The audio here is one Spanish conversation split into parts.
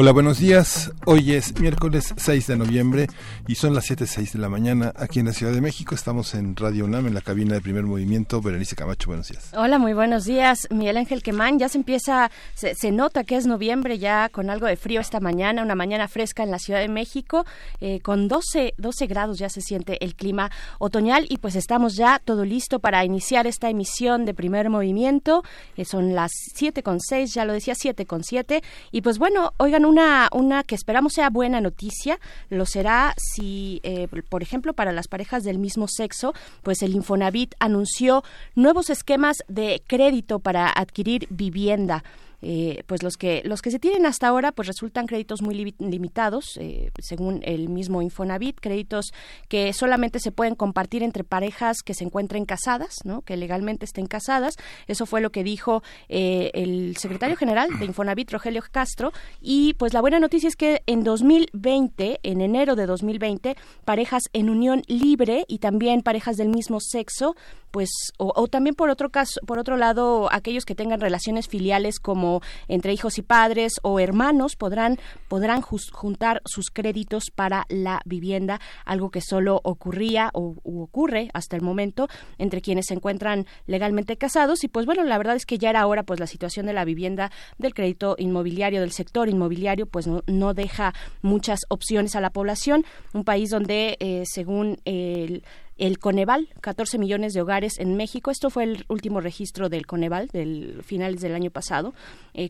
Hola, buenos días. Hoy es miércoles 6 de noviembre y son las 7.06 de la mañana aquí en la Ciudad de México. Estamos en Radio UNAM, en la cabina de primer movimiento. Berenice Camacho, buenos días. Hola, muy buenos días. Miguel Ángel Quemán, ya se empieza, se, nota que es noviembre ya con algo de frío esta mañana, una mañana fresca en la Ciudad de México. Eh, con 12, 12 grados ya se siente el clima otoñal y pues estamos ya todo listo para iniciar esta emisión de primer movimiento. Eh, son las 7.6, ya lo decía, 7.7. Y pues bueno, oigan, una, una que esperamos sea buena noticia, lo será si, eh, por ejemplo, para las parejas del mismo sexo, pues el Infonavit anunció nuevos esquemas de crédito para adquirir vivienda. Eh, pues los que los que se tienen hasta ahora pues resultan créditos muy limitados eh, según el mismo Infonavit créditos que solamente se pueden compartir entre parejas que se encuentren casadas no que legalmente estén casadas. Eso fue lo que dijo eh, el secretario general de Infonavit Rogelio Castro. Y pues la buena noticia es que en 2020 en enero de 2020 parejas en unión libre y también parejas del mismo sexo pues o, también por otro caso por otro lado aquellos que tengan relaciones filiales como entre hijos y padres o hermanos podrán podrán juntar sus créditos para la vivienda algo que solo ocurría o ocurre hasta el momento entre quienes se encuentran legalmente casados. Y pues bueno la verdad es que ya era hora pues la situación de la vivienda del crédito inmobiliario del sector inmobiliario pues no, no deja muchas opciones a la población. Un país donde eh, según el el Coneval, 14 millones de hogares en México. Esto fue el último registro del Coneval del finales del año pasado.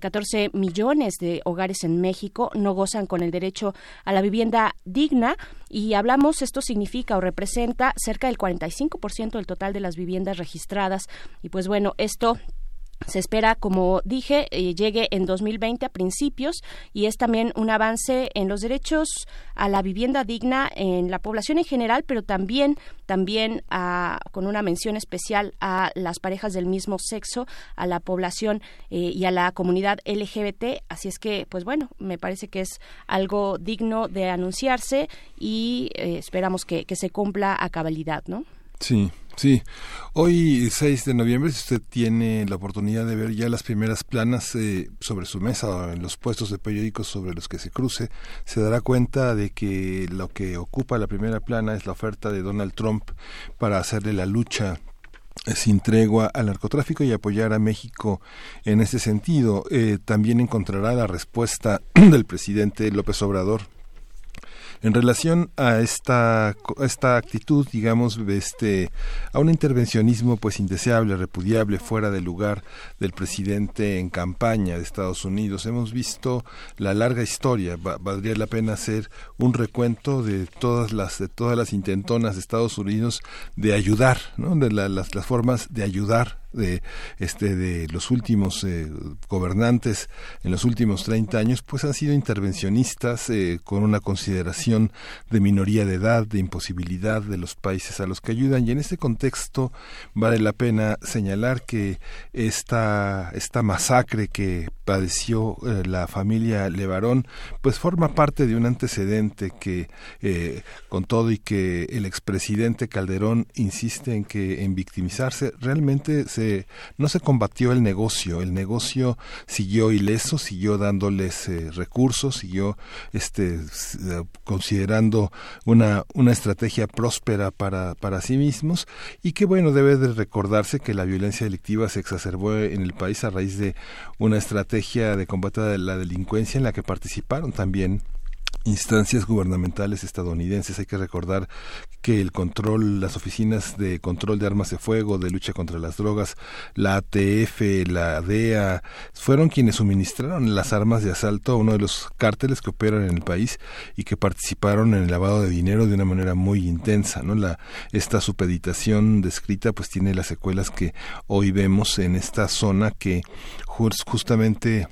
14 eh, millones de hogares en México no gozan con el derecho a la vivienda digna y hablamos, esto significa o representa cerca del 45% del total de las viviendas registradas. Y pues bueno, esto se espera, como dije, eh, llegue en 2020 a principios y es también un avance en los derechos a la vivienda digna en la población en general, pero también también con una mención especial a las parejas del mismo sexo, a la población eh, y a la comunidad LGBT. Así es que, pues bueno, me parece que es algo digno de anunciarse y eh, esperamos que, que se cumpla a cabalidad, ¿no? Sí, Sí, hoy 6 de noviembre, si usted tiene la oportunidad de ver ya las primeras planas eh, sobre su mesa o en los puestos de periódicos sobre los que se cruce, se dará cuenta de que lo que ocupa la primera plana es la oferta de Donald Trump para hacerle la lucha sin tregua al narcotráfico y apoyar a México en ese sentido. Eh, también encontrará la respuesta del presidente López Obrador en relación a esta, esta actitud, digamos, este, a un intervencionismo pues indeseable, repudiable, fuera de lugar del presidente en campaña de Estados Unidos, hemos visto la larga historia. valdría la pena hacer un recuento de todas las de todas las intentonas de Estados Unidos de ayudar, ¿no? de las, las formas de ayudar de este de los últimos eh, gobernantes en los últimos 30 años pues han sido intervencionistas eh, con una consideración de minoría de edad de imposibilidad de los países a los que ayudan. Y en este contexto vale la pena señalar que esta esta masacre que padeció eh, la familia Levarón pues forma parte de un antecedente que con todo y que el expresidente Calderón insiste en que en victimizarse realmente no se combatió el negocio, el negocio siguió ileso, siguió dándoles eh, recursos, siguió este eh, considerando una una estrategia próspera para para sí mismos. Y que bueno debe de recordarse que la violencia delictiva se exacerbó en el país a raíz de una estrategia de combate a la delincuencia en la que participaron también instancias gubernamentales estadounidenses. Hay que recordar que el control, las oficinas de control de armas de fuego, de lucha contra las drogas, la ATF, la DEA, fueron quienes suministraron las armas de asalto a uno de los cárteles que operan en el país y que participaron en el lavado de dinero de una manera muy intensa. ¿no? La, esta supeditación descrita pues tiene las secuelas que hoy vemos en esta zona que justamente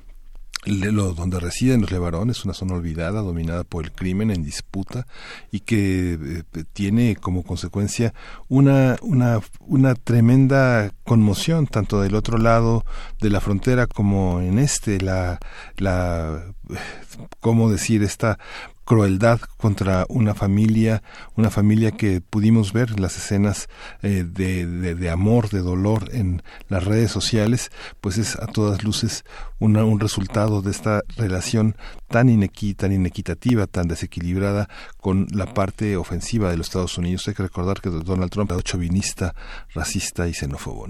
lo, donde residen los Levarones, una zona olvidada, dominada por el crimen en disputa y que eh, tiene como consecuencia una, una, una tremenda conmoción, tanto del otro lado de la frontera como en este, la, la, ¿cómo decir?, esta crueldad contra una familia, una familia que pudimos ver las escenas eh, de, de, amor, de dolor en las redes sociales, pues es a todas luces un resultado de esta relación tan, inequi, tan inequitativa, tan desequilibrada con la parte ofensiva de los Estados Unidos. Hay que recordar que Donald Trump era chauvinista, racista y xenófobo.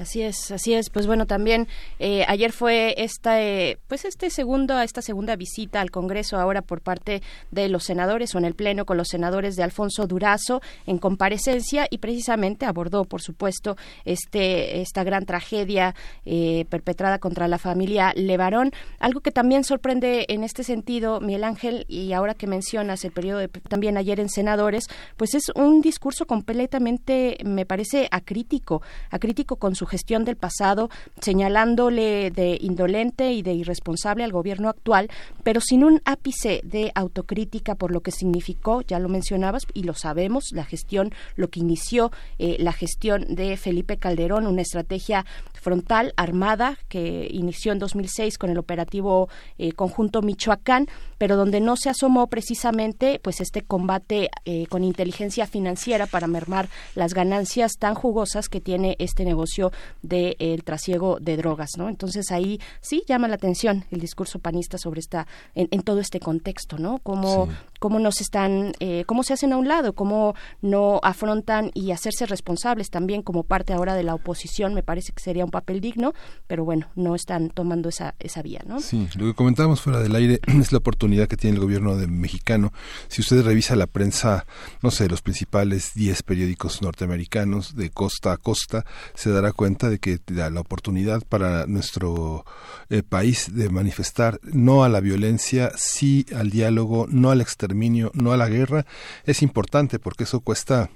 Así es, así es. Pues bueno, también eh, ayer fue esta, eh, pues este segundo, esta segunda visita al Congreso ahora por parte de los senadores o en el pleno con los senadores de Alfonso Durazo en comparecencia y precisamente abordó, por supuesto, este esta gran tragedia eh, perpetrada contra la familia Levarón. Algo que también sorprende en este sentido, Miguel Ángel, y ahora que mencionas el periodo de, también ayer en senadores, pues es un discurso completamente, me parece, acrítico, acrítico con su gestión del pasado, señalándole de indolente y de irresponsable al gobierno actual, pero sin un ápice de autocrítica por lo que significó, ya lo mencionabas y lo sabemos, la gestión, lo que inició eh, la gestión de Felipe Calderón, una estrategia frontal armada que inició en 2006 con el operativo eh, conjunto Michoacán, pero donde no se asomó precisamente pues este combate eh, con inteligencia financiera para mermar las ganancias tan jugosas que tiene este negocio del trasiego de drogas, ¿no? Entonces ahí sí llama la atención el discurso panista sobre esta, en, todo este contexto, ¿no? Cómo, cómo nos están, eh, cómo se hacen a un lado, cómo no afrontan y hacerse responsables también como parte ahora de la oposición, me parece que sería un papel digno, pero bueno, no están tomando esa, esa vía, ¿no? Sí, lo que comentábamos fuera del aire es la oportunidad que tiene el gobierno de mexicano. Si usted revisa la prensa, no sé, los principales 10 periódicos norteamericanos de costa a costa, se dará cuenta de que la oportunidad para nuestro eh, país de manifestar no a la violencia, sí al diálogo, no al exterminio, no a la guerra, es importante porque eso cuesta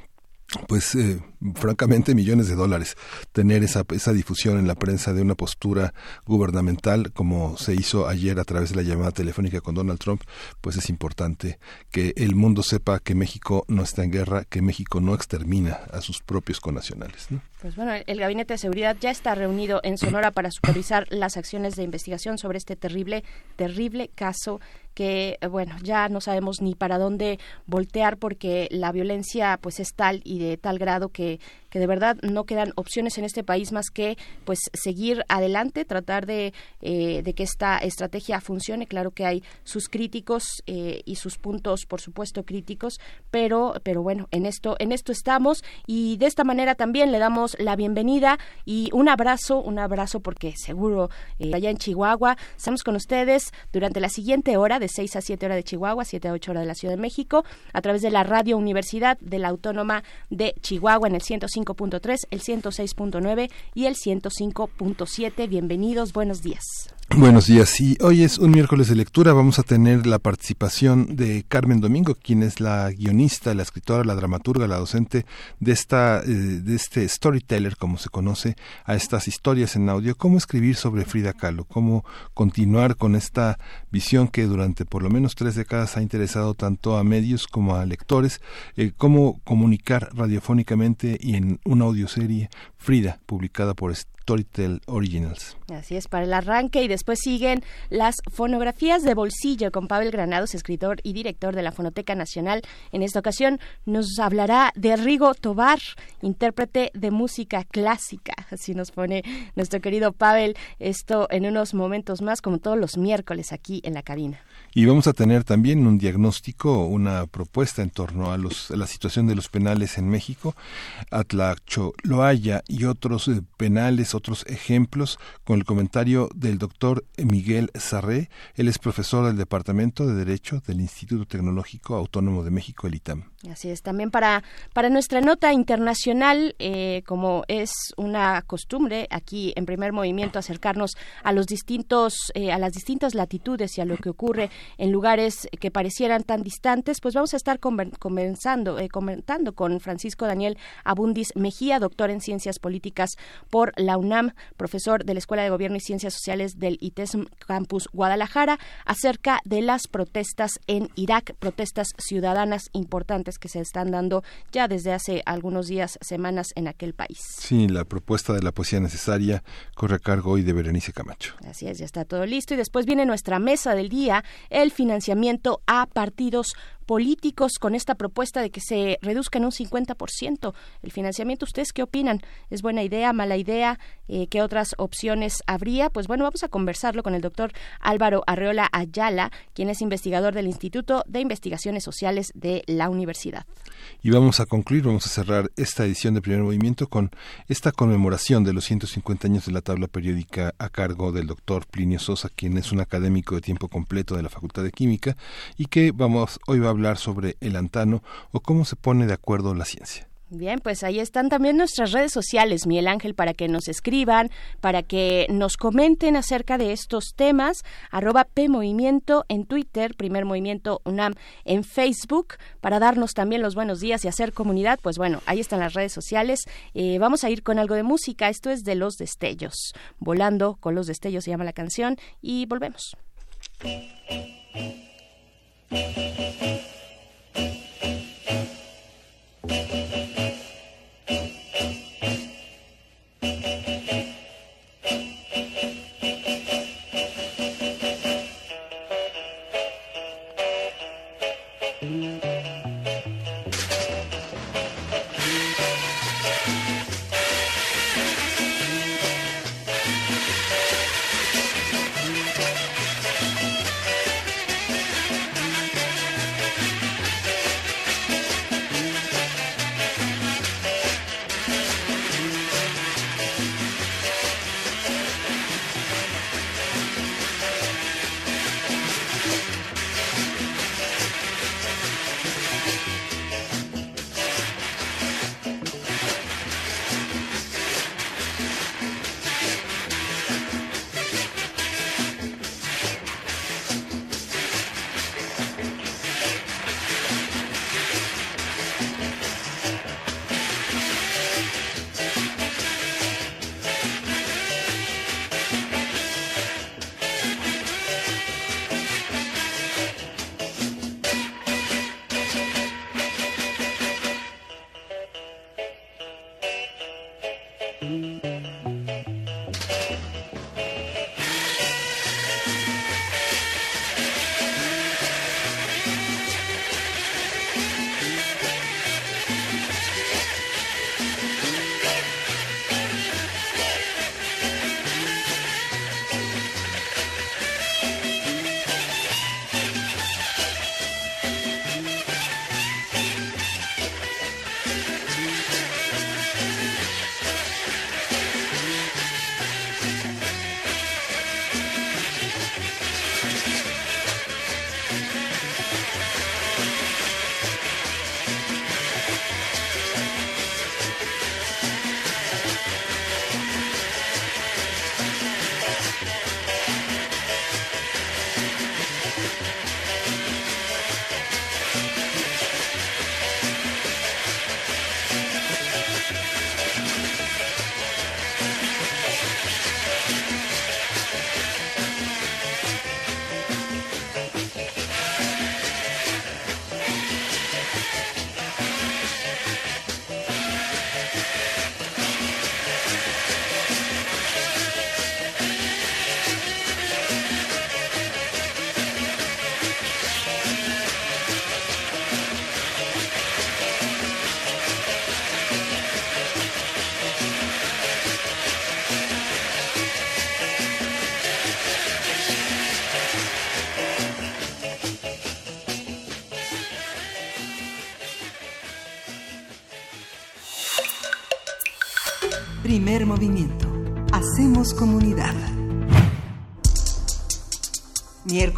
pues eh, francamente millones de dólares tener esa, esa difusión en la prensa de una postura gubernamental como se hizo ayer a través de la llamada telefónica con Donald Trump pues es importante que el mundo sepa que México no está en guerra que México no extermina a sus propios connacionales pues bueno el gabinete de seguridad ya está reunido en Sonora para supervisar las acciones de investigación sobre este terrible terrible caso que bueno ya no sabemos ni para dónde voltear porque la violencia pues es tal y de tal grado que que de verdad no quedan opciones en este país más que pues seguir adelante, tratar de, eh, de que esta estrategia funcione. Claro que hay sus críticos eh, y sus puntos, por supuesto, críticos, pero, pero bueno, en esto, en esto estamos y de esta manera también le damos la bienvenida y un abrazo, un abrazo porque seguro eh, allá en Chihuahua estamos con ustedes durante la siguiente hora de 6 a 7 horas de Chihuahua, 7 a 8 horas de la Ciudad de México, a través de la Radio Universidad de la Autónoma de Chihuahua en el 105 105.3, el 106.9 y el 105.7. Bienvenidos, buenos días. Buenos días. Y hoy es un miércoles de lectura. Vamos a tener la participación de Carmen Domingo, quien es la guionista, la escritora, la dramaturga, la docente de esta, eh, de este storyteller, como se conoce a estas historias en audio. Cómo escribir sobre Frida Kahlo, cómo continuar con esta visión que durante por lo menos tres décadas ha interesado tanto a medios como a lectores, eh, cómo comunicar radiofónicamente y en una audioserie Frida, publicada por Storytel Originals. Así es, para el arranque y después siguen las fonografías de bolsillo con Pavel Granados, escritor y director de la Fonoteca Nacional. En esta ocasión nos hablará de Rigo Tobar, intérprete de música clásica. Así nos pone nuestro querido Pavel. Esto en unos momentos más, como todos los miércoles aquí en la cabina. Y vamos a tener también un diagnóstico, una propuesta en torno a, los, a la situación de los penales en México, Atlacho Loaya y otros eh, penales, otros ejemplos, con el comentario del doctor Miguel Sarré. Él es profesor del Departamento de Derecho del Instituto Tecnológico Autónomo de México, el ITAM. Así es, también para, para nuestra nota internacional, eh, como es una costumbre aquí en primer movimiento acercarnos a los distintos, eh, a las distintas latitudes y a lo que ocurre en lugares que parecieran tan distantes, pues vamos a estar comenzando, eh, comentando con Francisco Daniel Abundis Mejía, doctor en ciencias políticas por la UNAM, profesor de la Escuela de Gobierno y Ciencias Sociales del ITESM Campus Guadalajara, acerca de las protestas en Irak, protestas ciudadanas importantes que se están dando ya desde hace algunos días, semanas en aquel país. Sí, la propuesta de la poesía necesaria corre a cargo hoy de Berenice Camacho. Así es, ya está todo listo y después viene nuestra mesa del día, el financiamiento a partidos políticos con esta propuesta de que se reduzca en un 50% el financiamiento. ¿Ustedes qué opinan? ¿Es buena idea, mala idea? Eh, ¿Qué otras opciones habría? Pues bueno, vamos a conversarlo con el doctor Álvaro Arreola Ayala, quien es investigador del Instituto de Investigaciones Sociales de la Universidad. Y vamos a concluir, vamos a cerrar esta edición de Primer Movimiento con esta conmemoración de los 150 años de la tabla periódica a cargo del doctor Plinio Sosa, quien es un académico de tiempo completo de la Facultad de Química y que vamos hoy va a sobre el antano o cómo se pone de acuerdo la ciencia. Bien, pues ahí están también nuestras redes sociales, Miguel Ángel, para que nos escriban, para que nos comenten acerca de estos temas, arroba PMovimiento en Twitter, Primer Movimiento UNAM en Facebook, para darnos también los buenos días y hacer comunidad, pues bueno, ahí están las redes sociales. Eh, vamos a ir con algo de música, esto es de Los Destellos, Volando con los Destellos se llama la canción, y volvemos. Primer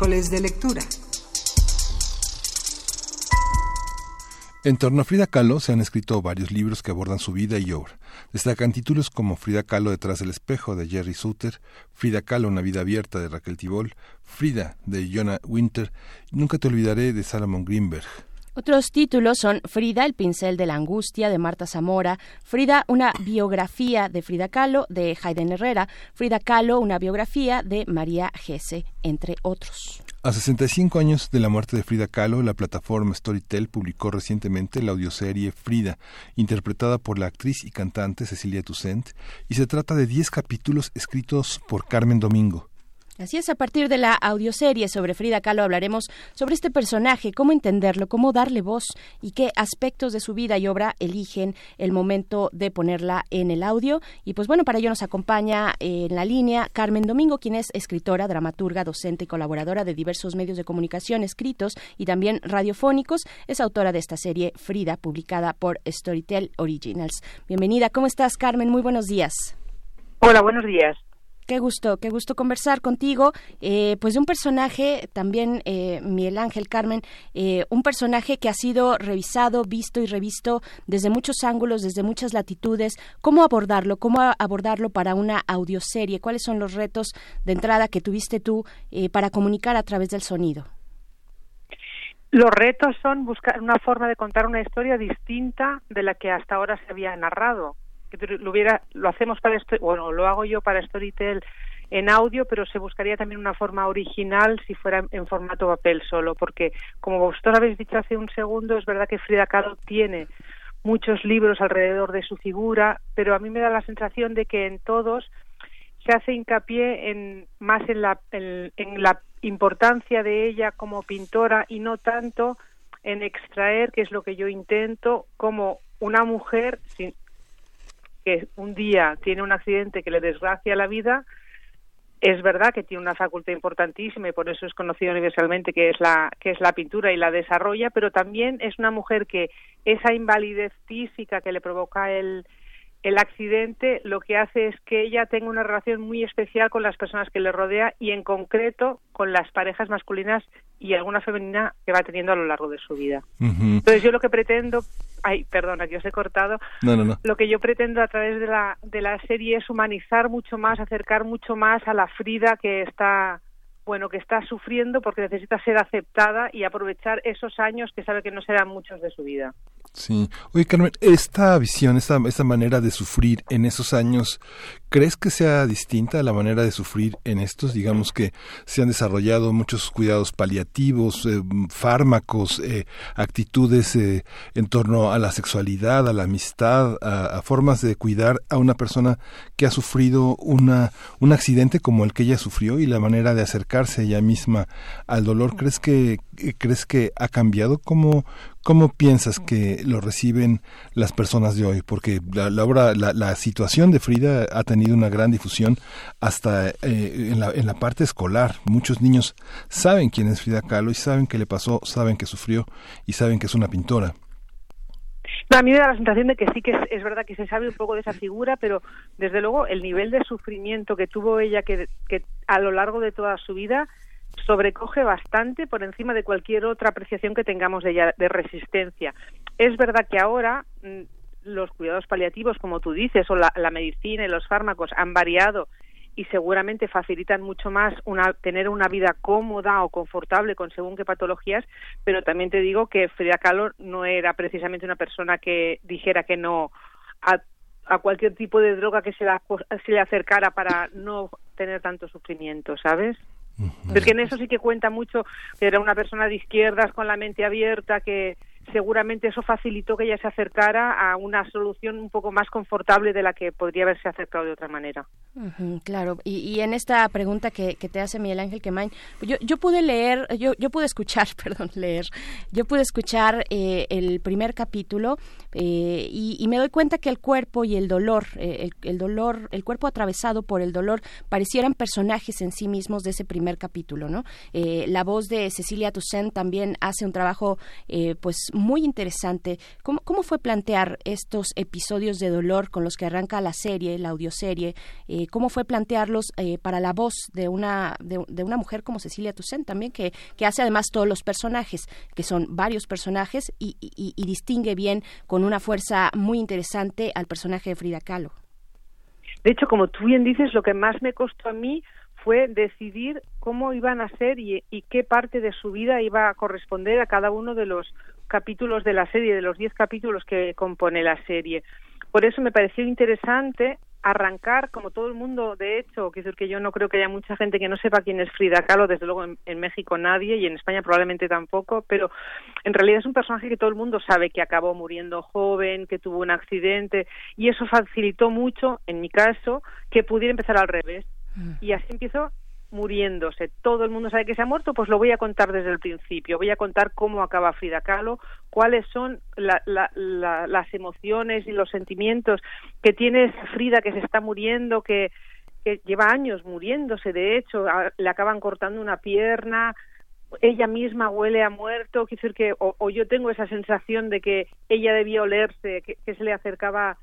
De lectura. En torno a Frida Kahlo se han escrito varios libros que abordan su vida y obra. Destacan títulos como Frida Kahlo detrás del espejo de Jerry Sutter, Frida Kahlo una vida abierta de Raquel Tibol, Frida de Jonah Winter, Nunca te olvidaré de Salomon Greenberg. Otros títulos son Frida, el pincel de la angustia de Marta Zamora, Frida, una biografía de Frida Kahlo de Hayden Herrera, Frida Kahlo, una biografía de María Gese, entre otros. A 65 años de la muerte de Frida Kahlo, la plataforma Storytel publicó recientemente la audioserie Frida, interpretada por la actriz y cantante Cecilia Toussaint, y se trata de 10 capítulos escritos por Carmen Domingo. Así es, a partir de la audioserie sobre Frida Kahlo hablaremos sobre este personaje, cómo entenderlo, cómo darle voz y qué aspectos de su vida y obra eligen el momento de ponerla en el audio. Y pues bueno, para ello nos acompaña en la línea Carmen Domingo, quien es escritora, dramaturga, docente y colaboradora de diversos medios de comunicación escritos y también radiofónicos. Es autora de esta serie Frida, publicada por Storytel Originals. Bienvenida, ¿cómo estás Carmen? Muy buenos días. Hola, buenos días. Qué gusto, qué gusto conversar contigo. Eh, pues de un personaje, también eh, Miguel Ángel Carmen, eh, un personaje que ha sido revisado, visto y revisto desde muchos ángulos, desde muchas latitudes. ¿Cómo abordarlo? ¿Cómo abordarlo para una audioserie? ¿Cuáles son los retos de entrada que tuviste tú para comunicar a través del sonido? Los retos son buscar una forma de contar una historia distinta de la que hasta ahora se había narrado lo hubiera lo hacemos para bueno lo hago yo para Storytel en audio, pero se buscaría también una forma original si fuera en formato papel solo, porque como vosotros habéis dicho hace un segundo, es verdad que Frida Kahlo tiene muchos libros alrededor de su figura, pero a mí me da la sensación de que en todos se hace hincapié en más en la en la importancia de ella como pintora y no tanto en extraer, que es lo que yo intento, como una mujer sin, que un día tiene un accidente que le desgracia la vida, es verdad que tiene una facultad importantísima y por eso es conocido universalmente que es la que es la pintura y la desarrolla, pero también es una mujer que esa invalidez física que le provoca el el accidente lo que hace es que ella tenga una relación muy especial con las personas que le rodea y en concreto con las parejas masculinas y alguna femenina que va teniendo a lo largo de su vida. Entonces yo lo que pretendo, ay, perdona que os he cortado, no, no, no. lo que yo pretendo a través de la, de la serie es humanizar mucho más, acercar mucho más a la Frida que está bueno, que está sufriendo porque necesita ser aceptada y aprovechar esos años que sabe que no serán muchos de su vida. Sí. Oye, Carmen, esta visión, esta, esta manera de sufrir en esos años, ¿crees que sea distinta a la manera de sufrir en estos? Digamos que se han desarrollado muchos cuidados paliativos, eh, fármacos, eh, actitudes eh, en torno a la sexualidad, a la amistad, a, formas de cuidar a una persona que ha sufrido una, un accidente como el que ella sufrió y la manera de acercarse ella misma al dolor. ¿Crees que, crees que ha cambiado? ¿Cómo, ¿Cómo piensas que lo reciben las personas de hoy? Porque la, la, la, situación de Frida ha tenido una gran difusión hasta eh, en, la, en la parte escolar. Muchos niños saben quién es Frida Kahlo y saben qué le pasó, saben que sufrió y saben que es una pintora. a mí me da la sensación de que sí que es, verdad que se sabe un poco de esa figura, pero desde luego el nivel de sufrimiento que tuvo ella que a lo largo de toda su vida sobrecoge bastante por encima de cualquier otra apreciación que tengamos de, de resistencia. Es verdad que ahora mm, los cuidados paliativos, como tú dices, o la, medicina y los fármacos han variado y seguramente facilitan mucho más una, tener una vida cómoda o confortable con según qué patologías, pero también te digo que Frida Kahlo no era precisamente una persona que dijera que no a, a cualquier tipo de droga que se, la, se le acercara para no tener tanto sufrimiento, ¿sabes? Porque en eso sí que cuenta mucho que era una persona de izquierdas con la mente abierta que seguramente eso facilitó que ella se acercara a una solución un poco más confortable de la que podría haberse acercado de otra manera. claro, y, en esta pregunta que, te hace Miguel Ángel Quemain, yo, yo pude leer, yo, yo pude escuchar, perdón, leer, yo pude escuchar eh, el primer capítulo eh, y, me doy cuenta que el cuerpo y el dolor, eh, el, dolor, el cuerpo atravesado por el dolor parecieran personajes en sí mismos de ese primer capítulo, ¿no? la voz de Cecilia Toussaint también hace un trabajo, pues, muy interesante. ¿Cómo, ¿Cómo, fue plantear estos episodios de dolor con los que arranca la serie, la audioserie? Eh, ¿Cómo fue plantearlos eh, para la voz de una, de, una mujer como Cecilia Toussaint también, que, que, hace además todos los personajes, que son varios personajes, y, y distingue bien con una fuerza muy interesante al personaje de Frida Kahlo? De hecho, como tú bien dices, lo que más me costó a mí fue decidir cómo iban a ser y, qué parte de su vida iba a corresponder a cada uno de los capítulos de la serie, de los diez capítulos que compone la serie. Por eso me pareció interesante arrancar, como todo el mundo, de hecho, que decir que yo no creo que haya mucha gente que no sepa quién es Frida Kahlo, desde luego en, México nadie y en España probablemente tampoco, pero en realidad es un personaje que todo el mundo sabe que acabó muriendo joven, que tuvo un accidente y eso facilitó mucho, en mi caso, que pudiera empezar al revés. Mm. Y así empiezo muriéndose. Todo el mundo sabe que se ha muerto, pues lo voy a contar desde el principio. Voy a contar cómo acaba Frida Kahlo, cuáles son las emociones y los sentimientos que tiene Frida que se está muriendo, que, lleva años muriéndose, de hecho, le acaban cortando una pierna, ella misma huele a muerto, quiere decir que o, yo tengo esa sensación de que ella debía olerse, que, que se le acercaba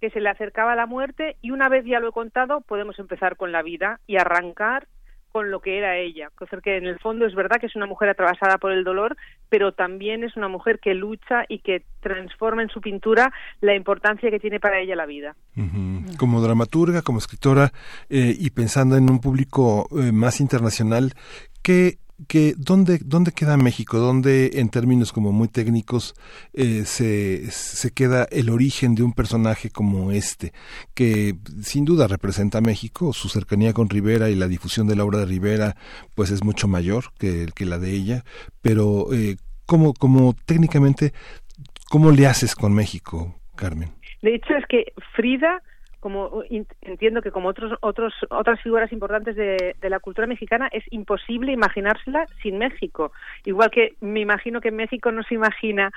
que se le acercaba la muerte y una vez ya lo he contado podemos empezar con la vida y arrancar con lo que era ella. que en el fondo es verdad que es una mujer atravesada por el dolor, pero también es una mujer que lucha y que transforma en su pintura la importancia que tiene para ella la vida. Como dramaturga, como escritora eh, y pensando en un público eh, más internacional, ¿qué que dónde, dónde queda México, dónde en términos como muy técnicos eh, se, se queda el origen de un personaje como este, que sin duda representa a México, su cercanía con Rivera y la difusión de la obra de Rivera pues es mucho mayor que, que la de ella, pero eh, ¿cómo, como técnicamente, ¿cómo le haces con México, Carmen? De hecho es que Frida como entiendo que como otros, otros, otras figuras importantes de, la cultura mexicana es imposible imaginársela sin México. Igual que me imagino que México no se imagina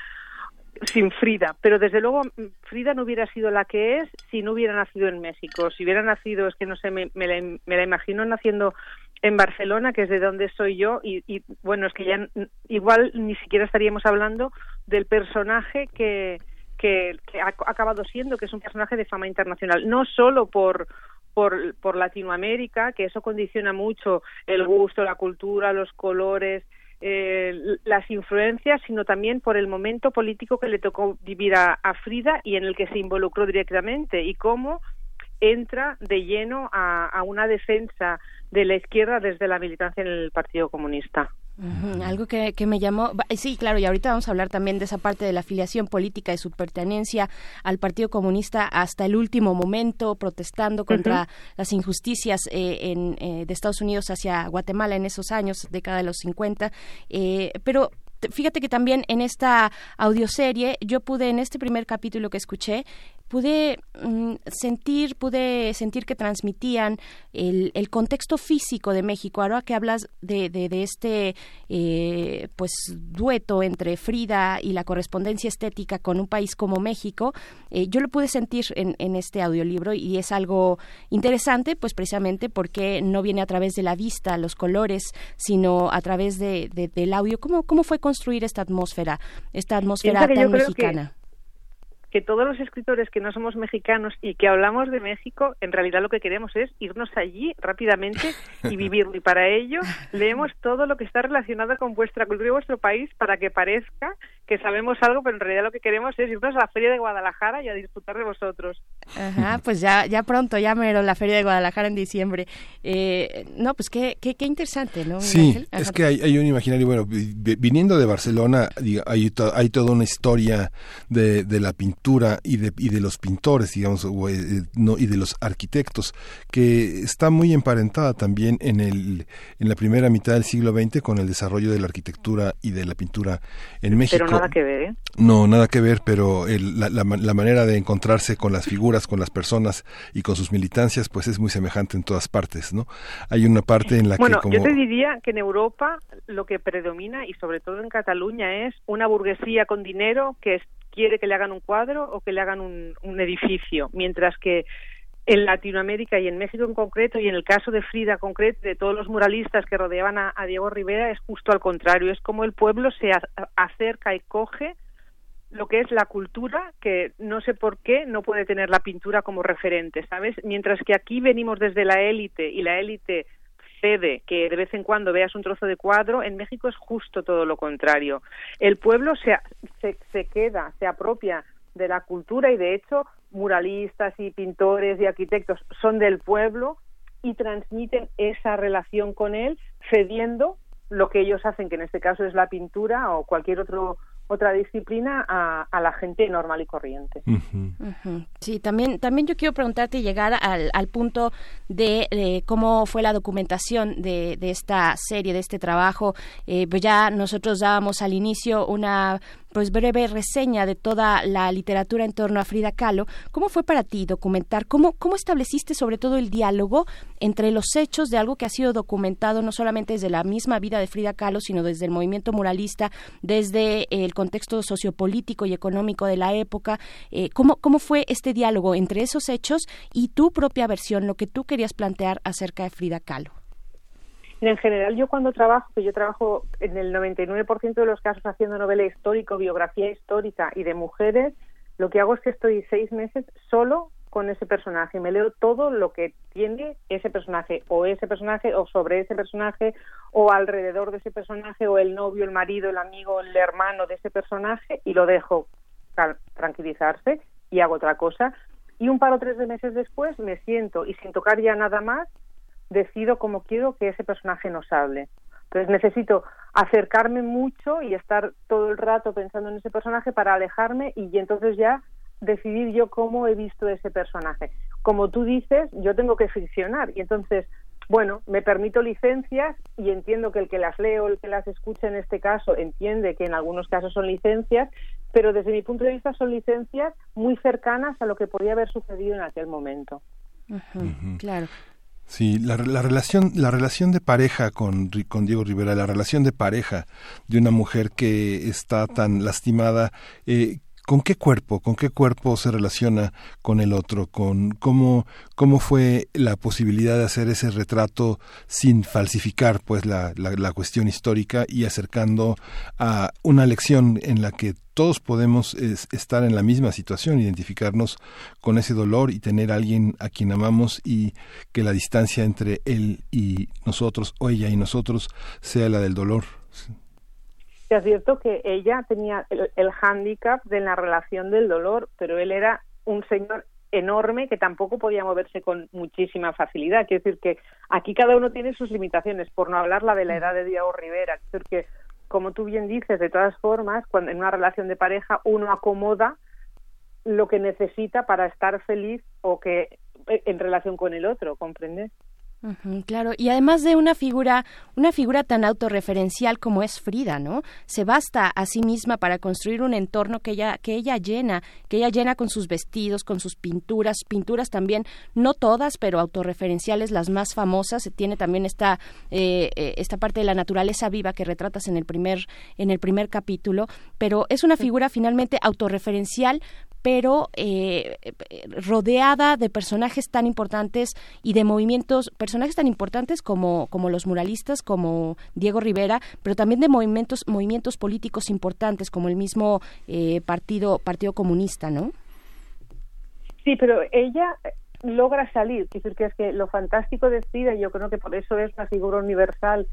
sin Frida, pero desde luego Frida no hubiera sido la que es si no hubiera nacido en México. Si hubiera nacido, es que no sé, me, la, imagino naciendo en Barcelona, que es de donde soy yo, y, y, bueno, es que ya igual ni siquiera estaríamos hablando del personaje que, que, ha acabado siendo, que es un personaje de fama internacional, no solo por, por, por Latinoamérica, que eso condiciona mucho el gusto, la cultura, los colores, eh, las influencias, sino también por el momento político que le tocó vivir a, Frida y en el que se involucró directamente y cómo entra de lleno a una defensa de la izquierda desde la militancia en el Partido Comunista. Algo que, que, me llamó, sí, claro, y ahorita vamos a hablar también de esa parte de la afiliación política, de su pertenencia al Partido Comunista hasta el último momento, protestando contra las injusticias eh, en, eh, de Estados Unidos hacia Guatemala en esos años, década de los 50. Eh, pero fíjate que también en esta audioserie yo pude, en este primer capítulo que escuché, pude mm, sentir, pude sentir que transmitían el, el, contexto físico de México. Ahora que hablas de, de, este eh, pues dueto entre Frida y la correspondencia estética con un país como México, eh, yo lo pude sentir en, en este audiolibro y es algo interesante, pues precisamente porque no viene a través de la vista, los colores, sino a través de, del audio. ¿Cómo, ¿Cómo fue construir esta atmósfera, esta atmósfera tan mexicana? Que todos los escritores que no somos mexicanos y que hablamos de México, en realidad lo que queremos es irnos allí rápidamente y vivirlo. Y para ello leemos todo lo que está relacionado con vuestra cultura y vuestro país para que parezca que sabemos algo, pero en realidad lo que queremos es irnos a la Feria de Guadalajara y a disfrutar de vosotros. Ajá, pues ya, ya pronto, ya mero la Feria de Guadalajara en diciembre. Eh, no, pues qué, qué, qué interesante, ¿no? Sí, es que hay, hay, un imaginario, bueno, viniendo de Barcelona, hay, hay toda una historia de, de la pintura y de, y de los pintores, digamos, eh, no, y de los arquitectos, que está muy emparentada también en, el, en la primera mitad del siglo XX con el desarrollo de la arquitectura y de la pintura en México nada que ver, ¿eh? No, nada que ver, pero la, la, manera de encontrarse con las figuras, con las personas y con sus militancias, pues es muy semejante en todas partes, ¿no? Hay una parte en la que... Bueno, yo te diría que en Europa lo que predomina, y sobre todo en Cataluña, es una burguesía con dinero que quiere que le hagan un cuadro o que le hagan un, edificio, mientras que en Latinoamérica y en México en concreto, y en el caso de Frida concreto, de todos los muralistas que rodeaban a, Diego Rivera, es justo al contrario, es como el pueblo se acerca y coge lo que es la cultura, que no sé por qué no puede tener la pintura como referente, ¿sabes? Mientras que aquí venimos desde la élite y la élite cede que de vez en cuando veas un trozo de cuadro, en México es justo todo lo contrario. El pueblo se, se, se queda, se apropia de la cultura y de hecho muralistas y pintores y arquitectos son del pueblo y transmiten esa relación con él cediendo lo que ellos hacen, que en este caso es la pintura o cualquier otro otra disciplina a, a, la gente normal y corriente. Sí, también, también yo quiero preguntarte y llegar al, al punto de, cómo fue la documentación de, de, esta serie, de este trabajo. Eh, pues ya nosotros dábamos al inicio una pues breve reseña de toda la literatura en torno a Frida Kahlo. ¿Cómo fue para ti documentar? ¿Cómo, cómo estableciste sobre todo el diálogo entre los hechos de algo que ha sido documentado no solamente desde la misma vida de Frida Kahlo, sino desde el movimiento muralista, desde el contexto sociopolítico y económico de la época? Eh, ¿cómo, ¿Cómo fue este diálogo entre esos hechos y tu propia versión, lo que tú querías plantear acerca de Frida Kahlo? En general, yo cuando trabajo, que yo trabajo en el 99% de los casos haciendo novela histórica, biografía histórica y de mujeres, lo que hago es que estoy seis meses solo con ese personaje. Me leo todo lo que tiene ese personaje, o ese personaje, o sobre ese personaje, o alrededor de ese personaje, o el novio, el marido, el amigo, el hermano de ese personaje, y lo dejo tranquilizarse y hago otra cosa. Y un par o tres de meses después me siento y sin tocar ya nada más decido cómo quiero que ese personaje nos hable. Entonces necesito acercarme mucho y estar todo el rato pensando en ese personaje para alejarme y entonces ya decidir yo cómo he visto ese personaje. Como tú dices, yo tengo que ficcionar y entonces, bueno, me permito licencias y entiendo que el que las lee o el que las escucha en este caso entiende que en algunos casos son licencias, pero desde mi punto de vista son licencias muy cercanas a lo que podía haber sucedido en aquel momento. Claro. Sí, la, la, relación, la relación de pareja con, con Diego Rivera, la relación de pareja de una mujer que está tan lastimada, eh, ¿Con qué cuerpo, con qué cuerpo se relaciona con el otro? Con cómo, cómo fue la posibilidad de hacer ese retrato sin falsificar, pues, la, la, cuestión histórica y acercando a una lección en la que todos podemos estar en la misma situación, identificarnos con ese dolor y tener a alguien a quien amamos y que la distancia entre él y nosotros o ella y nosotros sea la del dolor es cierto que ella tenía el, el hándicap de la relación del dolor, pero él era un señor enorme que tampoco podía moverse con muchísima facilidad. Quiere decir que aquí cada uno tiene sus limitaciones, por no hablar la de la edad de Diego Rivera. Es decir que, como tú bien dices, de todas formas, cuando en una relación de pareja uno acomoda lo que necesita para estar feliz o que en relación con el otro, ¿comprendes? Claro, y además de una figura, una figura tan autorreferencial como es Frida, ¿no? Se basta a sí misma para construir un entorno que ella, que ella llena, que ella llena con sus vestidos, con sus pinturas, pinturas también, no todas, pero autorreferenciales, las más famosas. Tiene también esta, eh, eh, esta parte de la naturaleza viva que retratas en el primer, en el primer capítulo, pero es una figura finalmente autorreferencial, pero eh, rodeada de personajes tan importantes y de movimientos, personajes tan importantes como, como los muralistas, como Diego Rivera, pero también de movimientos, movimientos políticos importantes como el mismo eh, partido, partido Comunista, ¿no? Sí, pero ella logra salir, decir, que es que lo fantástico de Frida, yo creo que por eso es la figura universal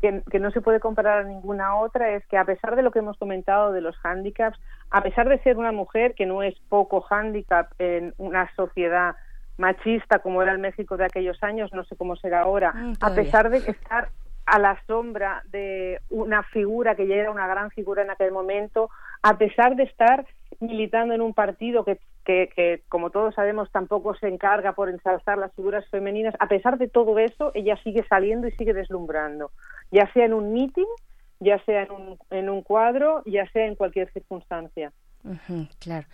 que, no se puede comparar a ninguna otra es que a pesar de lo que hemos comentado de los hándicaps, a pesar de ser una mujer que no es poco hándicap en una sociedad machista como era el México de aquellos años, no sé cómo será ahora, mm, a pesar de estar a la sombra de una figura que ya era una gran figura en aquel momento, a pesar de estar militando en un partido que, que, como todos sabemos, tampoco se encarga por ensalzar las figuras femeninas, a pesar de todo eso, ella sigue saliendo y sigue deslumbrando, ya sea en un meeting, ya sea en un, en un cuadro, ya sea en cualquier circunstancia. claro.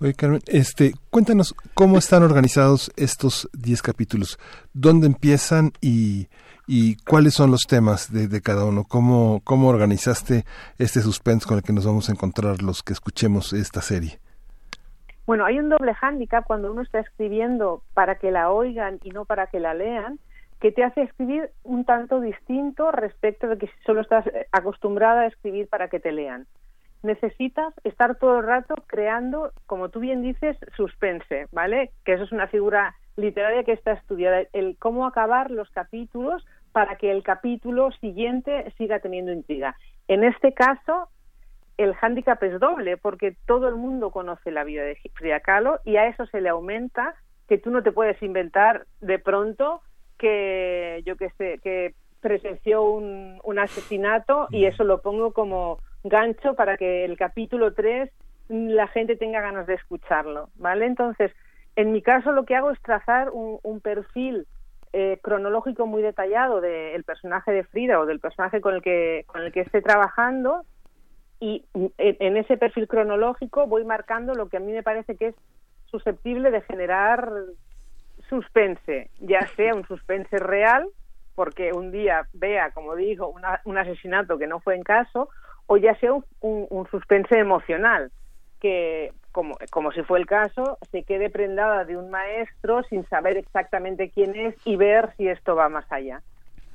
Oye, Carmen, este, cuéntanos cómo están organizados estos 10 capítulos, dónde empiezan y, y cuáles son los temas de, de, cada uno, cómo, cómo organizaste este suspense con el que nos vamos a encontrar los que escuchemos esta serie. Bueno, hay un doble hándicap cuando uno está escribiendo para que la oigan y no para que la lean, que te hace escribir un tanto distinto respecto de que solo estás eh, acostumbrada a escribir para que te lean. Necesitas estar todo el rato creando, como tú bien dices, suspense, ¿vale? Que eso es una figura literaria que está estudiada, el cómo acabar los capítulos para que el capítulo siguiente siga teniendo intriga. En este caso, el hándicap es doble, porque todo el mundo conoce la vida de Frida Kahlo y a eso se le aumenta que tú no te puedes inventar de pronto que, yo que sé, que presenció un, un asesinato y eso lo pongo como gancho para que el capítulo 3 la gente tenga ganas de escucharlo, ¿vale? Entonces, en mi caso lo que hago es trazar un, perfil eh, cronológico muy detallado del personaje de Frida o del personaje con el que con el que esté trabajando y en, ese perfil cronológico voy marcando lo que a mí me parece que es susceptible de generar suspense, ya sea un suspense real, porque un día vea, como digo, un asesinato que no fue en caso, o ya sea un, un, suspense emocional, que, como, como si fue el caso, se quede prendada de un maestro sin saber exactamente quién es y ver si esto va más allá.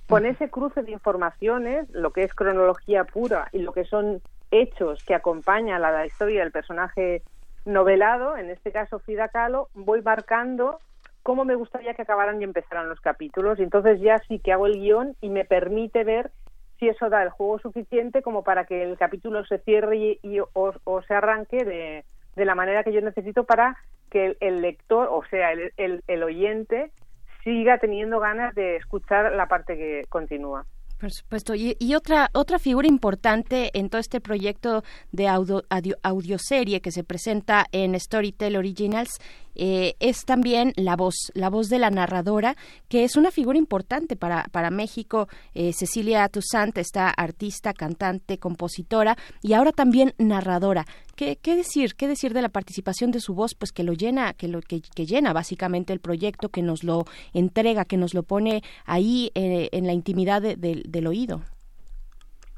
Con ese cruce de informaciones, lo que es cronología pura y lo que son hechos que acompañan a la historia del personaje novelado, en este caso Frida Kahlo, voy marcando cómo me gustaría que acabaran y empezaran los capítulos. Y entonces ya sí que hago el guion y me permite ver si eso da el juego suficiente como para que el capítulo se cierre y, o, se arranque de, de, la manera que yo necesito para que el, lector, o sea, el, el oyente, siga teniendo ganas de escuchar la parte que continúa. Por supuesto. Y, otra otra figura importante en todo este proyecto de audio, audioserie que se presenta en Storytel Originals eh, es también la voz, la voz de la narradora, que es una figura importante para, para México. Eh, Cecilia Toussaint, esta artista, cantante, compositora y ahora también narradora. ¿Qué, ¿Qué, decir? ¿Qué decir de la participación de su voz? Pues que lo llena, que lo que, llena básicamente el proyecto, que nos lo entrega, que nos lo pone ahí eh, en la intimidad del oído.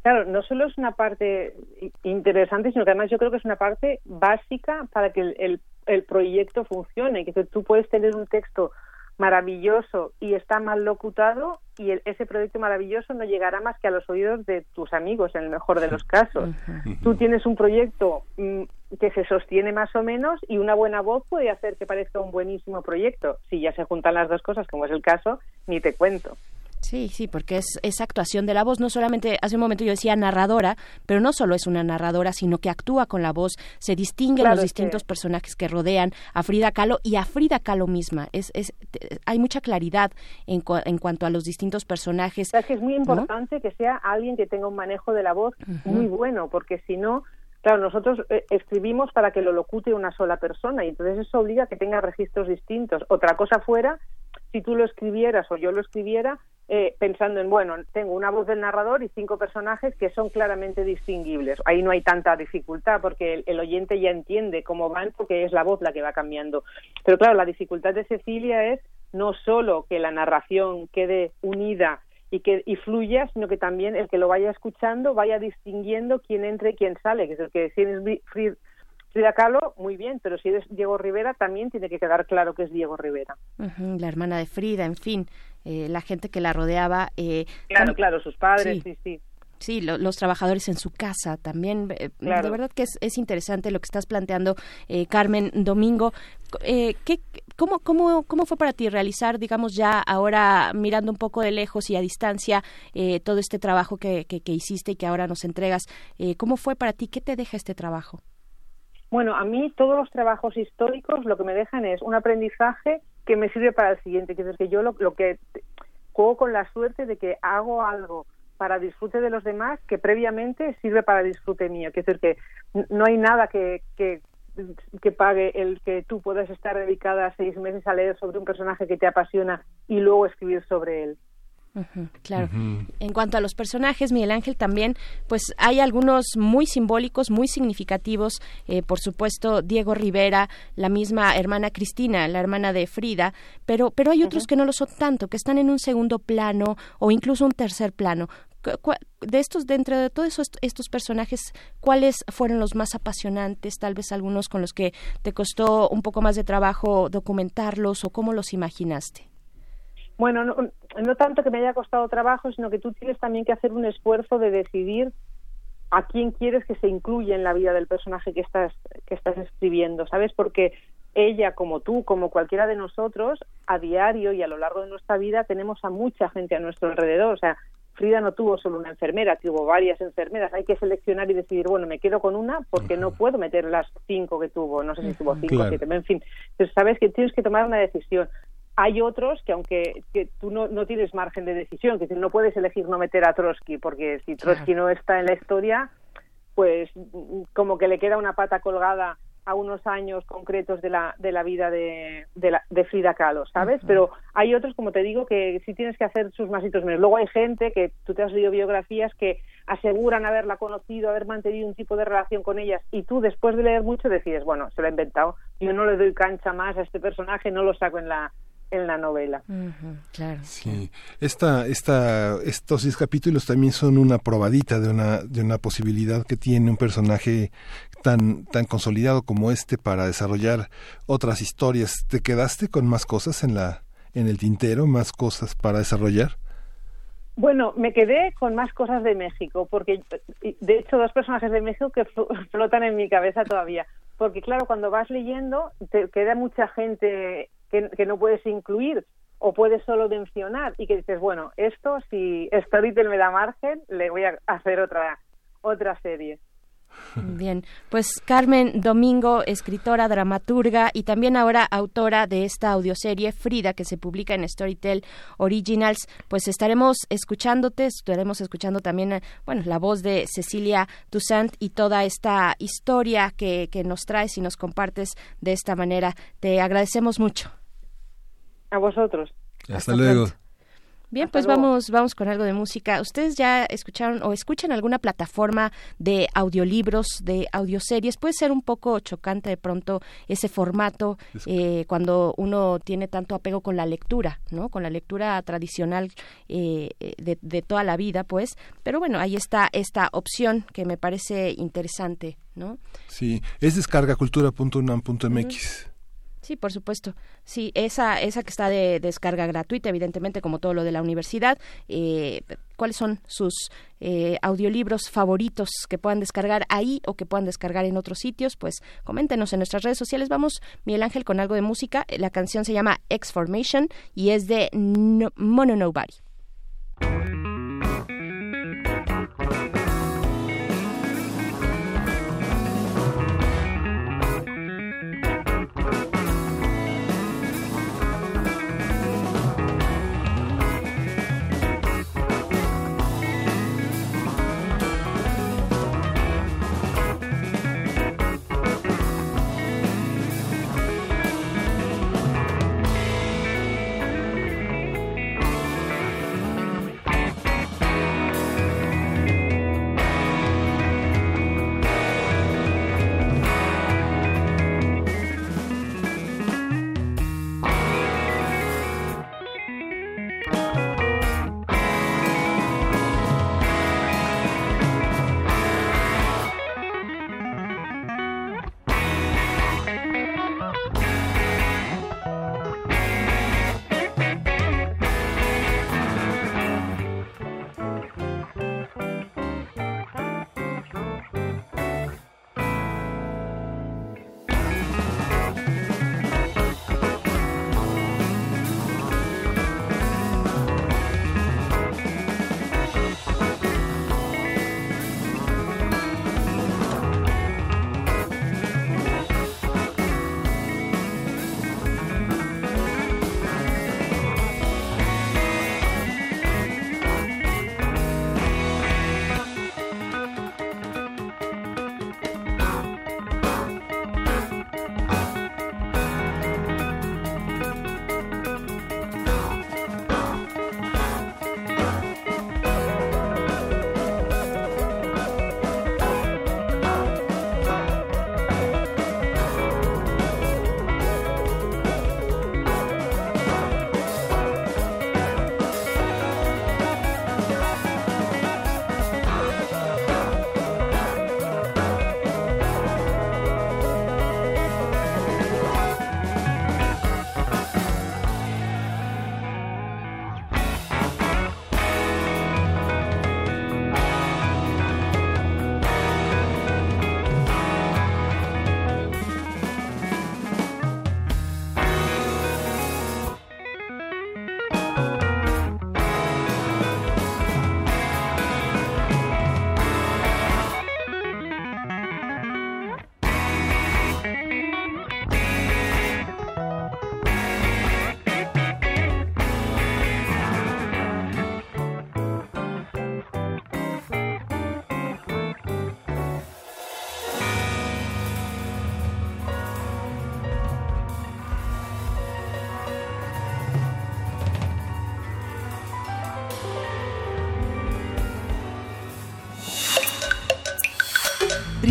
Claro, no solo es una parte interesante, sino que además yo creo que es una parte básica para que el, proyecto funcione. Que tú puedes tener un texto maravilloso y está mal locutado y ese proyecto maravilloso no llegará más que a los oídos de tus amigos en el mejor de los casos. Tú tienes un proyecto mm, que se sostiene más o menos y una buena voz puede hacer que parezca un buenísimo proyecto. Si ya se juntan las dos cosas, como es el caso, ni te cuento. Sí, sí, porque es esa actuación de la voz. No solamente, hace un momento yo decía narradora, pero no solo es una narradora, sino que actúa con la voz, se distingue los distintos personajes que rodean a Frida Kahlo y a Frida Kahlo misma. Es, es, hay mucha claridad en, en cuanto a los distintos personajes. Es, que es muy importante que sea alguien que tenga un manejo de la voz muy bueno, porque si no, Claro, nosotros eh, escribimos para que lo locute una sola persona y entonces eso obliga a que tenga registros distintos. Otra cosa fuera si tú lo escribieras o yo lo escribiera eh, pensando en, bueno, tengo una voz del narrador y cinco personajes que son claramente distinguibles. Ahí no hay tanta dificultad porque el, oyente ya entiende cómo van porque es la voz la que va cambiando. Pero claro, la dificultad de Cecilia es no solo que la narración quede unida y que y fluya, sino que también el que lo vaya escuchando vaya distinguiendo quién entra y quién sale, que es el que si es Frida Kahlo, muy bien, pero si es Diego Rivera, también tiene que quedar claro que es Diego Rivera. la hermana de Frida, en fin, eh, la gente que la rodeaba. Eh, claro, claro, sus padres, sí, sí. sí. los trabajadores en su casa también. Eh, de verdad que es, es, interesante lo que estás planteando, Carmen Domingo. ¿qué, cómo, cómo, ¿Cómo fue para ti realizar, digamos, ya ahora mirando un poco de lejos y a distancia todo este trabajo que, que, que, hiciste y que ahora nos entregas? ¿Cómo fue para ti? ¿Qué te deja este trabajo? Bueno, a mí todos los trabajos históricos lo que me dejan es un aprendizaje que me sirve para el siguiente, que es que yo lo, que juego con la suerte de que hago algo para disfrute de los demás que previamente sirve para disfrute mío. Que es decir, que no hay nada que, que, que pague el que tú puedas estar dedicada seis meses a leer sobre un personaje que te apasiona y luego escribir sobre él claro. En cuanto a los personajes, Miguel Ángel también, pues hay algunos muy simbólicos, muy significativos. Eh, por supuesto, Diego Rivera, la misma hermana Cristina, la hermana de Frida, pero, pero hay otros que no lo son tanto, que están en un segundo plano o incluso un tercer plano. De estos, dentro de todos estos personajes, ¿cuáles fueron los más apasionantes? Tal vez algunos con los que te costó un poco más de trabajo documentarlos o cómo los imaginaste. Bueno, no, no tanto que me haya costado trabajo, sino que tú tienes también que hacer un esfuerzo de decidir a quién quieres que se incluya en la vida del personaje que estás que estás escribiendo, ¿sabes? Porque ella como tú, como cualquiera de nosotros, a diario y a lo largo de nuestra vida tenemos a mucha gente a nuestro alrededor, o sea, Frida no tuvo solo una enfermera, tuvo varias enfermeras. Hay que seleccionar y decidir, bueno, me quedo con una porque no puedo meter las cinco que tuvo, no sé si tuvo cinco o siete, en fin. Entonces, sabes que tienes que tomar una decisión hay otros que aunque que tú no, no tienes margen de decisión, que no puedes elegir no meter a Trotsky, porque si Trotsky no está en la historia, pues como que le queda una pata colgada a unos años concretos de la, de la vida de, de, Frida Kahlo, ¿sabes? Pero hay otros, como te digo, que sí tienes que hacer sus masitos menos. Luego hay gente que tú te has leído biografías que aseguran haberla conocido, haber mantenido un tipo de relación con ellas y tú después de leer mucho decides, bueno, se lo ha inventado, yo no le doy cancha más a este personaje, no lo saco en la en la novela. claro. Sí, esta, esta, estos seis capítulos también son una probadita de una, de una posibilidad que tiene un personaje tan, tan consolidado como este para desarrollar otras historias. ¿Te quedaste con más cosas en la, en el tintero, más cosas para desarrollar? Bueno, me quedé con más cosas de México, porque de hecho dos personajes de México que flotan en mi cabeza todavía. Porque claro, cuando vas leyendo, te queda mucha gente que, no puedes incluir o puedes solo mencionar y que dices, bueno, esto si Storytel me da margen, le voy a hacer otra, otra serie. Bien, pues Carmen Domingo, escritora, dramaturga y también ahora autora de esta audioserie Frida que se publica en Storytel Originals, pues estaremos escuchándote, estaremos escuchando también, eh, bueno, la voz de Cecilia Toussaint y toda esta historia que, que nos traes y nos compartes de esta manera. Te agradecemos mucho. A vosotros. Hasta, luego. Bien, pues vamos, vamos con algo de música. ¿Ustedes ya escucharon o escuchan alguna plataforma de audiolibros, de audioseries? Puede ser un poco chocante de pronto ese formato eh, cuando uno tiene tanto apego con la lectura, ¿no? Con la lectura tradicional eh, de, de, toda la vida, pues. Pero bueno, ahí está esta opción que me parece interesante, ¿no? Sí, es descargacultura.unam.mx. Sí, por supuesto. Sí, esa, esa que está de descarga gratuita, evidentemente, como todo lo de la universidad. Eh, ¿Cuáles son sus eh, audiolibros favoritos que puedan descargar ahí o que puedan descargar en otros sitios? Pues coméntenos en nuestras redes sociales. Vamos, Miguel Ángel, con algo de música. La canción se llama X-Formation y es de Mono Nobody.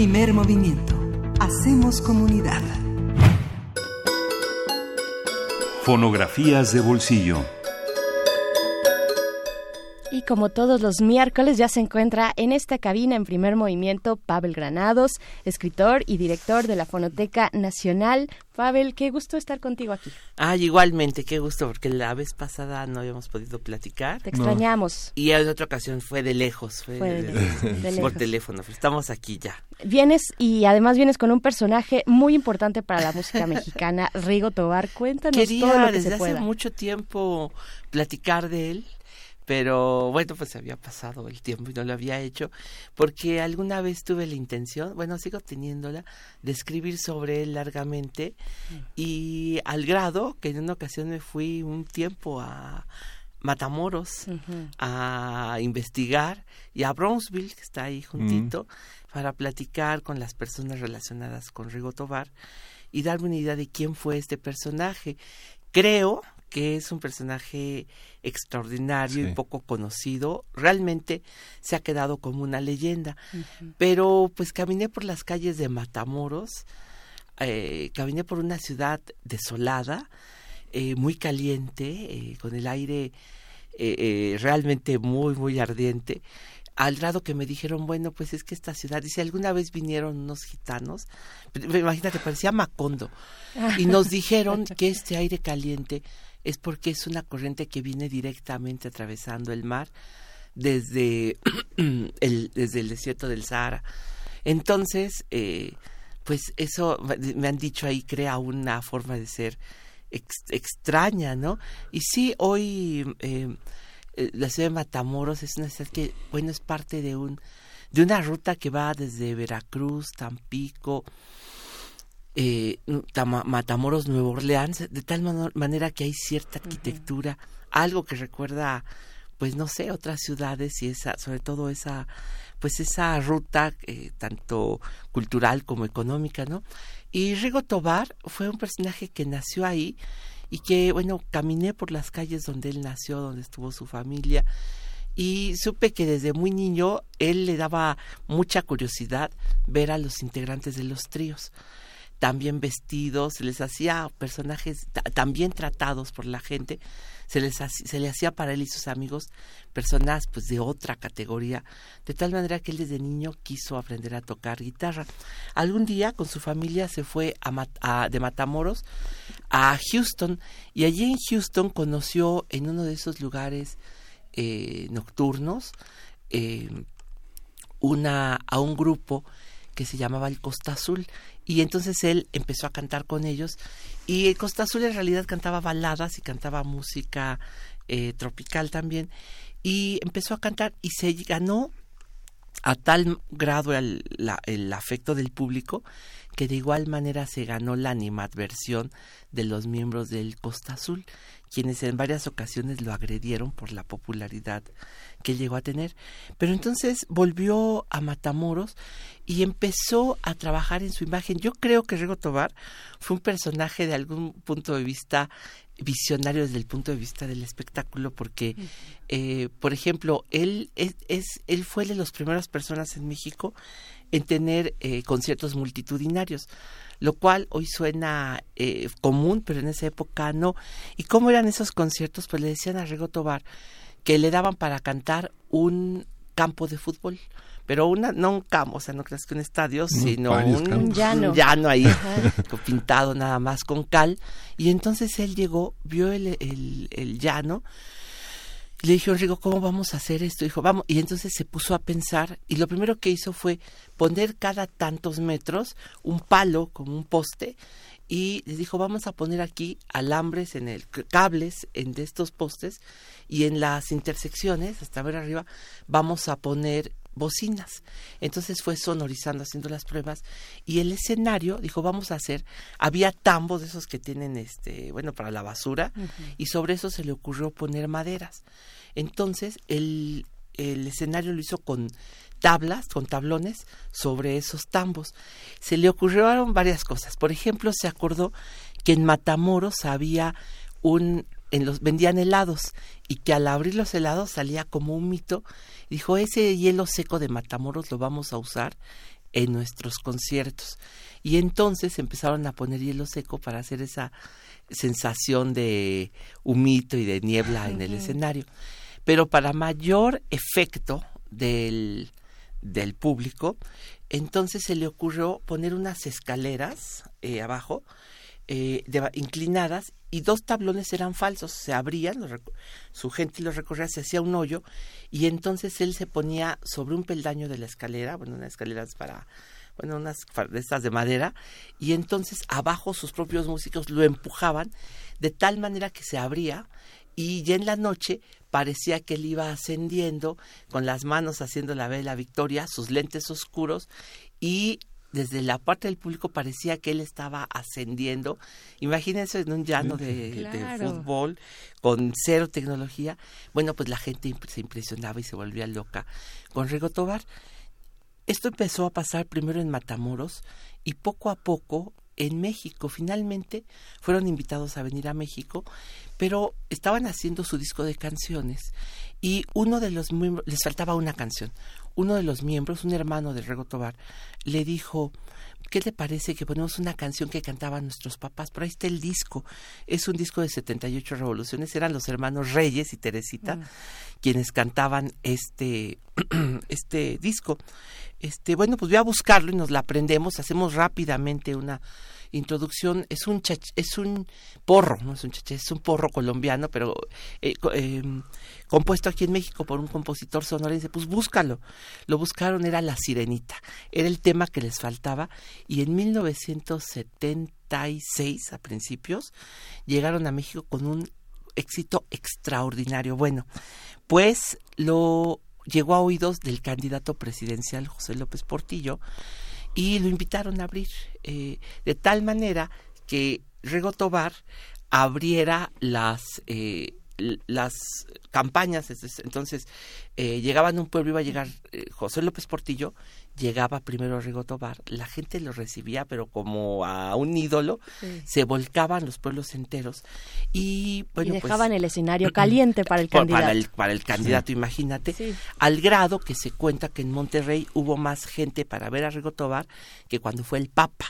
Primer movimiento. Hacemos comunidad. Fonografías de bolsillo. Como todos los miércoles ya se encuentra en esta cabina en primer movimiento Pavel Granados, escritor y director de la Fonoteca Nacional. Pavel, qué gusto estar contigo aquí. Ah, igualmente, qué gusto, porque la vez pasada no habíamos podido platicar. Te extrañamos. Y en otra ocasión fue de lejos, fue, de, por teléfono, estamos aquí ya. Vienes y además vienes con un personaje muy importante para la música mexicana, Rigo Tobar. Cuéntanos Quería todo lo que desde se hace mucho tiempo platicar de él pero bueno, pues había pasado el tiempo y no lo había hecho, porque alguna vez tuve la intención, bueno, sigo teniéndola, de escribir sobre él largamente mm. y al grado que en una ocasión me fui un tiempo a Matamoros a investigar y a Brownsville, que está ahí juntito, mm. para platicar con las personas relacionadas con Rigo Tobar y darme una idea de quién fue este personaje. Creo que es un personaje extraordinario y poco conocido, realmente se ha quedado como una leyenda. Pero pues caminé por las calles de Matamoros, eh, caminé por una ciudad desolada, eh, muy caliente, eh, con el aire realmente muy, muy ardiente. Al grado que me dijeron, bueno, pues es que esta ciudad, dice, alguna vez vinieron unos gitanos, imagínate, parecía Macondo, y nos dijeron que este aire caliente es porque es una corriente que viene directamente atravesando el mar desde el, desde el desierto del Sahara. Entonces, eh, pues eso me han dicho ahí crea una forma de ser extraña, ¿no? Y sí, hoy eh, eh, la ciudad de Matamoros es una ciudad que, bueno, es parte de un de una ruta que va desde Veracruz, Tampico, eh, Matamoros, Nueva Orleans, de tal manera que hay cierta arquitectura, algo que recuerda, pues no sé, otras ciudades y esa, sobre todo esa, pues esa ruta eh, tanto cultural como económica, ¿no? Y Rigo Tobar fue un personaje que nació ahí y que, bueno, caminé por las calles donde él nació, donde estuvo su familia y supe que desde muy niño él le daba mucha curiosidad ver a los integrantes de los tríos también vestidos, se les hacía personajes también tratados por la gente, se les se le hacía para él y sus amigos personas pues de otra categoría, de tal manera que él desde niño quiso aprender a tocar guitarra. Algún día con su familia se fue a, de Matamoros a Houston y allí en Houston conoció en uno de esos lugares eh, nocturnos eh, una a un grupo que se llamaba el Costa Azul y entonces él empezó a cantar con ellos. Y Costa Azul en realidad cantaba baladas y cantaba música eh, tropical también. Y empezó a cantar y se ganó a tal grado el, el afecto del público que de igual manera se ganó la animadversión de los miembros del Costa Azul, quienes en varias ocasiones lo agredieron por la popularidad que llegó a tener. Pero entonces volvió a Matamoros y empezó a trabajar en su imagen. Yo creo que Rigo Tobar fue un personaje de algún punto de vista visionario desde el punto de vista del espectáculo porque eh, por ejemplo él es, él fue de las primeras personas en México en tener eh, conciertos multitudinarios lo cual hoy suena eh, común pero en esa época no. Y cómo eran esos conciertos pues le decían a Rigo Tobar que le daban para cantar un campo de fútbol pero una no un campo, o sea, no creas que un estadio, sino un, llano. ahí pintado nada más con cal. Y entonces él llegó, vio el, el, el llano le dije, Rigo, ¿cómo vamos a hacer esto? Dijo, vamos. Y entonces se puso a pensar y lo primero que hizo fue poner cada tantos metros un palo como un poste y les dijo, vamos a poner aquí alambres en el cables en de estos postes y en las intersecciones, hasta ver arriba, vamos a poner bocinas. Entonces fue sonorizando, haciendo las pruebas y el escenario dijo, vamos a hacer, había tambos de esos que tienen, este, bueno, para la basura y sobre eso se le ocurrió poner maderas. Entonces el, el escenario lo hizo con tablas, con tablones sobre esos tambos. Se le ocurrieron varias cosas. Por ejemplo, se acordó que en Matamoros había un en los vendían helados y que al abrir los helados salía como un mito. Dijo, ese hielo seco de Matamoros lo vamos a usar en nuestros conciertos. Y entonces empezaron a poner hielo seco para hacer esa sensación de humito y de niebla en el escenario. Pero para mayor efecto del, del público, entonces se le ocurrió poner unas escaleras eh, abajo, eh, inclinadas, y dos tablones eran falsos, se abrían, su gente los recorría, se hacía un hoyo, y entonces él se ponía sobre un peldaño de la escalera, bueno, unas escaleras para bueno, unas de estas de madera, y entonces abajo sus propios músicos lo empujaban de tal manera que se abría y ya en la noche parecía que él iba ascendiendo con las manos haciendo la vela victoria, sus lentes oscuros y desde la parte del público parecía que él estaba ascendiendo. Imagínense en un llano de, fútbol con cero tecnología. Bueno, pues la gente se impresionaba y se volvía loca con Rigo Tobar. Esto empezó a pasar primero en Matamoros y poco a poco en México. Finalmente fueron invitados a venir a México, pero estaban haciendo su disco de canciones y uno de los miembros, les faltaba una canción. Uno de los miembros, un hermano de Rego Tobar, le dijo, ¿qué le parece que ponemos una canción que cantaban nuestros papás? Por ahí está el disco. Es un disco de 78 revoluciones. Eran los hermanos Reyes y Teresita mm. quienes cantaban este, este disco. Este, bueno, pues voy a buscarlo y nos la aprendemos. Hacemos rápidamente una introducción es un es un porro, no es un es un porro colombiano, pero eh, em, compuesto aquí en México por un compositor sonorense, pues búscalo. Lo buscaron, era La Sirenita, era el tema que les faltaba y en 1976 a principios llegaron a México con un éxito extraordinario. Bueno, pues lo llegó a oídos del candidato presidencial José López Portillo, y lo invitaron a abrir, eh, de tal manera que Rego Tobar abriera las, eh, las campañas. Entonces, eh, llegaban a un pueblo, iba a llegar eh, José López Portillo llegaba primero Rigo Tobar, la gente lo recibía, pero como a un ídolo, se volcaban los pueblos enteros y bueno, y pues, dejaban el escenario caliente para el candidato. Para el, para el candidato, imagínate, al grado que se cuenta que en Monterrey hubo más gente para ver a Rigo Tobar que cuando fue el Papa.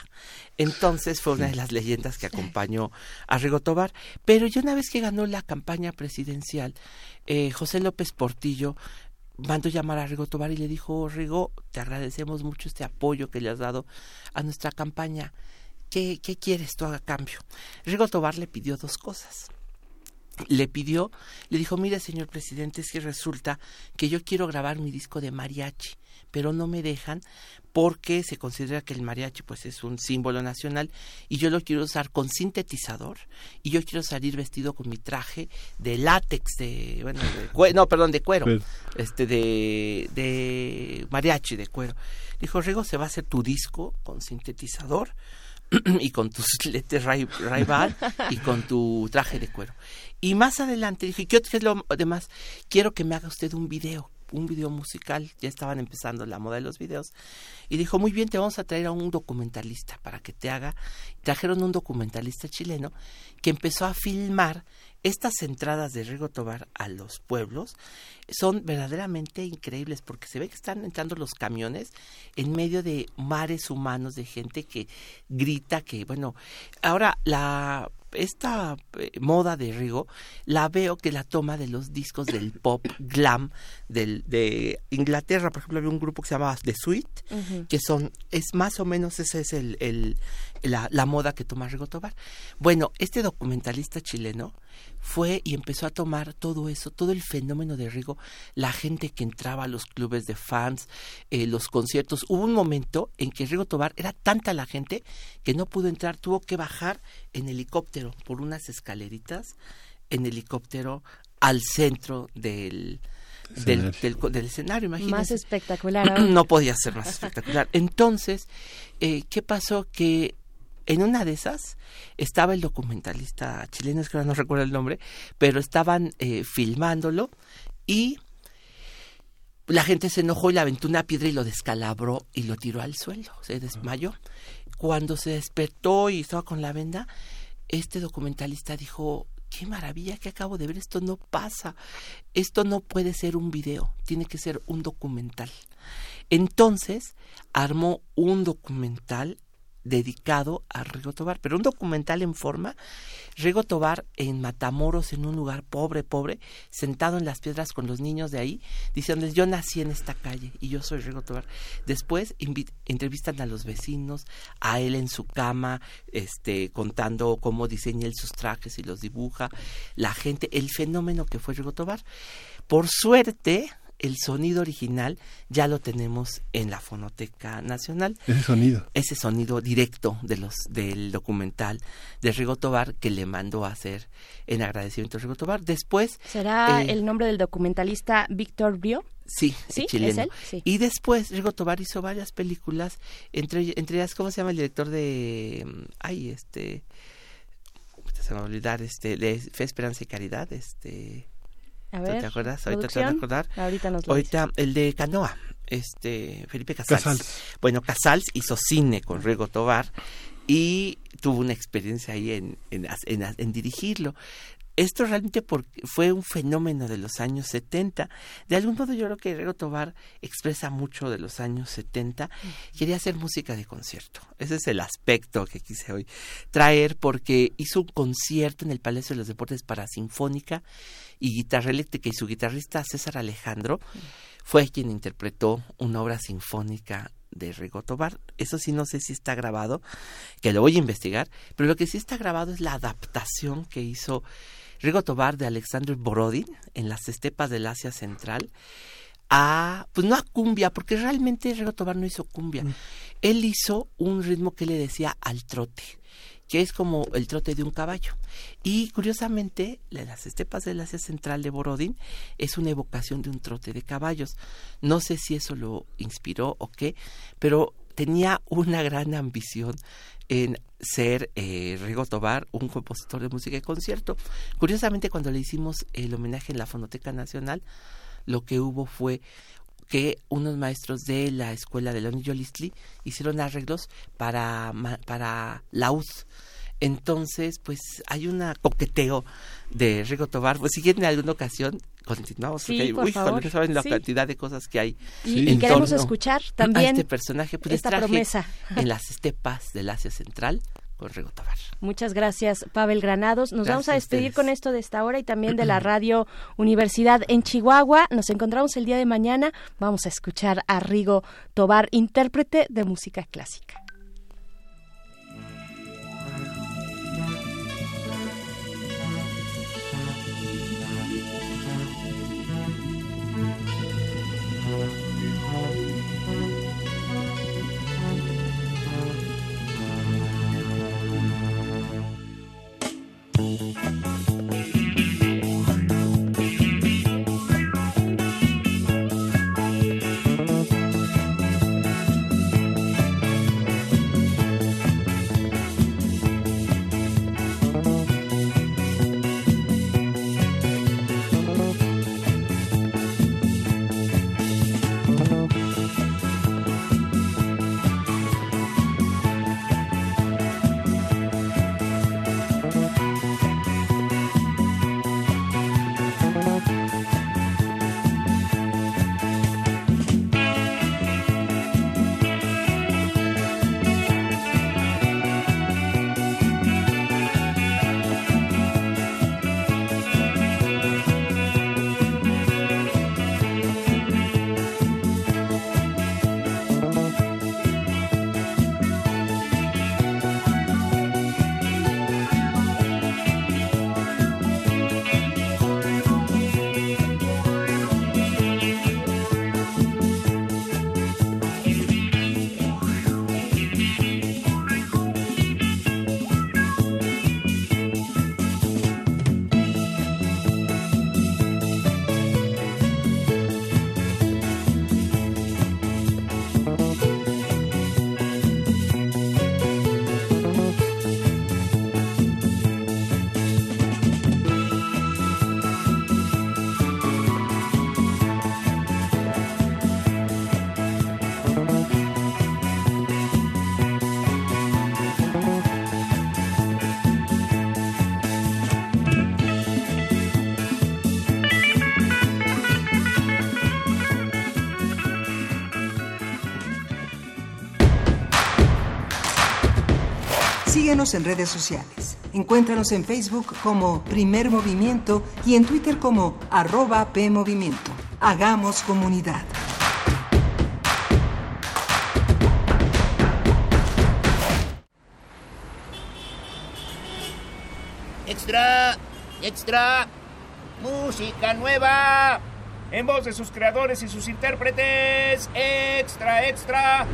Entonces fue una de las leyendas que acompañó a Rigo Tobar. Pero ya una vez que ganó la campaña presidencial, eh, José López Portillo mandó llamar a Rigo Tobar y le dijo, Rigo, te agradecemos mucho este apoyo que le has dado a nuestra campaña. ¿Qué, qué quieres tú a cambio? Rigo Tobar le pidió dos cosas. Le pidió, le dijo, mire señor presidente, es que resulta que yo quiero grabar mi disco de mariachi, pero no me dejan porque se considera que el mariachi pues es un símbolo nacional y yo lo quiero usar con sintetizador y yo quiero salir vestido con mi traje de látex de bueno de no perdón de cuero este de de mariachi de cuero. Dijo Rigo se va a hacer tu disco con sintetizador y con tus lentes ray, y con tu traje de cuero y más adelante dije qué es lo demás quiero que me haga usted un video un video musical, ya estaban empezando la moda de los videos, y dijo, muy bien, te vamos a traer a un documentalista para que te haga. Trajeron un documentalista chileno que empezó a filmar estas entradas de Rigo Tobar a los pueblos son verdaderamente increíbles porque se ve que están entrando los camiones en medio de mares humanos de gente que grita que bueno ahora la esta eh, moda de Rigo la veo que la toma de los discos del pop glam del, de Inglaterra. Por ejemplo, había un grupo que se llamaba The Sweet, que son, es más o menos esa es el, el la, la, moda que toma Rigo Tobar. Bueno, este documentalista chileno fue y empezó a tomar todo eso, todo el fenómeno de Rigo, la gente que entraba a los clubes de fans, eh, los conciertos. Hubo un momento en que Rigo Tobar era tanta la gente que no pudo entrar, tuvo que bajar en helicóptero por unas escaleritas en helicóptero al centro del, del, del, escenario, imagínense. Más espectacular. no podía ser más espectacular. Entonces, eh, ¿qué pasó? Que en una de esas estaba el documentalista chileno, es que ahora no recuerdo el nombre, pero estaban eh, filmándolo y la gente se enojó y le aventó una piedra y lo descalabró y lo tiró al suelo, se desmayó. Cuando se despertó y estaba con la venda, este documentalista dijo, qué maravilla que acabo de ver, esto no pasa, esto no puede ser un video, tiene que ser un documental. Entonces armó un documental dedicado a Rigo Tobar, pero un documental en forma, Rigo Tobar en Matamoros, en un lugar pobre, pobre, sentado en las piedras con los niños de ahí, diciendo, yo nací en esta calle y yo soy Rigo Tobar. Después entrevistan a los vecinos, a él en su cama, este, contando cómo diseña él sus trajes y los dibuja, la gente, el fenómeno que fue Rigo Tobar. Por suerte, el sonido original ya lo tenemos en la Fonoteca Nacional. Ese sonido. Ese sonido directo de los, del documental de Rigo Tobar que le mandó a hacer en agradecimiento a Rigo Tobar. Después... ¿Será eh, el nombre del documentalista Víctor Brio? Sí, ¿Sí? chileno. Y después Rigo Tobar hizo varias películas, entre, entre ellas, ¿cómo se llama el director de... Ay, este... Se me va a olvidar, este, de Fe, Esperanza y Caridad, este... ¿Te acuerdas? Ahorita te vas a acordar. Ahorita nos Ahorita el de Canoa, este Felipe Casals. Bueno, Casals hizo cine con Rigo Tobar y tuvo una experiencia ahí en, en, en dirigirlo esto realmente fue un fenómeno de los años 70. De algún modo yo creo que Rego Tobar expresa mucho de los años 70. Quería hacer música de concierto. Ese es el aspecto que quise hoy traer porque hizo un concierto en el Palacio de los Deportes para Sinfónica y Guitarra Eléctrica y su guitarrista César Alejandro fue quien interpretó una obra sinfónica de Rigo Tobar. Eso sí no sé si está grabado, que lo voy a investigar, pero lo que sí está grabado es la adaptación que hizo Rigo Tobar de Alexander Borodin en las estepas del Asia Central a, pues no a cumbia, porque realmente Rigo Tobar no hizo cumbia. Mm. Él hizo un ritmo que le decía al trote, que es como el trote de un caballo. Y curiosamente, las estepas del Asia Central de Borodin es una evocación de un trote de caballos. No sé si eso lo inspiró o qué, pero tenía una gran ambición en ser eh, Rigo Tobar un compositor de música de concierto. Curiosamente, cuando le hicimos el homenaje en la Fonoteca Nacional, lo que hubo fue que unos maestros de la escuela de León Yolistli hicieron arreglos para, para laúd. Entonces, pues hay un coqueteo de Rigo Tobar. Pues si quieren en alguna ocasión, continuamos. Sí, por favor. saben la cantidad de cosas que hay. Y, queremos escuchar también este personaje. Pues esta promesa. En las estepas del Asia Central con Rigo Tobar. Muchas gracias, Pavel Granados. Nos vamos a despedir con esto de esta hora y también de la Radio Universidad en Chihuahua. Nos encontramos el día de mañana. Vamos a escuchar a Rigo Tobar, intérprete de música clásica. En redes sociales. Encuéntranos en Facebook como Primer Movimiento y en Twitter como arroba PMovimiento. Hagamos comunidad. Extra, extra, música nueva. En voz de sus creadores y sus intérpretes. Extra, extra.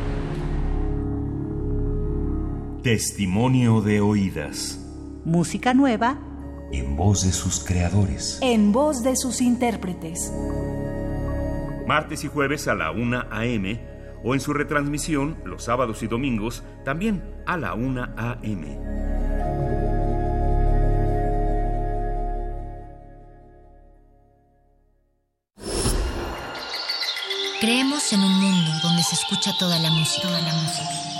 Testimonio de oídas. Música nueva. En voz de sus creadores. En voz de sus intérpretes. Martes y jueves a la 1 a.m. o en su retransmisión los sábados y domingos también a la 1 a.m. Creemos en un mundo donde se escucha toda la música, toda la música,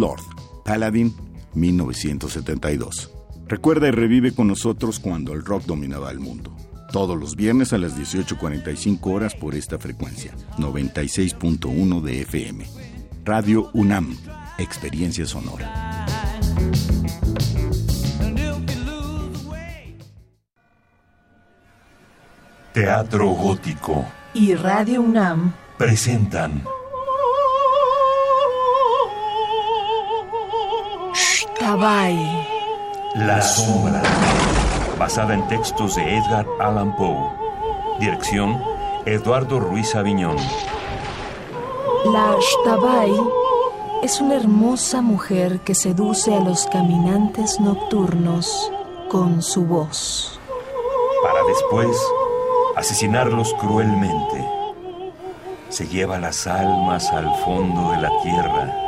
Lord, Paladin, 1972. Recuerda y revive con nosotros cuando el rock dominaba el mundo. Todos los viernes a las 18.45 horas por esta frecuencia, 96.1 de FM. Radio UNAM, Experiencia Sonora. Teatro Gótico y Radio UNAM presentan Tabay. La sombra, basada en textos de Edgar Allan Poe. Dirección, Eduardo Ruiz Aviñón. La Shtabai es una hermosa mujer que seduce a los caminantes nocturnos con su voz. Para después asesinarlos cruelmente. Se lleva las almas al fondo de la tierra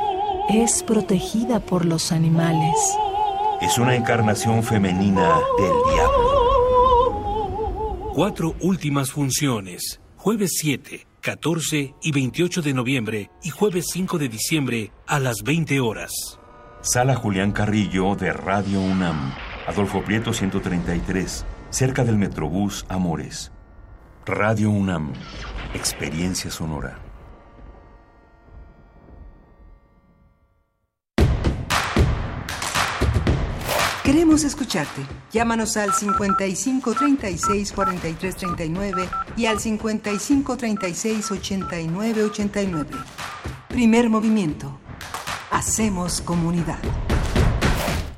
es protegida por los animales. Es una encarnación femenina del diablo. Cuatro últimas funciones. Jueves 7, 14 y 28 de noviembre y jueves 5 de diciembre a las 20 horas. Sala Julián Carrillo de Radio UNAM. Adolfo Prieto 133, cerca del Metrobús Amores. Radio UNAM. Experiencia sonora. Queremos escucharte. Llámanos al 55 36 43 39 y al 55 36 89 89. Primer movimiento. Hacemos comunidad.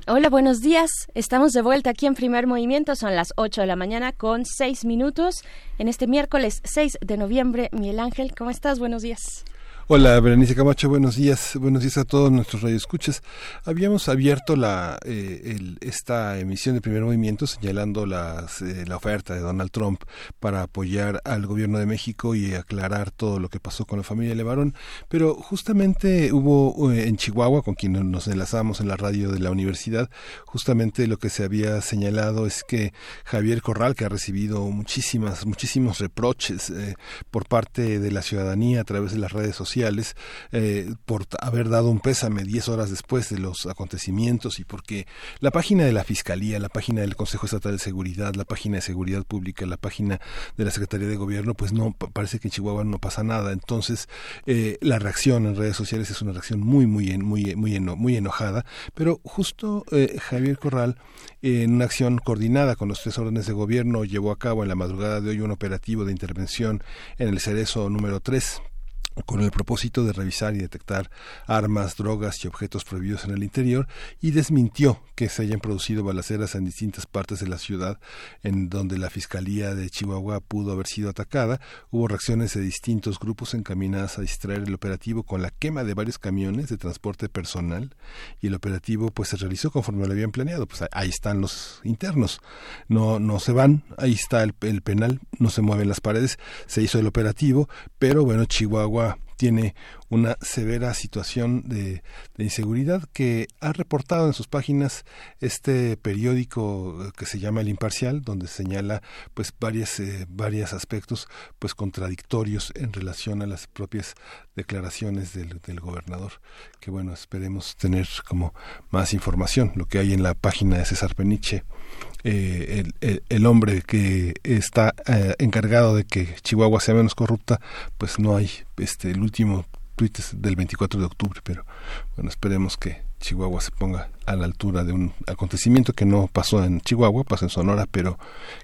Hola, buenos días. Estamos de vuelta aquí en Primer Movimiento. Son las 8 de la mañana con 6 minutos. En este miércoles 6 de noviembre, Miguel Ángel, ¿cómo estás? Buenos días. Hola, Berenice Camacho, buenos días. Buenos días a todos nuestros radioescuchas. Habíamos abierto la, eh, esta emisión de primer movimiento señalando las, eh, la oferta de Donald Trump para apoyar al gobierno de México y aclarar todo lo que pasó con la familia Levarón. Pero justamente hubo eh, en Chihuahua, con quien nos enlazamos en la radio de la universidad, justamente lo que se había señalado es que Javier Corral, que ha recibido muchísimas, muchísimos reproches por parte de la ciudadanía a través de las redes sociales, eh, por haber dado un pésame 10 horas después de los acontecimientos y porque la página de la Fiscalía, la página del Consejo Estatal de Seguridad, la página de Seguridad Pública, la página de la Secretaría de Gobierno, pues no, parece que en Chihuahua no pasa nada. Entonces, eh, la reacción en redes sociales es una reacción muy, muy, muy, muy, muy enojada, pero justo eh, Javier Corral, en una acción coordinada con los tres órdenes de gobierno, llevó a cabo en la madrugada de hoy un operativo de intervención en el Cerezo número 3 con el propósito de revisar y detectar armas, drogas y objetos prohibidos en el interior y desmintió que se hayan producido balaceras en distintas partes de la ciudad en donde la Fiscalía de Chihuahua pudo haber sido atacada. Hubo reacciones de distintos grupos encaminadas a distraer el operativo con la quema de varios camiones de transporte personal y el operativo pues se realizó conforme lo habían planeado. Pues ahí están los internos, no, no se van, ahí está el, el penal, no se mueven las paredes, se hizo el operativo, pero bueno, Chihuahua tiene una severa situación de, inseguridad que ha reportado en sus páginas este periódico que se llama El Imparcial, donde señala pues varias, eh, varios aspectos pues contradictorios en relación a las propias declaraciones del, del, gobernador. Que bueno, esperemos tener como más información. Lo que hay en la página de César Peniche eh, el, el, hombre que está eh, encargado de que Chihuahua sea menos corrupta, pues no hay este el último tuit del 24 de octubre, pero bueno, esperemos que Chihuahua se ponga a la altura de un acontecimiento que no pasó en Chihuahua, pasó en Sonora, pero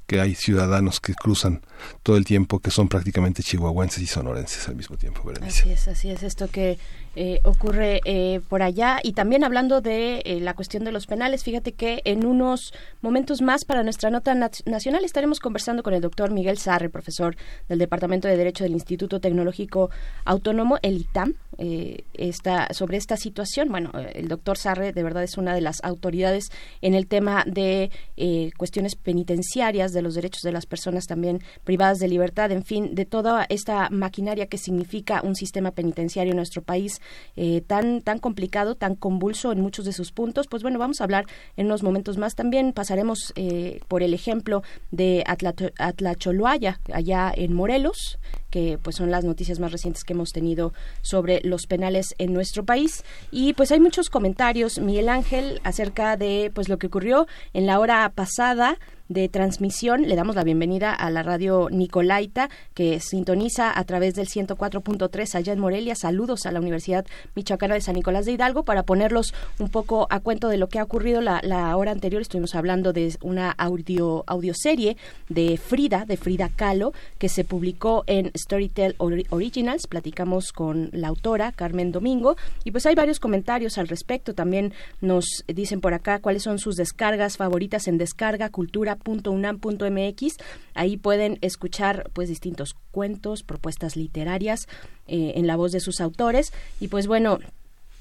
que hay ciudadanos que cruzan todo el tiempo que son prácticamente chihuahuenses y sonorenses al mismo tiempo. Así es, así es esto que eh, ocurre eh, por allá. Y también hablando de eh, la cuestión de los penales, fíjate que en unos momentos más para nuestra nota nacional estaremos conversando con el doctor Miguel Sarre, profesor del Departamento de Derecho del Instituto Tecnológico Autónomo, el ITAM, está, sobre esta situación. Bueno, el doctor Sarre de verdad es una de las autoridades en el tema de cuestiones penitenciarias, de los derechos de las personas también privadas de libertad, en fin, de toda esta maquinaria que significa un sistema penitenciario en nuestro país eh, tan, tan complicado, tan convulso en muchos de sus puntos. Pues bueno, vamos a hablar en unos momentos más. También pasaremos eh, por el ejemplo de Atlacholoaya, allá en Morelos, que pues son las noticias más recientes que hemos tenido sobre los penales en nuestro país. Y pues hay muchos comentarios Miguel Ángel acerca de pues lo que ocurrió en la hora pasada de transmisión. Le damos la bienvenida a la radio Nicolaita, que sintoniza a través del 104.3 allá en Morelia. Saludos a la Universidad Michoacana de San Nicolás de Hidalgo para ponerlos un poco a cuento de lo que ha ocurrido la, hora anterior. Estuvimos hablando de una audio audioserie de Frida, de Frida Kahlo, que se publicó en Storytel Originals. Platicamos con la autora, Carmen Domingo, y pues hay varios comentarios al respecto. También nos dicen por acá cuáles son sus descargas favoritas en descarga, cultura .unam.mx. Ahí pueden escuchar pues distintos cuentos, propuestas literarias eh, en la voz de sus autores y pues bueno,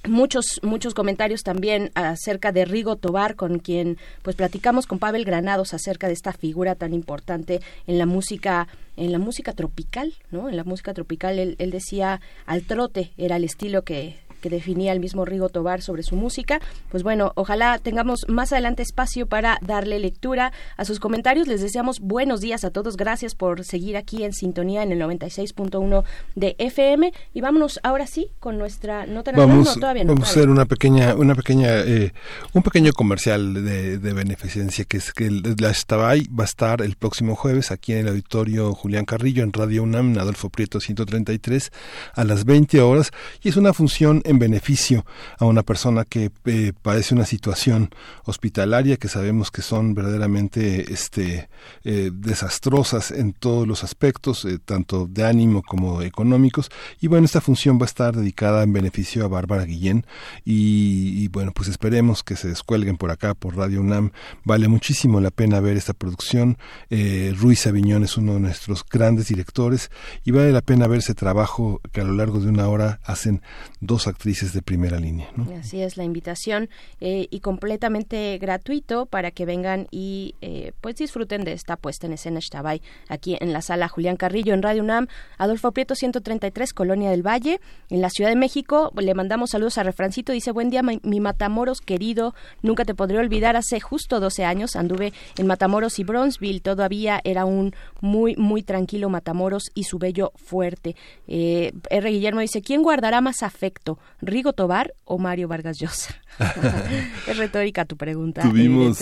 muchos muchos comentarios también acerca de Rigo Tobar con quien pues platicamos con Pavel Granados acerca de esta figura tan importante en la música en la música tropical no en la música tropical él decía al trote era el estilo que que definía el mismo Rigo Tobar sobre su música. Pues bueno, ojalá tengamos más adelante espacio para darle lectura a sus comentarios. Les deseamos buenos días a todos. Gracias por seguir aquí en sintonía en el 96.1 de FM. Y vámonos ahora sí con nuestra nota vamos, todavía Vamos a hacer una pequeña, una pequeña, eh, un pequeño comercial de, beneficencia que es que la Estabay va a estar el próximo jueves aquí en el auditorio Julián Carrillo en Radio UNAM, Adolfo Prieto 133 a las 20 horas y es una función en beneficio a una persona que eh, padece una situación hospitalaria que sabemos que son verdaderamente este, eh, desastrosas en todos los aspectos, eh, tanto de ánimo como económicos. Y bueno, esta función va a estar dedicada en beneficio a Bárbara Guillén y, bueno, pues esperemos que se descuelguen por acá, por Radio UNAM. Vale muchísimo la pena ver esta producción. Ruiz Aviñón es uno de nuestros grandes directores y vale la pena ver ese trabajo que a lo largo de una hora hacen dos actrices de primera línea. Así es la invitación eh, y completamente gratuito para que vengan y eh, pues disfruten de esta puesta en escena Shtabay aquí en la sala Julián Carrillo en Radio UNAM, Adolfo Prieto 133, Colonia del Valle, en la Ciudad de México. Le mandamos saludos a Refrancito, dice buen día mi, Matamoros querido, nunca te podré olvidar, hace justo 12 años anduve en Matamoros y Bronzeville, todavía era un muy, muy tranquilo Matamoros y su bello fuerte. Eh, R. Guillermo dice, ¿quién guardará más afecto, Rigo Tobar o Mario Vargas Llosa? es retórica tu pregunta, tuvimos,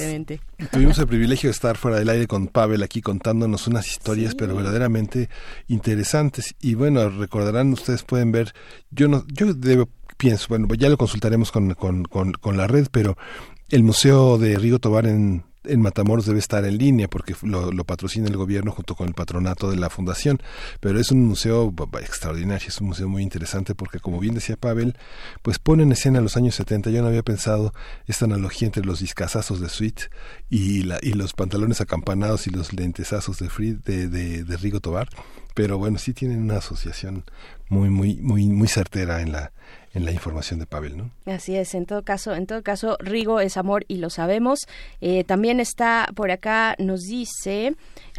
Tuvimos el privilegio de estar fuera del aire con Pavel aquí contándonos unas historias, pero verdaderamente interesantes. Y bueno, recordarán, ustedes pueden ver, yo no, yo debo, pienso, bueno, ya lo consultaremos con, con, con, con la red, pero el Museo de Rigo Tobar en en Matamoros debe estar en línea porque lo, patrocina el gobierno junto con el patronato de la fundación, pero es un museo extraordinario, es un museo muy interesante porque como bien decía Pavel, pues pone en escena los años 70, yo no había pensado esta analogía entre los discazazos de Sweet y, la, y los pantalones acampanados y los lentesazos de, Free, de, de, de Rigo Tobar, pero bueno, sí tienen una asociación muy, muy, muy, muy certera en la, en la información de Pavel, ¿no? Así es, en todo caso, en todo caso, Rigo es amor y lo sabemos. Eh, también está por acá, nos dice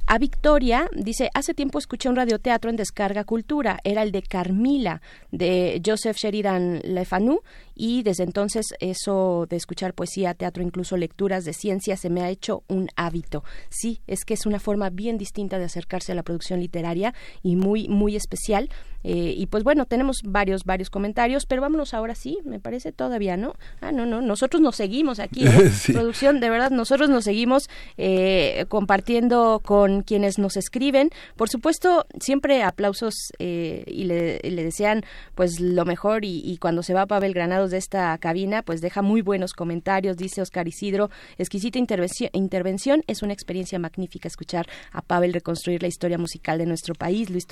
a Victoria dice, hace tiempo escuché un radioteatro en Descarga Cultura, era el de Carmila, de Joseph Sheridan Le Fanu, y desde entonces eso de escuchar poesía, teatro, incluso lecturas de ciencia se me ha hecho un hábito. Sí, es que es una forma bien distinta de acercarse a la producción literaria y muy, muy especial. Eh, y pues bueno, tenemos varios, varios comentarios, pero vámonos ahora sí, me parece todavía, ¿no? Ah, no, no, nosotros nos seguimos aquí, ¿eh? producción, de verdad, nosotros nos seguimos eh, compartiendo con quienes nos escriben. Por supuesto, siempre aplausos y le, desean pues lo mejor y, cuando se va Pavel Granados de esta cabina, pues deja muy buenos comentarios, dice Oscar Isidro, exquisita intervención, es una experiencia magnífica escuchar a Pavel reconstruir la historia musical de nuestro país. Luis,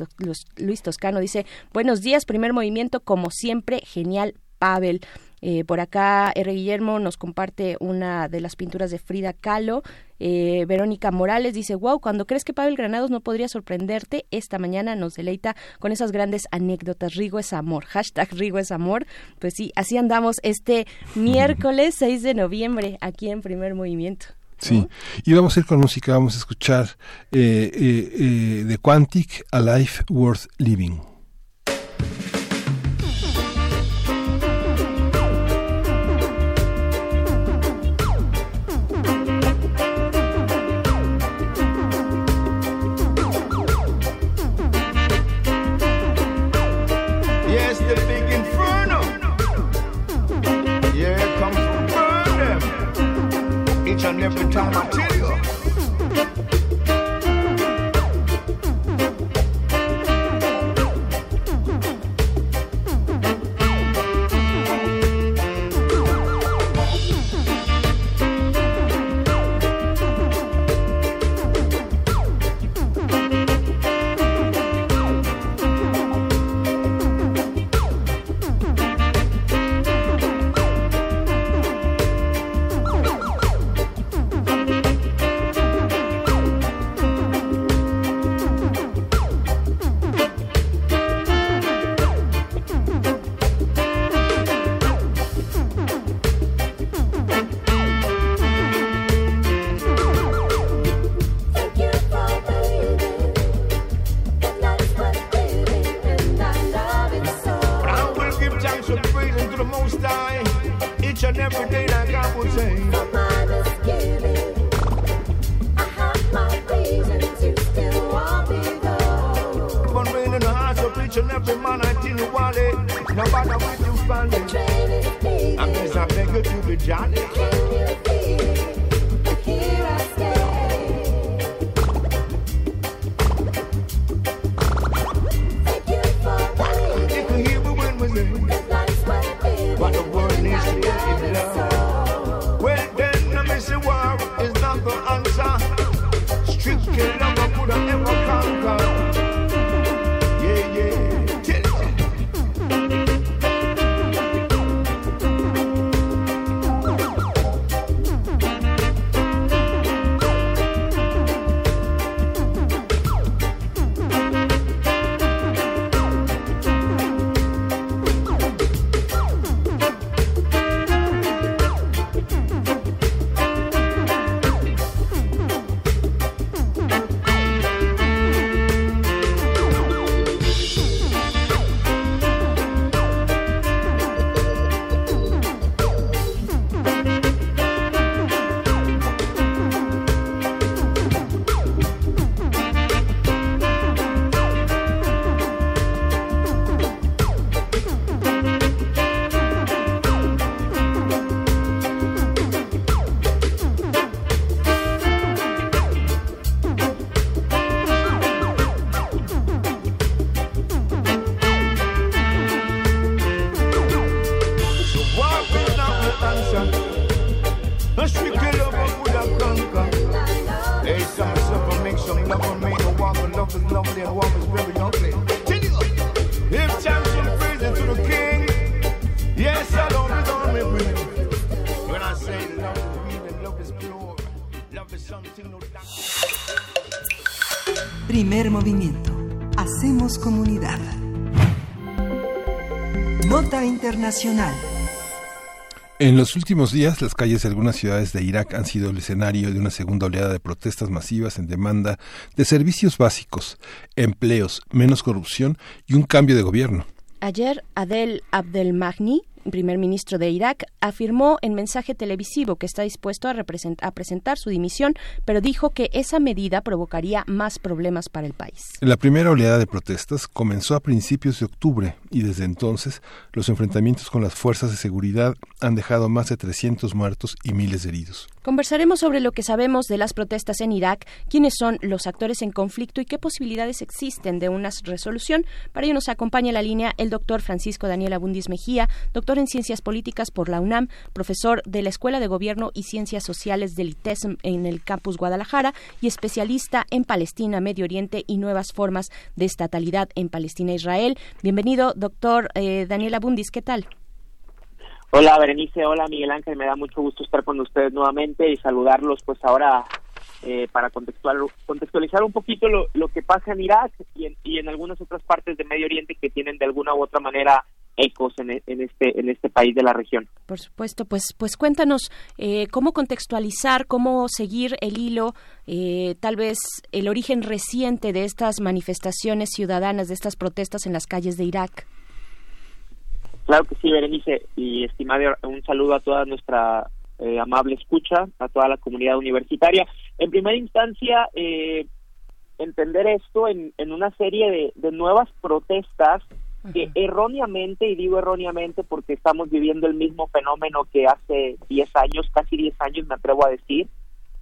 Luis Toscano dice buenos días, primer movimiento, como siempre, genial, Pavel. Eh, por acá, R. Guillermo nos comparte una de las pinturas de Frida Kahlo. Eh, Verónica Morales dice, wow, cuando crees que Pavel Granados no podría sorprenderte, esta mañana nos deleita con esas grandes anécdotas. Rigo es amor. Hashtag Rigo es amor. Pues sí, así andamos este miércoles 6 de noviembre aquí en Primer Movimiento. Sí, y vamos a ir con música, vamos a escuchar eh, eh, The Quantic, A Life Worth Living. Time I Internacional. En los últimos días, las calles de algunas ciudades de Irak han sido el escenario de una segunda oleada de protestas masivas en demanda de servicios básicos, empleos, menos corrupción y un cambio de gobierno. Ayer, Adel Abdelmahni, primer ministro de Irak, afirmó en mensaje televisivo que está dispuesto a, a, presentar su dimisión, pero dijo que esa medida provocaría más problemas para el país. La primera oleada de protestas comenzó a principios de octubre y desde entonces los enfrentamientos con las fuerzas de seguridad han dejado más de 300 muertos y miles de heridos. Conversaremos sobre lo que sabemos de las protestas en Irak, quiénes son los actores en conflicto y qué posibilidades existen de una resolución. Para ello nos acompaña en la línea el doctor Francisco Daniel Abundis Mejía, doctor en Ciencias Políticas por la UNAM, profesor de la Escuela de Gobierno y Ciencias Sociales del ITESM en el campus Guadalajara y especialista en Palestina, Medio Oriente y nuevas formas de estatalidad en Palestina e Israel. Bienvenido, doctor eh, Daniel Abundis, ¿qué tal? Hola Berenice, hola Miguel Ángel, me da mucho gusto estar con ustedes nuevamente y saludarlos pues ahora eh, para contextualizar un poquito lo, lo, que pasa en Irak y en, y en algunas otras partes de Medio Oriente que tienen de alguna u otra manera ecos en, en, este en este país de la región. Por supuesto, pues pues cuéntanos eh, cómo contextualizar, cómo seguir el hilo, eh, tal vez el origen reciente de estas manifestaciones ciudadanas, de estas protestas en las calles de Irak. Claro que sí, Berenice, y estimado, un saludo a toda nuestra eh, amable escucha, a toda la comunidad universitaria. En primera instancia, eh, entender esto en, en una serie de, nuevas protestas que erróneamente, y digo erróneamente porque estamos viviendo el mismo fenómeno que hace 10 años, casi 10 años me atrevo a decir,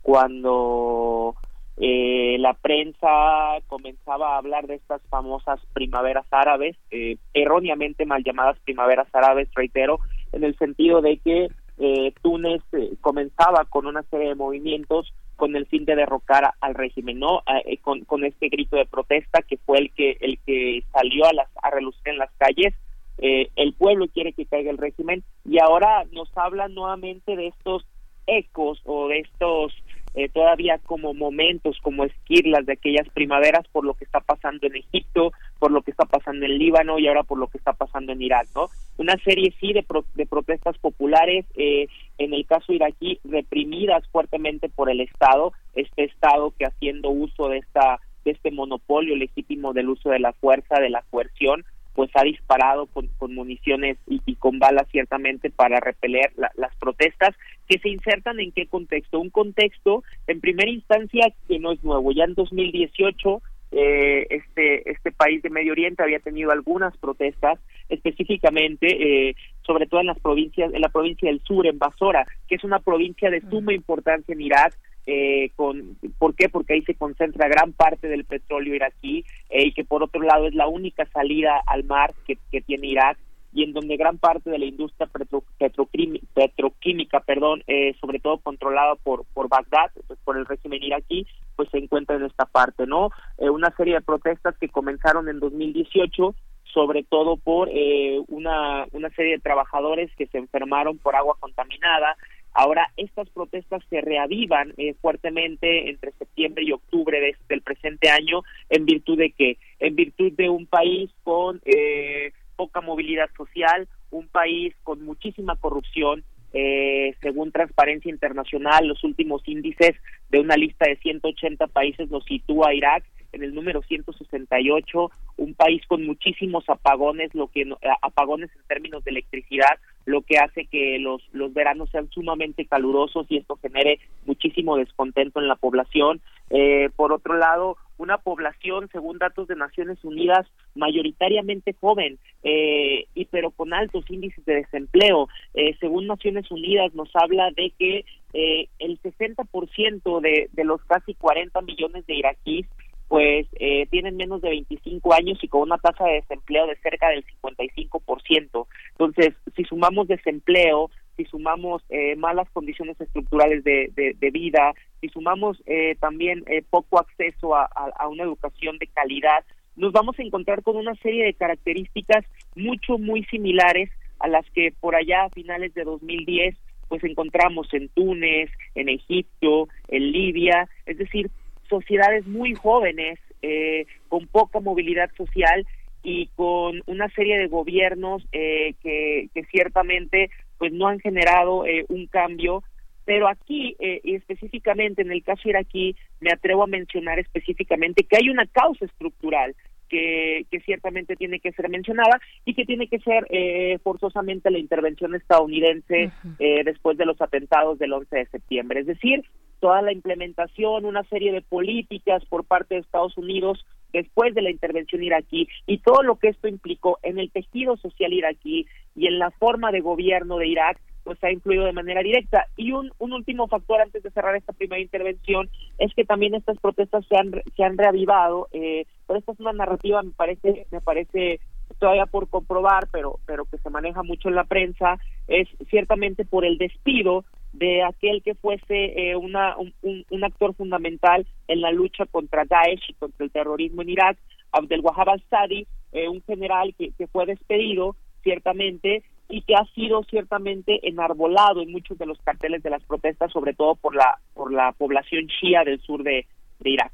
cuando eh, la prensa comenzaba a hablar de estas famosas primaveras árabes, eh, erróneamente mal llamadas primaveras árabes, reitero, en el sentido de que eh, Túnez eh, comenzaba con una serie de movimientos con el fin de derrocar al régimen, ¿no? con, con este grito de protesta que fue el que el que salió a las a relucir en las calles. el pueblo quiere que caiga el régimen y ahora nos hablan nuevamente de estos ecos o de estos eh, todavía como momentos, como esquirlas de aquellas primaveras por lo que está pasando en Egipto, por lo que está pasando en Líbano y ahora por lo que está pasando en Irak, ¿no? Una serie sí de, de protestas populares, eh, en el caso iraquí, reprimidas fuertemente por el Estado, este Estado que haciendo uso de esta de este monopolio legítimo del uso de la fuerza, de la coerción, pues ha disparado con, municiones y, con balas ciertamente para repeler las protestas que se insertan en qué contexto. Un contexto en primera instancia que no es nuevo. Ya en 2018 eh, este este país de Medio Oriente había tenido algunas protestas específicamente eh, sobre todo en las provincias en la provincia del sur en Basora que es una provincia de suma importancia en Irak eh, con ¿por qué? Porque ahí se concentra gran parte del petróleo iraquí eh, y que por otro lado es la única salida al mar que, que tiene Irak y en donde gran parte de la industria petro, petroquímica, perdón, eh, sobre todo controlada por por Bagdad, pues, por el régimen iraquí, pues se encuentra en esta parte, ¿no? Eh, una serie de protestas que comenzaron en 2018 sobre todo por eh, una, una serie de trabajadores que se enfermaron por agua contaminada, Ahora, estas protestas se reavivan eh, fuertemente entre septiembre y octubre de, del presente año, en virtud de que, en virtud de un país con eh, poca movilidad social, un país con muchísima corrupción, eh, según Transparencia Internacional, los últimos índices de una lista de 180 países nos sitúa Irak en el número 168, un país con muchísimos apagones, lo que apagones en términos de electricidad, lo que hace que los, los veranos sean sumamente calurosos y esto genere muchísimo descontento en la población. Eh, por otro lado, una población, según datos de Naciones Unidas, mayoritariamente joven, eh, y pero con altos índices de desempleo. Eh, según Naciones Unidas, nos habla de que eh, el 60% de, de los casi 40 millones de iraquíes pues eh, tienen menos de 25 años y con una tasa de desempleo de cerca del 55%. Entonces, si sumamos desempleo, si sumamos eh, malas condiciones estructurales de, de, vida, si sumamos eh, también eh, poco acceso a, a, una educación de calidad, nos vamos a encontrar con una serie de características mucho, muy similares a las que por allá a finales de 2010 pues encontramos en Túnez, en Egipto, en Libia, es decir, sociedades muy jóvenes, eh, con poca movilidad social y con una serie de gobiernos eh, que, que, ciertamente pues no han generado eh, un cambio pero aquí eh, específicamente en el caso iraquí me atrevo a mencionar específicamente que hay una causa estructural que, que ciertamente tiene que ser mencionada y que tiene que ser eh, forzosamente la intervención estadounidense eh, después de los atentados del 11 de septiembre. Es decir, toda la implementación, una serie de políticas por parte de Estados Unidos después de la intervención iraquí y todo lo que esto implicó en el tejido social iraquí y en la forma de gobierno de Irak pues ha influido de manera directa. Y un, un último factor antes de cerrar esta primera intervención es que también estas protestas se han, se han reavivado, eh, pero esta es una narrativa, me parece, me parece todavía por comprobar, pero, pero que se maneja mucho en la prensa, es ciertamente por el despido de aquel que fuese eh, una, un, un, actor fundamental en la lucha contra Daesh y contra el terrorismo en Irak, Abdel Wahab al-Sadi, eh, un general que, que fue despedido ciertamente y que ha sido ciertamente enarbolado en muchos de los carteles de las protestas, sobre todo por la por la población shia del sur de, de Irak.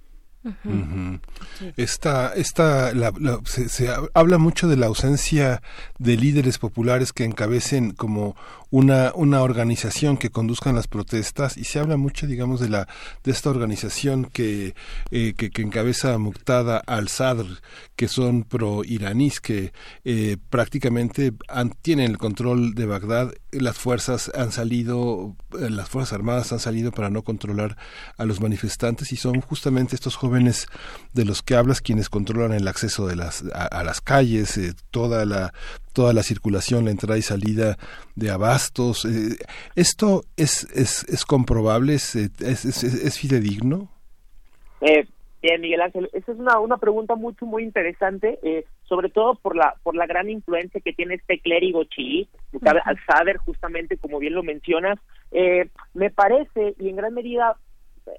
Esta, esta, la, se, habla mucho de la ausencia de líderes populares que encabecen como una, una organización que conduzcan las protestas y se habla mucho, digamos, de la de esta organización que, eh, que, que, encabeza Muqtada al-Sadr, que son pro-iraníes, que eh, prácticamente han, tienen el control de Bagdad. Las fuerzas han salido, eh, las fuerzas armadas han salido para no controlar a los manifestantes y son justamente estos jóvenes de los que hablas quienes controlan el acceso de las a, las calles eh, toda la toda la circulación la entrada y salida de abastos eh, esto es es, es comprobable es, es, es fidedigno eh, Bien, Miguel Ángel, esa es una, una pregunta mucho, muy interesante, eh, sobre todo por la por la gran influencia que tiene este clérigo chií, al-Sadr, justamente como bien lo mencionas. Eh, me parece, y en gran medida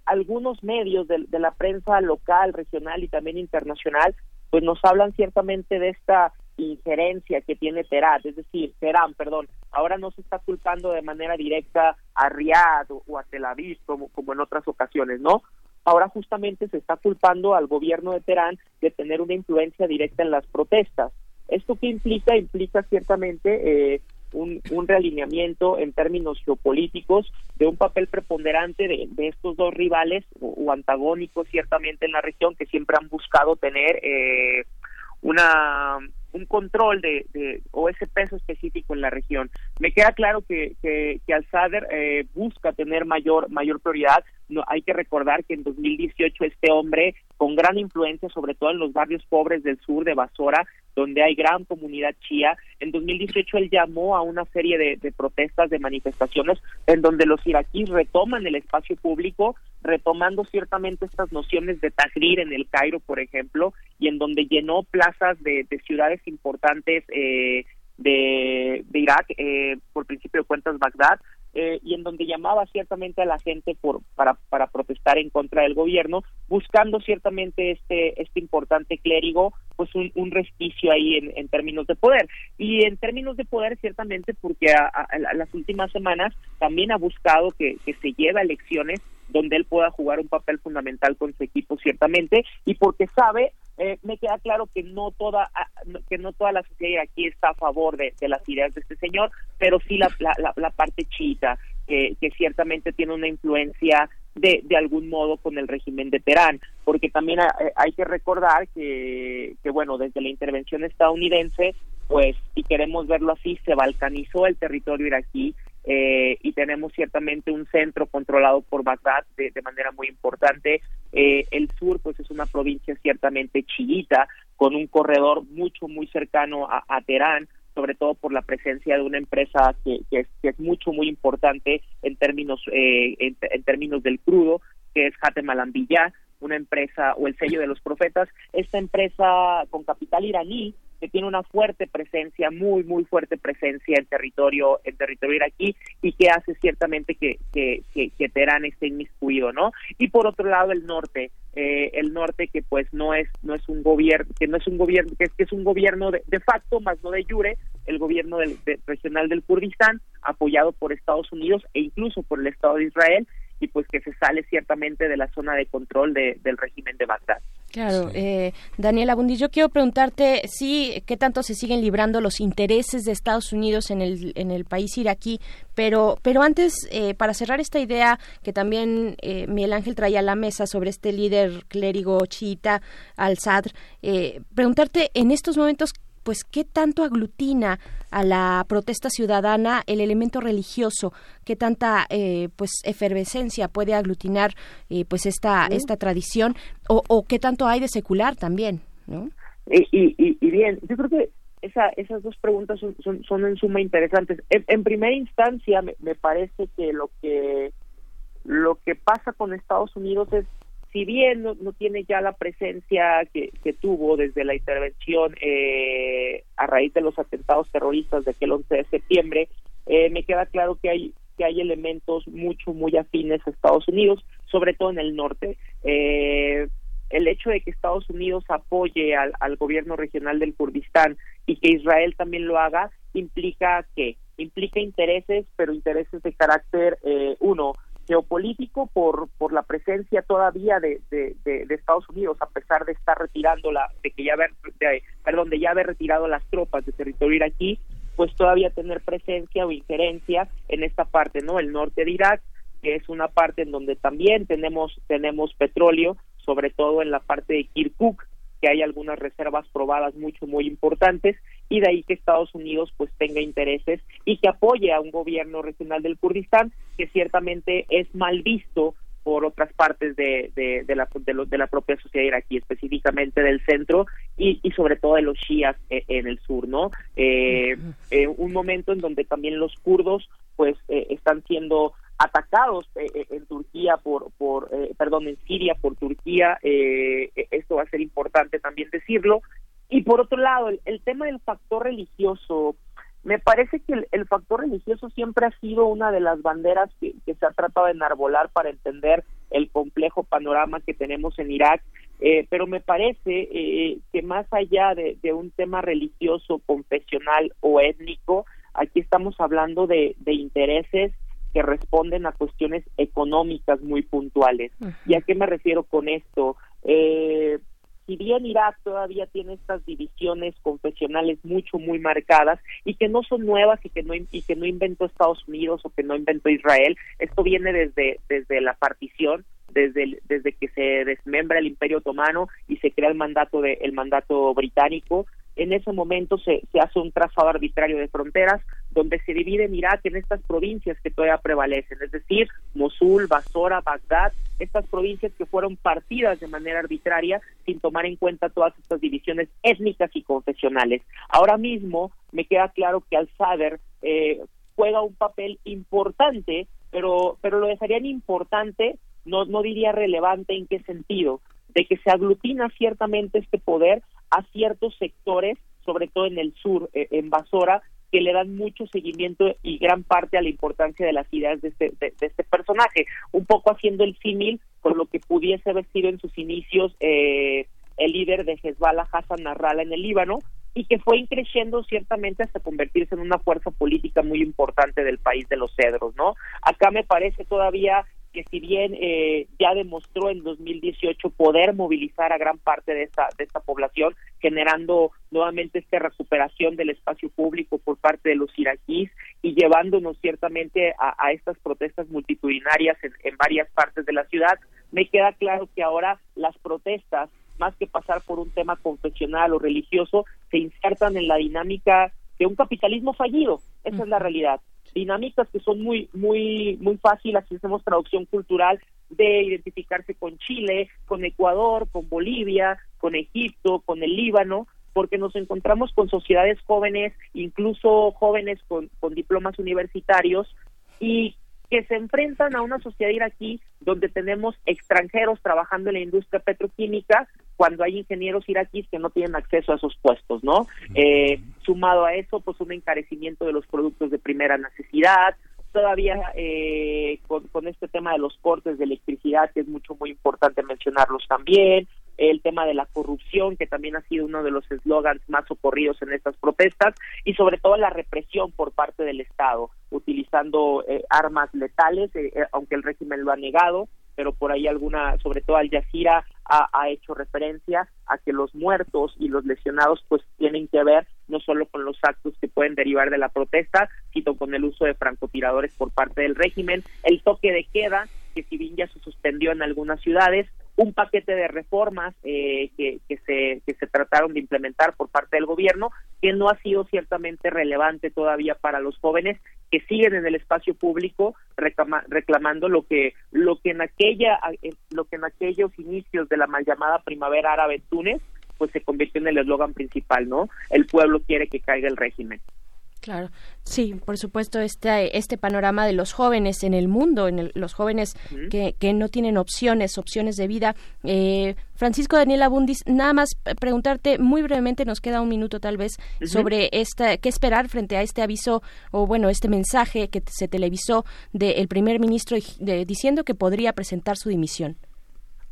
algunos medios de, de, la prensa local, regional y también internacional, pues nos hablan ciertamente de esta injerencia que tiene Teherán, es decir, Teherán, perdón, ahora no se está culpando de manera directa a Riyadh o, a Tel Aviv como, como en otras ocasiones, ¿no? Ahora justamente se está culpando al gobierno de Teherán de tener una influencia directa en las protestas. ¿Esto qué implica? Implica ciertamente eh, un, un, realineamiento en términos geopolíticos de un papel preponderante de, de estos dos rivales o, antagónicos ciertamente en la región que siempre han buscado tener eh, una un control de, o ese peso específico en la región. Me queda claro que, que, que Al-Sadr eh, busca tener mayor mayor prioridad. No, hay que recordar que en 2018 este hombre, con gran influencia, sobre todo en los barrios pobres del sur de Basora, donde hay gran comunidad chía. En 2018 él llamó a una serie de, protestas, de manifestaciones, en donde los iraquíes retoman el espacio público, retomando ciertamente estas nociones de Tahrir en el Cairo, por ejemplo, y en donde llenó plazas de, de ciudades importantes eh, de, Irak, eh, por principio de cuentas Bagdad, eh, y en donde llamaba ciertamente a la gente por para para protestar en contra del gobierno buscando ciertamente este este importante clérigo pues un, un ahí en, en, términos de poder. Y en términos de poder ciertamente porque a, las últimas semanas también ha buscado que, que se lleve elecciones donde él pueda jugar un papel fundamental con su equipo ciertamente y porque sabe eh, me queda claro que no toda que no toda la sociedad aquí está a favor de, de las ideas de este señor pero sí la, la, la parte chiita que, que ciertamente tiene una influencia de, de algún modo con el régimen de Teherán, porque también hay que recordar que, que, bueno, desde la intervención estadounidense, pues, si queremos verlo así, se balcanizó el territorio iraquí eh, y tenemos ciertamente un centro controlado por Bagdad de, manera muy importante. Eh, el sur, pues, es una provincia ciertamente chiita, con un corredor mucho, muy cercano a, a Teherán, sobre todo por la presencia de una empresa que, es, que es, mucho muy importante en términos eh, en, términos del crudo que es Hatem al una empresa o el sello de los profetas esta empresa con capital iraní que tiene una fuerte presencia, muy, muy fuerte presencia en territorio, en territorio iraquí y que hace ciertamente que, que, que, Teherán esté inmiscuido, ¿no? Y por otro lado el norte, eh, el norte que pues no es no es un gobierno que no es un gobierno que es, que es un gobierno de, facto más no de jure el gobierno del, regional del Kurdistán apoyado por Estados Unidos e incluso por el Estado de Israel y pues que se sale ciertamente de la zona de control del régimen de Bagdad. Claro, eh, Daniela Bundi, yo quiero preguntarte sí, qué tanto se siguen librando los intereses de Estados Unidos en el, en el país iraquí, pero, pero antes, eh, para cerrar esta idea que también eh, Miguel Ángel traía a la mesa sobre este líder clérigo chiita al-Sadr, eh, preguntarte en estos momentos pues qué tanto aglutina a la protesta ciudadana el elemento religioso, qué tanta eh, pues efervescencia puede aglutinar eh, pues esta esta tradición o, o, qué tanto hay de secular también, ¿no? Y, y, y bien, yo creo que esa, esas dos preguntas son, son, son en suma interesantes. En, primera instancia, me, me, parece que lo que lo que pasa con Estados Unidos es si bien no, tiene ya la presencia que, tuvo desde la intervención eh, a raíz de los atentados terroristas de aquel 11 de septiembre, eh, me queda claro que hay que hay elementos mucho muy afines a Estados Unidos, sobre todo en el norte. Eh, el hecho de que Estados Unidos apoye al, al, gobierno regional del Kurdistán y que Israel también lo haga implica que implica intereses, pero intereses de carácter uno geopolítico por por la presencia todavía de, de, de, Estados Unidos a pesar de estar retirando la de que ya haber perdón de ya haber retirado las tropas de territorio iraquí pues todavía tener presencia o injerencia en esta parte no el norte de Irak que es una parte en donde también tenemos tenemos petróleo sobre todo en la parte de Kirkuk que hay algunas reservas probadas mucho muy importantes y de ahí que Estados Unidos pues tenga intereses y que apoye a un gobierno regional del Kurdistán que ciertamente es mal visto por otras partes de, de, la, de, la propia sociedad iraquí, específicamente del centro y, y sobre todo de los shias eh, en, el sur, ¿no? Eh, eh, un momento en donde también los kurdos pues eh, están siendo atacados eh, eh, en Turquía por, por eh, perdón, en Siria por Turquía, esto va a ser importante también decirlo. Y por otro lado, el, tema del factor religioso, me parece que el, factor religioso siempre ha sido una de las banderas que, se ha tratado de enarbolar para entender el complejo panorama que tenemos en Irak, pero me parece que más allá de, de, un tema religioso, confesional o étnico, aquí estamos hablando de, de intereses que responden a cuestiones económicas muy puntuales. ¿Y a qué me refiero con esto? Eh, si bien Irak todavía tiene estas divisiones confesionales mucho muy marcadas y que no son nuevas y que no y que no inventó Estados Unidos o que no inventó Israel, esto viene desde desde la partición, desde desde que se desmembra el Imperio Otomano y se crea el mandato de el mandato británico, en ese momento se, se hace un trazado arbitrario de fronteras donde se divide Irak en estas provincias que todavía prevalecen, es decir, Mosul, Basora, Bagdad, estas provincias que fueron partidas de manera arbitraria sin tomar en cuenta todas estas divisiones étnicas y confesionales. Ahora mismo me queda claro que Al-Sadr eh, juega un papel importante, pero, pero lo dejarían importante, no, no diría relevante en qué sentido, de que se aglutina ciertamente este poder a ciertos sectores, sobre todo en el sur, eh, en Basora, que le dan mucho seguimiento y gran parte a la importancia de las ideas de este, de, este personaje, un poco haciendo el símil con lo que pudiese haber sido en sus inicios eh, el líder de Hezbollah, Hassan Nasrallah, en el Líbano, y que fue increciendo ciertamente hasta convertirse en una fuerza política muy importante del país de los cedros, ¿no? Acá me parece todavía que si bien eh, ya demostró en 2018 poder movilizar a gran parte de esta de esta población generando nuevamente esta recuperación del espacio público por parte de los iraquíes y llevándonos ciertamente a, estas protestas multitudinarias en, en varias partes de la ciudad me queda claro que ahora las protestas más que pasar por un tema confesional o religioso se insertan en la dinámica de un capitalismo fallido. Esa es la realidad dinámicas que son muy, muy, muy fáciles, si hacemos traducción cultural, de identificarse con Chile, con Ecuador, con Bolivia, con Egipto, con el Líbano, porque nos encontramos con sociedades jóvenes, incluso jóvenes con, con diplomas universitarios, y que se enfrentan a una sociedad iraquí donde tenemos extranjeros trabajando en la industria petroquímica, cuando hay ingenieros iraquíes que no tienen acceso a esos puestos, ¿no? Eh, sumado a eso, pues un encarecimiento de los productos de primera necesidad, todavía eh, con, este tema de los cortes de electricidad, que es mucho, muy importante mencionarlos también, el tema de la corrupción, que también ha sido uno de los eslogans más ocurridos en estas protestas, y sobre todo la represión por parte del Estado, utilizando eh, armas letales, eh, eh, aunque el régimen lo ha negado, pero por ahí alguna, sobre todo Al Jazeera, ha, ha, hecho referencia a que los muertos y los lesionados pues tienen que ver no solo con los actos que pueden derivar de la protesta, sino con el uso de francotiradores por parte del régimen, el toque de queda, que si bien ya se suspendió en algunas ciudades, un paquete de reformas eh, que, se, que se trataron de implementar por parte del gobierno, que no ha sido ciertamente relevante todavía para los jóvenes que siguen en el espacio público reclama, reclamando lo que lo que en aquella lo que en aquellos inicios de la mal llamada primavera árabe en Túnez pues se convirtió en el eslogan principal, ¿no? El pueblo quiere que caiga el régimen. Claro, sí, por supuesto, este, este panorama de los jóvenes en el mundo, en el, los jóvenes que, que no tienen opciones, opciones de vida. Eh, Francisco Daniel Abundis, nada más preguntarte muy brevemente, nos queda un minuto tal vez, sobre esta, qué esperar frente a este aviso o bueno, este mensaje que se televisó del primer ministro de, diciendo que podría presentar su dimisión.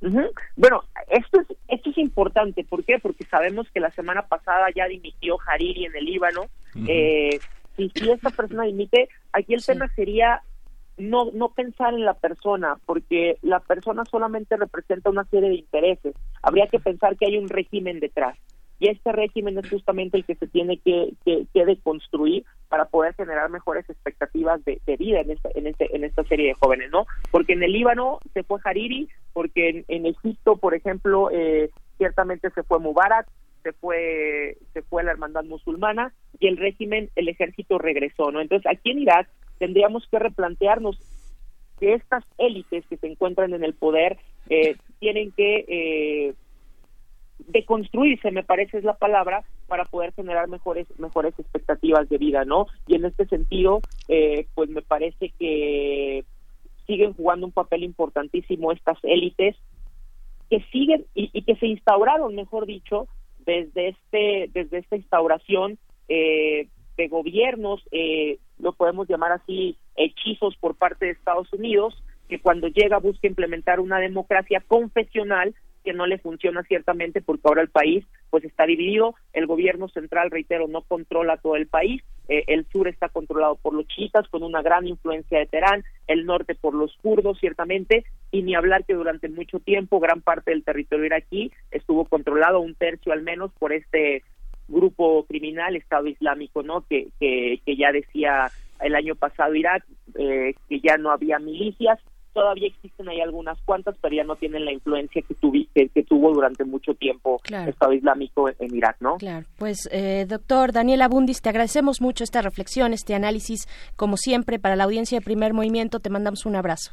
Uh -huh. Bueno, esto es, esto es importante. ¿Por qué? Porque sabemos que la semana pasada ya dimitió Hariri en el Líbano. Uh -huh. eh, si, si esta persona dimite, aquí el sí. tema sería no, no pensar en la persona, porque la persona solamente representa una serie de intereses. Habría que pensar que hay un régimen detrás. Y este régimen es justamente el que se tiene que, que, que deconstruir para poder generar mejores expectativas de, vida en esta, en, este, en esta serie de jóvenes, ¿no? Porque en el Líbano se fue Hariri, porque en, en Egipto, por ejemplo, eh, ciertamente se fue Mubarak, se fue se fue la hermandad musulmana y el régimen el ejército regresó no entonces aquí en Irak tendríamos que replantearnos que estas élites que se encuentran en el poder eh, tienen que eh, deconstruirse me parece es la palabra para poder generar mejores mejores expectativas de vida no y en este sentido eh, pues me parece que siguen jugando un papel importantísimo estas élites que siguen y, que se instauraron mejor dicho desde este desde esta instauración eh, de gobiernos eh, lo podemos llamar así hechizos por parte de Estados Unidos que cuando llega busca implementar una democracia confesional que no le funciona ciertamente porque ahora el país pues está dividido, el gobierno central, reitero, no controla todo el país, eh, el sur está controlado por los chiitas con una gran influencia de Teherán, el norte por los kurdos ciertamente, y ni hablar que durante mucho tiempo gran parte del territorio iraquí estuvo controlado, un tercio al menos, por este grupo criminal, Estado Islámico, ¿no? Que, que, que ya decía el año pasado Irak eh, que ya no había milicias, todavía existen ahí algunas cuantas, pero ya no tienen la influencia que, tuvi, que, que tuvo durante mucho tiempo claro. el Estado Islámico en, en, Irak, ¿no? Claro, pues eh, doctor Daniel Abundis, te agradecemos mucho esta reflexión, este análisis, como siempre, para la audiencia de Primer Movimiento, te mandamos un abrazo.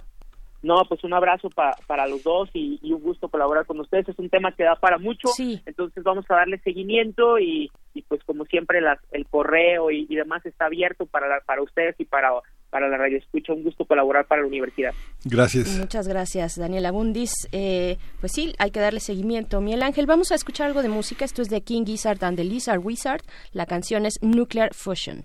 No, pues un abrazo pa, para los dos y, y, un gusto colaborar con ustedes. Es un tema que da para mucho, sí. entonces vamos a darle seguimiento y, y pues como siempre las, el correo y, y, demás está abierto para, la, para ustedes y para para la radio escucha. Un gusto colaborar para la universidad. Gracias. Muchas gracias, Daniela Bundis. Eh, pues sí, hay que darle seguimiento. Miguel Ángel, vamos a escuchar algo de música. Esto es de King Gizzard and the Lizard Wizard. La canción es Nuclear Fusion.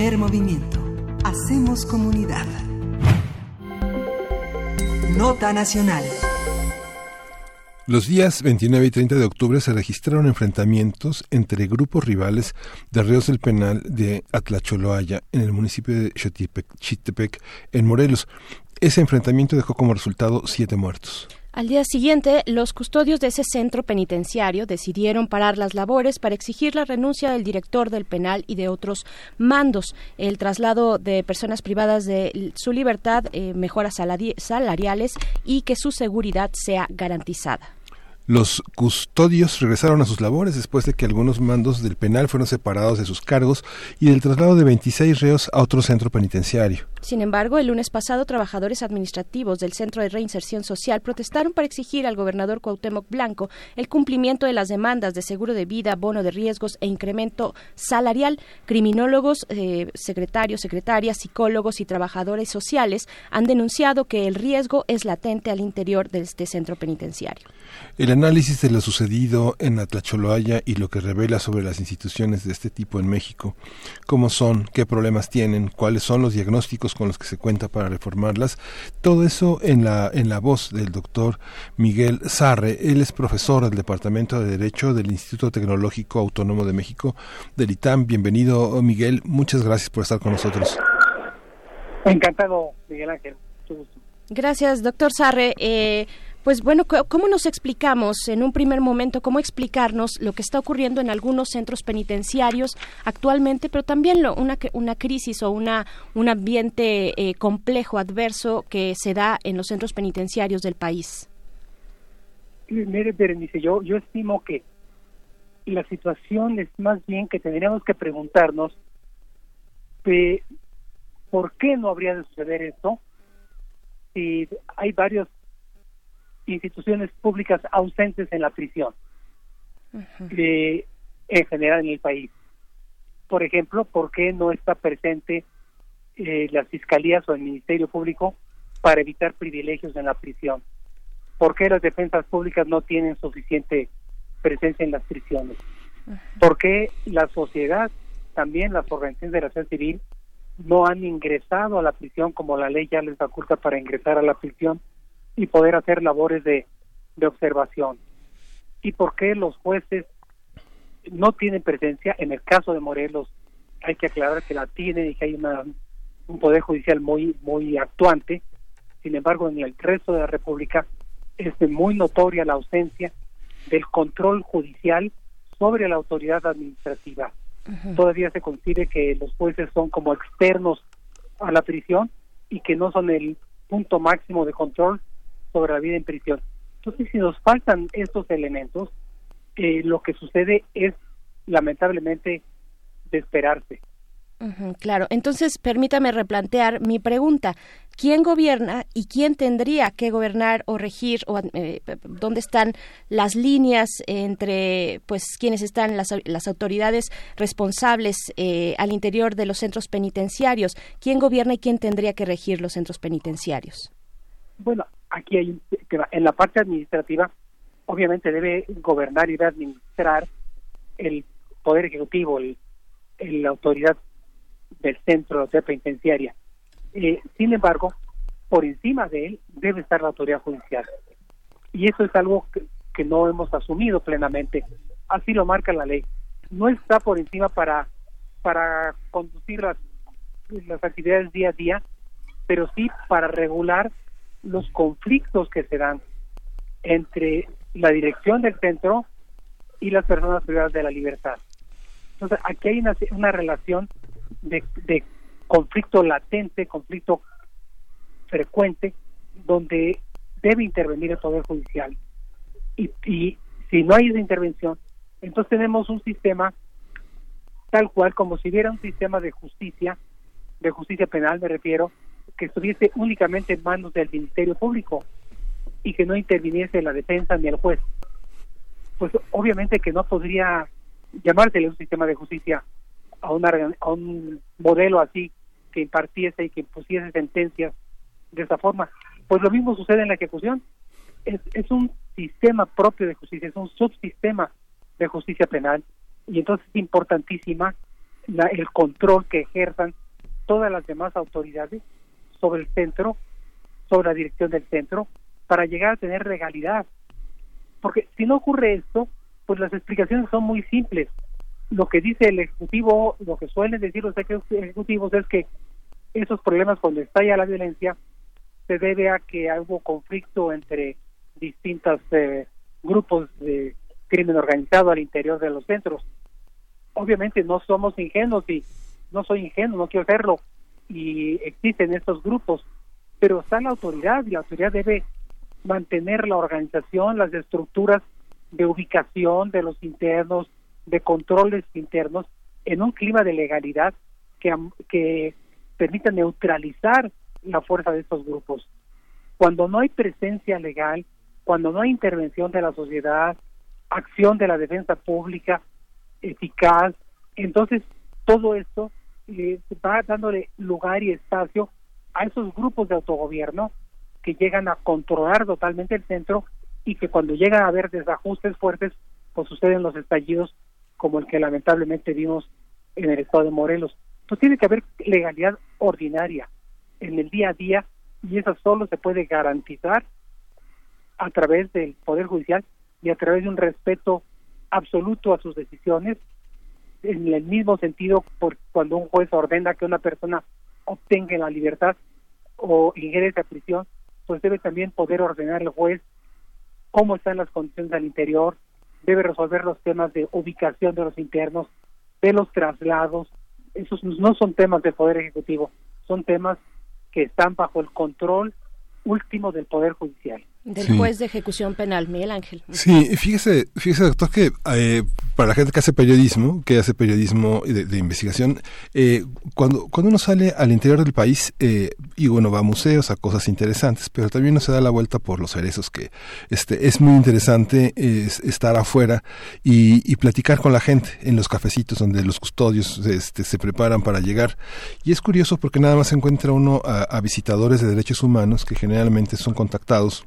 Primer movimiento. Hacemos comunidad. Nota Nacional. Los días 29 y 30 de octubre se registraron enfrentamientos entre grupos rivales de Ríos del Penal de Atlacholoaya en el municipio de Chitepec, en Morelos. Ese enfrentamiento dejó como resultado siete muertos. Al día siguiente, los custodios de ese centro penitenciario decidieron parar las labores para exigir la renuncia del director del penal y de otros mandos, el traslado de personas privadas de su libertad, eh, mejoras salariales y que su seguridad sea garantizada. Los custodios regresaron a sus labores después de que algunos mandos del penal fueron separados de sus cargos y del traslado de 26 reos a otro centro penitenciario. Sin embargo, el lunes pasado, trabajadores administrativos del Centro de Reinserción Social protestaron para exigir al gobernador Cuauhtémoc Blanco el cumplimiento de las demandas de seguro de vida, bono de riesgos e incremento salarial. Criminólogos, eh, secretarios, secretarias, psicólogos y trabajadores sociales han denunciado que el riesgo es latente al interior de este centro penitenciario. El análisis de lo sucedido en Atlacholoaya y lo que revela sobre las instituciones de este tipo en México, cómo son, qué problemas tienen, cuáles son los diagnósticos con los que se cuenta para reformarlas, todo eso en la, en la voz del doctor Miguel Sarre. Él es profesor del Departamento de Derecho del Instituto Tecnológico Autónomo de México, del ITAM. Bienvenido, Miguel. Muchas gracias por estar con nosotros. Encantado, Miguel Ángel. Gracias, doctor Sarre. Eh, pues bueno, ¿cómo nos explicamos en un primer momento, cómo explicarnos lo que está ocurriendo en algunos centros penitenciarios actualmente, pero también lo, una, una crisis o una, un ambiente eh, complejo, adverso que se da en los centros penitenciarios del país? Mire, Berenice, yo, yo estimo que la situación es más bien que tendríamos que preguntarnos eh, por qué no habría de suceder esto si hay varios instituciones públicas ausentes en la prisión eh, en general en el país. Por ejemplo, ¿por qué no está presente eh, las fiscalías o el Ministerio Público para evitar privilegios en la prisión? ¿Por qué las defensas públicas no tienen suficiente presencia en las prisiones? ¿Por qué la sociedad, también las organizaciones de la sociedad civil, no han ingresado a la prisión como la ley ya les faculta para ingresar a la prisión y poder hacer labores de, de observación. ¿Y por qué los jueces no tienen presencia? En el caso de Morelos hay que aclarar que la tienen y que hay una, un poder judicial muy muy actuante. Sin embargo, en el resto de la República es muy notoria la ausencia del control judicial sobre la autoridad administrativa. todavía se concibe que los jueces son como externos a la prisión y que no son el punto máximo de control sobre la vida en prisión. Entonces, si nos faltan estos elementos, eh, lo que sucede es lamentablemente de esperarse. claro, entonces permítame replantear mi pregunta. ¿Quién gobierna y quién tendría que gobernar o regir o eh, dónde están las líneas entre pues quienes están las, las autoridades responsables eh, al interior de los centros penitenciarios? ¿Quién gobierna y quién tendría que regir los centros penitenciarios? Bueno, aquí hay en la parte administrativa obviamente debe gobernar y debe administrar el poder ejecutivo, el, la autoridad del centro de penitenciaria. Eh, sin embargo, por encima de él debe estar la autoridad judicial. Y eso es algo que, no hemos asumido plenamente. Así lo marca la ley. No está por encima para, para conducir las, las actividades día a día, pero sí para regular los conflictos que se dan entre la dirección del centro y las personas privadas de la libertad. Entonces, aquí hay una, una relación de, de conflicto latente, conflicto frecuente, donde debe intervenir el Poder Judicial. Y, y si no hay esa intervención, entonces tenemos un sistema tal cual como si hubiera un sistema de justicia, de justicia penal me refiero, que estuviese únicamente en manos del Ministerio Público y que no interviniese la defensa ni el juez. Pues obviamente que no podría llamársele un sistema de justicia a, una, a un modelo así que impartiese y que impusiese sentencias de esa forma. Pues lo mismo sucede en la ejecución. Es, es un sistema propio de justicia, es un subsistema de justicia penal y entonces es importantísima la, el control que ejerzan todas las demás autoridades sobre el centro, sobre la dirección del centro, para llegar a tener legalidad. Porque si no ocurre esto, pues las explicaciones son muy simples. Lo que dice el Ejecutivo, lo que suelen decir los ejecutivos es que esos problemas cuando estalla la violencia se debe a que hubo conflicto entre distintos eh, grupos de crimen organizado al interior de los centros. Obviamente no somos ingenuos y no soy ingenuo, no quiero serlo, y existen estos grupos, pero está la autoridad y la autoridad debe mantener la organización, las estructuras de ubicación de los internos, de controles internos, en un clima de legalidad que, que permita neutralizar la fuerza de estos grupos. Cuando no hay presencia legal, cuando no hay intervención de la sociedad, acción de la defensa pública eficaz, entonces todo esto eh, va dándole lugar y espacio a esos grupos de autogobierno que llegan a controlar totalmente el centro y que cuando llega a haber desajustes fuertes, pues suceden los estallidos como el que lamentablemente vimos en el estado de Morelos. Pues tiene que haber legalidad ordinaria en el día a día y eso solo se puede garantizar a través del Poder Judicial y a través de un respeto absoluto a sus decisiones, en el mismo sentido por cuando un juez ordena que una persona obtenga la libertad o ingrese a prisión, pues debe también poder ordenar el juez cómo están las condiciones al interior, debe resolver los temas de ubicación de los internos, de los traslados. Esos no son temas del Poder Ejecutivo, son temas que están bajo el control último del Poder Judicial del juez de ejecución penal, Miguel Ángel. Sí, fíjese, fíjese doctor que eh, para la gente que hace periodismo, que hace periodismo de, investigación, eh, cuando cuando uno sale al interior del país eh, y bueno va a museos, a cosas interesantes, pero también uno se da la vuelta por los cerezos que este es muy interesante estar afuera y, platicar con la gente en los cafecitos donde los custodios este, se preparan para llegar y es curioso porque nada más encuentra uno a visitadores de derechos humanos que generalmente son contactados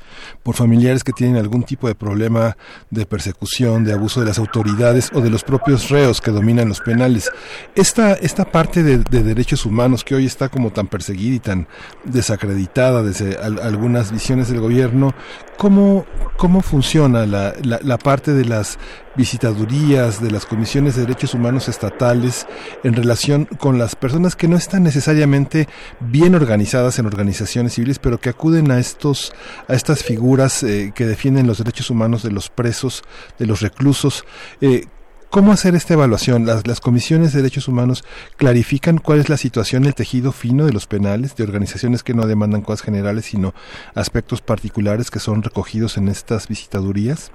por familiares que tienen algún tipo de problema de persecución, de abuso de las autoridades o de los propios reos que dominan los penales. Esta, esta parte de, derechos humanos que hoy está como tan perseguida y tan desacreditada desde algunas visiones del gobierno, ¿cómo, cómo funciona la, la, la parte de las visitadurías de las comisiones de derechos humanos estatales en relación con las personas que no están necesariamente bien organizadas en organizaciones civiles, pero que acuden a estos a estas figuras eh, que defienden los derechos humanos de los presos, de los reclusos. Eh, ¿Cómo hacer esta evaluación? Las, comisiones de derechos humanos clarifican cuál es la situación, el tejido fino de los penales, de organizaciones que no demandan cosas generales, sino aspectos particulares que son recogidos en estas visitadurías.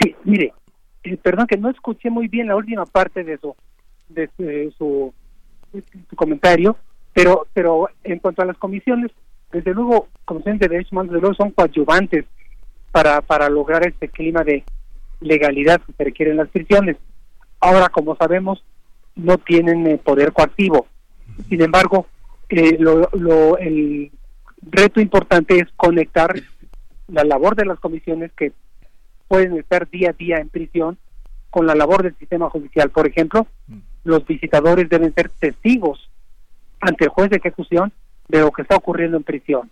Sí, mire, eh, perdón que no escuché muy bien la última parte de su de, su, comentario, pero pero en cuanto a las comisiones, desde luego, comisiones de derechos humanos, desde luego son coadyuvantes para para lograr este clima de legalidad que se requiere en las prisiones. Ahora, como sabemos, no tienen eh, poder coactivo. Sin embargo, eh, lo, lo, el reto importante es conectar la labor de las comisiones que pueden estar día a día en prisión con la labor del sistema judicial. Por ejemplo, los visitadores deben ser testigos ante el juez de ejecución de lo que está ocurriendo en prisión.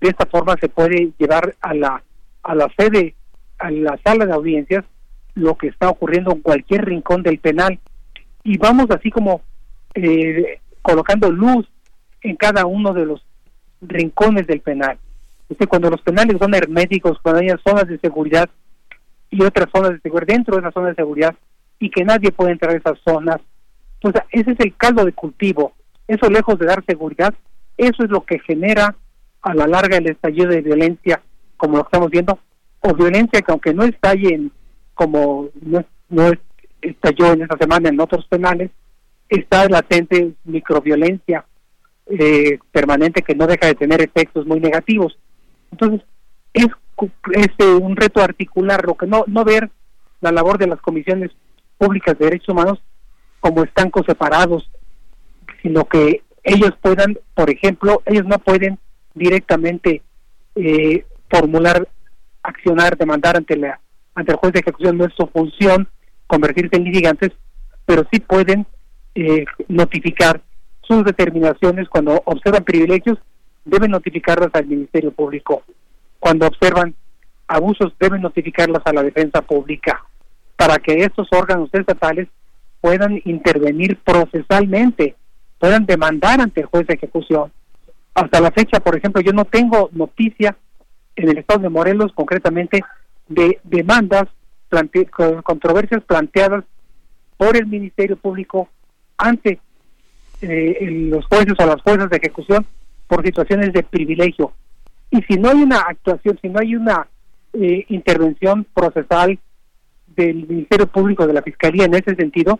De esta forma se puede llevar a la a la sede, a la sala de audiencias, lo que está ocurriendo en cualquier rincón del penal. Y vamos así como eh, colocando luz en cada uno de los rincones del penal. Es cuando los penales son herméticos, cuando hay zonas de seguridad y otras zonas de seguridad dentro de esa zona de seguridad y que nadie puede entrar a esas zonas, pues ese es el caldo de cultivo. Eso lejos de dar seguridad, eso es lo que genera a la larga el estallido de violencia, como lo estamos viendo, o violencia que aunque no estalle en, como no, no estalló en esa semana en otros penales, está latente microviolencia eh, permanente que no deja de tener efectos muy negativos. Entonces, es, es eh, un reto articular, lo que no, no ver la labor de las comisiones públicas de derechos humanos como estancos separados, sino que ellos puedan, por ejemplo, ellos no pueden directamente eh, formular, accionar, demandar ante la ante el juez de ejecución, no es su función convertirse en litigantes, pero sí pueden eh, notificar sus determinaciones cuando observan privilegios deben notificarlas al Ministerio Público. Cuando observan abusos, deben notificarlas a la defensa pública para que estos órganos estatales puedan intervenir procesalmente, puedan demandar ante el juez de ejecución. Hasta la fecha, por ejemplo, yo no tengo noticia en el estado de Morelos concretamente de demandas, controversias planteadas por el Ministerio Público ante eh, los jueces o las fuerzas de ejecución por situaciones de privilegio. Y si no hay una actuación, si no hay una eh, intervención procesal del Ministerio Público, de la Fiscalía en ese sentido,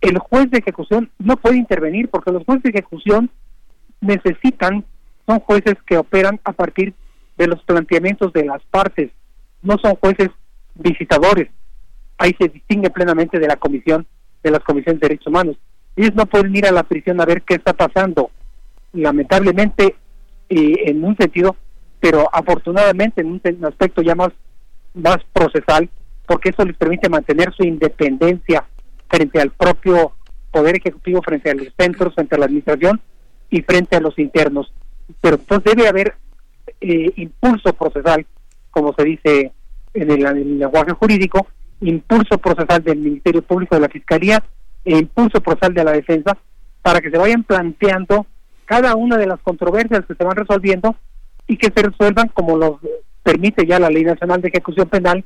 el juez de ejecución no puede intervenir porque los jueces de ejecución necesitan, son jueces que operan a partir de los planteamientos de las partes, no son jueces visitadores. Ahí se distingue plenamente de la comisión, de las comisiones de derechos humanos. Ellos no pueden ir a la prisión a ver qué está pasando lamentablemente en un sentido, pero afortunadamente en un aspecto ya más, más procesal, porque eso les permite mantener su independencia frente al propio Poder Ejecutivo, frente a los centros, frente a la Administración y frente a los internos. Pero entonces debe haber eh, impulso procesal, como se dice en el, en el, lenguaje jurídico, impulso procesal del Ministerio Público de la Fiscalía e impulso procesal de la defensa para que se vayan planteando cada una de las controversias que se van resolviendo y que se resuelvan como lo permite ya la Ley Nacional de Ejecución Penal,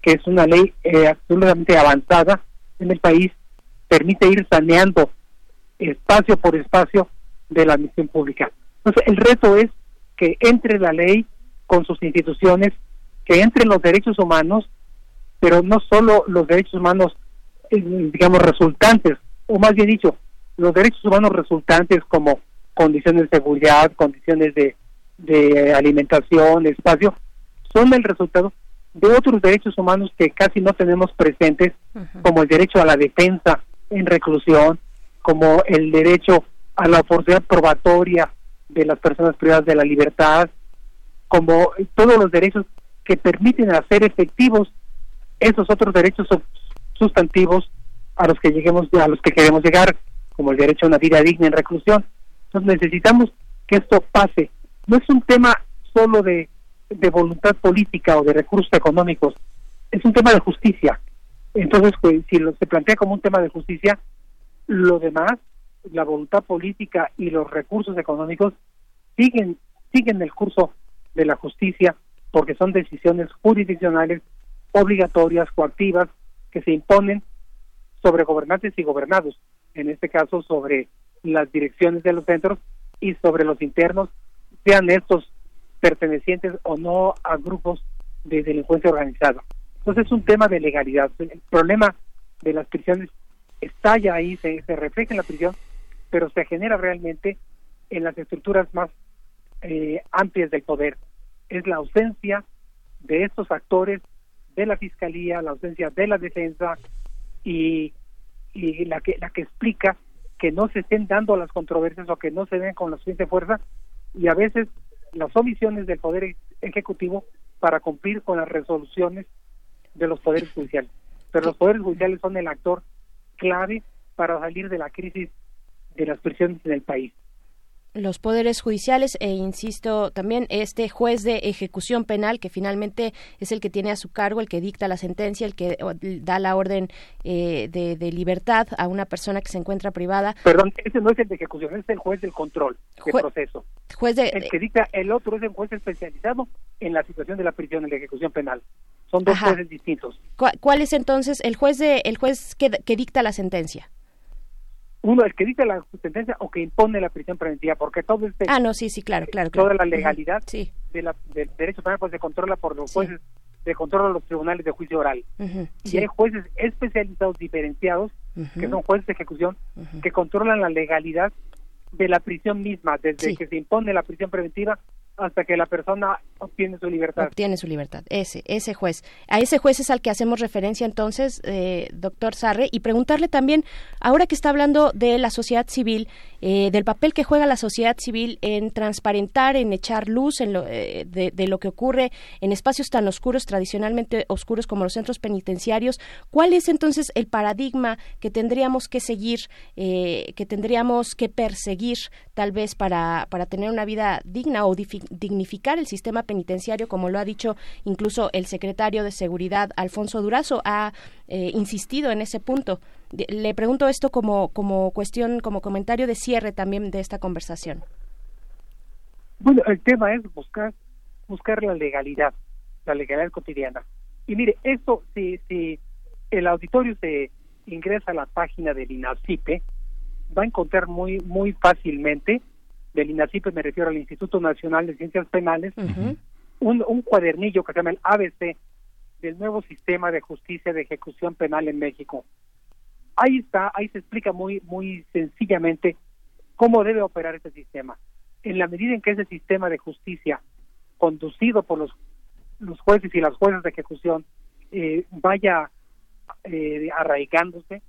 que es una ley eh, absolutamente avanzada en el país, permite ir saneando espacio por espacio de la admisión pública. Entonces, el reto es que entre la ley con sus instituciones, que entren los derechos humanos, pero no solo los derechos humanos, eh, digamos, resultantes, o más bien dicho, los derechos humanos resultantes como condiciones de seguridad, condiciones de, de alimentación, espacio, son el resultado de otros derechos humanos que casi no tenemos presentes, como el derecho a la defensa en reclusión, como el derecho a la oportunidad probatoria de las personas privadas de la libertad, como todos los derechos que permiten hacer efectivos esos otros derechos sustantivos a los que lleguemos a los que queremos llegar, como el derecho a una vida digna en reclusión. Entonces necesitamos que esto pase. No es un tema solo de, de voluntad política o de recursos económicos, es un tema de justicia. Entonces, pues, si lo, se plantea como un tema de justicia, lo demás, la voluntad política y los recursos económicos siguen siguen el curso de la justicia porque son decisiones jurisdiccionales obligatorias, coactivas, que se imponen sobre gobernantes y gobernados, en este caso sobre las direcciones de los centros y sobre los internos, sean estos pertenecientes o no a grupos de delincuencia organizada. Entonces es un tema de legalidad. El problema de las prisiones está ya ahí, se, refleja en la prisión, pero se genera realmente en las estructuras más eh, amplias del poder. Es la ausencia de estos actores de la fiscalía, la ausencia de la defensa y, y la que la que explica que no se estén dando las controversias o que no se den con la suficiente fuerza y a veces las omisiones del poder ejecutivo para cumplir con las resoluciones de los poderes judiciales. Pero los poderes judiciales son el actor clave para salir de la crisis de las prisiones en el país los poderes judiciales e insisto también este juez de ejecución penal que finalmente es el que tiene a su cargo el que dicta la sentencia el que da la orden eh, de, libertad a una persona que se encuentra privada. Perdón ese no es el de ejecución es el juez del control del proceso. juez de, el que dicta el otro es el juez especializado en la situación de la prisión en la ejecución penal. Son dos jueces distintos. ¿Cuál, es entonces el juez de el juez que, que dicta la sentencia uno el que dice la sentencia o que impone la prisión preventiva porque todo este ah no sí sí claro claro, toda la legalidad de la, del derecho penal pues se controla por los jueces se controla los tribunales de juicio oral. Y hay jueces especializados diferenciados que son jueces de ejecución que controlan la legalidad de la prisión misma desde que se impone la prisión preventiva hasta que la persona obtiene su libertad. Obtiene su libertad, ese, ese juez. A ese juez es al que hacemos referencia entonces, eh, doctor Sarre, y preguntarle también, ahora que está hablando de la sociedad civil, eh, del papel que juega la sociedad civil en transparentar, en echar luz en lo, eh, de, lo que ocurre en espacios tan oscuros, tradicionalmente oscuros como los centros penitenciarios, ¿cuál es entonces el paradigma que tendríamos que seguir, que tendríamos que perseguir tal vez para, para tener una vida digna o dignificar el sistema penitenciario, como lo ha dicho incluso el secretario de Seguridad, Alfonso Durazo, ha eh, insistido en ese punto. Le pregunto esto como, como cuestión, como comentario de cierre también de esta conversación. Bueno, el tema es buscar, buscar la legalidad, la legalidad cotidiana. Y mire, esto, si, si el auditorio se ingresa a la página del INACIPE, va a encontrar muy, muy fácilmente del INACIPE, me refiero al Instituto Nacional de Ciencias Penales, un, un cuadernillo que se llama el ABC del nuevo sistema de justicia de ejecución penal en México. Ahí está, ahí se explica muy, muy sencillamente cómo debe operar este sistema. En la medida en que ese sistema de justicia, conducido por los, los jueces y las jueces de ejecución, eh, vaya eh, arraigándose,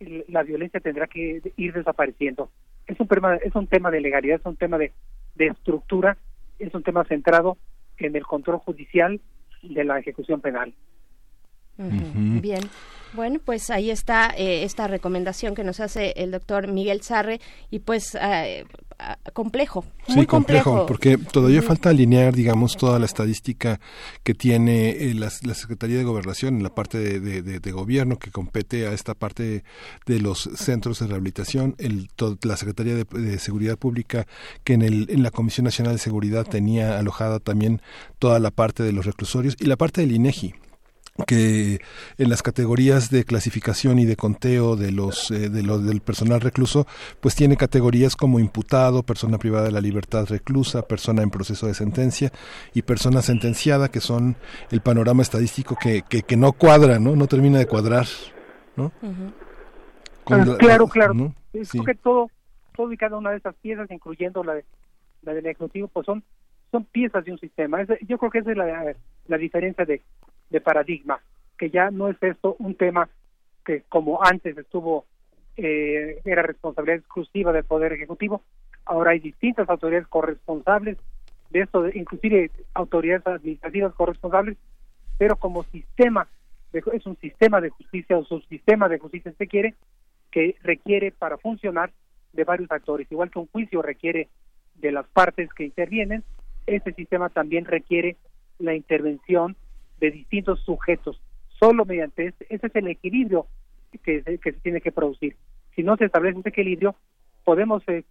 la violencia tendrá que ir desapareciendo es un tema, es un tema de legalidad, es un tema de, de estructura, es un tema centrado en el control judicial de la ejecución penal. Bien. Bueno, pues ahí está eh, esta recomendación que nos hace el doctor Miguel Sarre y pues eh, complejo, muy sí, complejo, porque todavía falta alinear, digamos, toda la estadística que tiene eh, la, Secretaría de Gobernación en la parte de, gobierno que compete a esta parte de los centros de rehabilitación, el, la Secretaría de, Seguridad Pública que en, el, en la Comisión Nacional de Seguridad tenía alojada también toda la parte de los reclusorios y la parte del INEGI que en las categorías de clasificación y de conteo de los eh, de del personal recluso pues tiene categorías como imputado persona privada de la libertad reclusa persona en proceso de sentencia y persona sentenciada que son el panorama estadístico que, que, no cuadra no no termina de cuadrar no claro claro. es que todo todo y cada una de esas piezas incluyendo la la del ejecutivo pues son son piezas de un sistema. Yo creo que esa es la, la diferencia de de paradigma, que ya no es esto un tema que como antes estuvo, eh, era responsabilidad exclusiva del Poder Ejecutivo, ahora hay distintas autoridades corresponsables de esto, inclusive autoridades administrativas corresponsables, pero como sistema, es un sistema de justicia o subsistema de justicia, se quiere, que requiere para funcionar de varios actores, igual que un juicio requiere de las partes que intervienen, este sistema también requiere la intervención de distintos sujetos. Solo mediante ese, ese es el equilibrio que, se tiene que producir. Si no se establece ese equilibrio, podemos eh,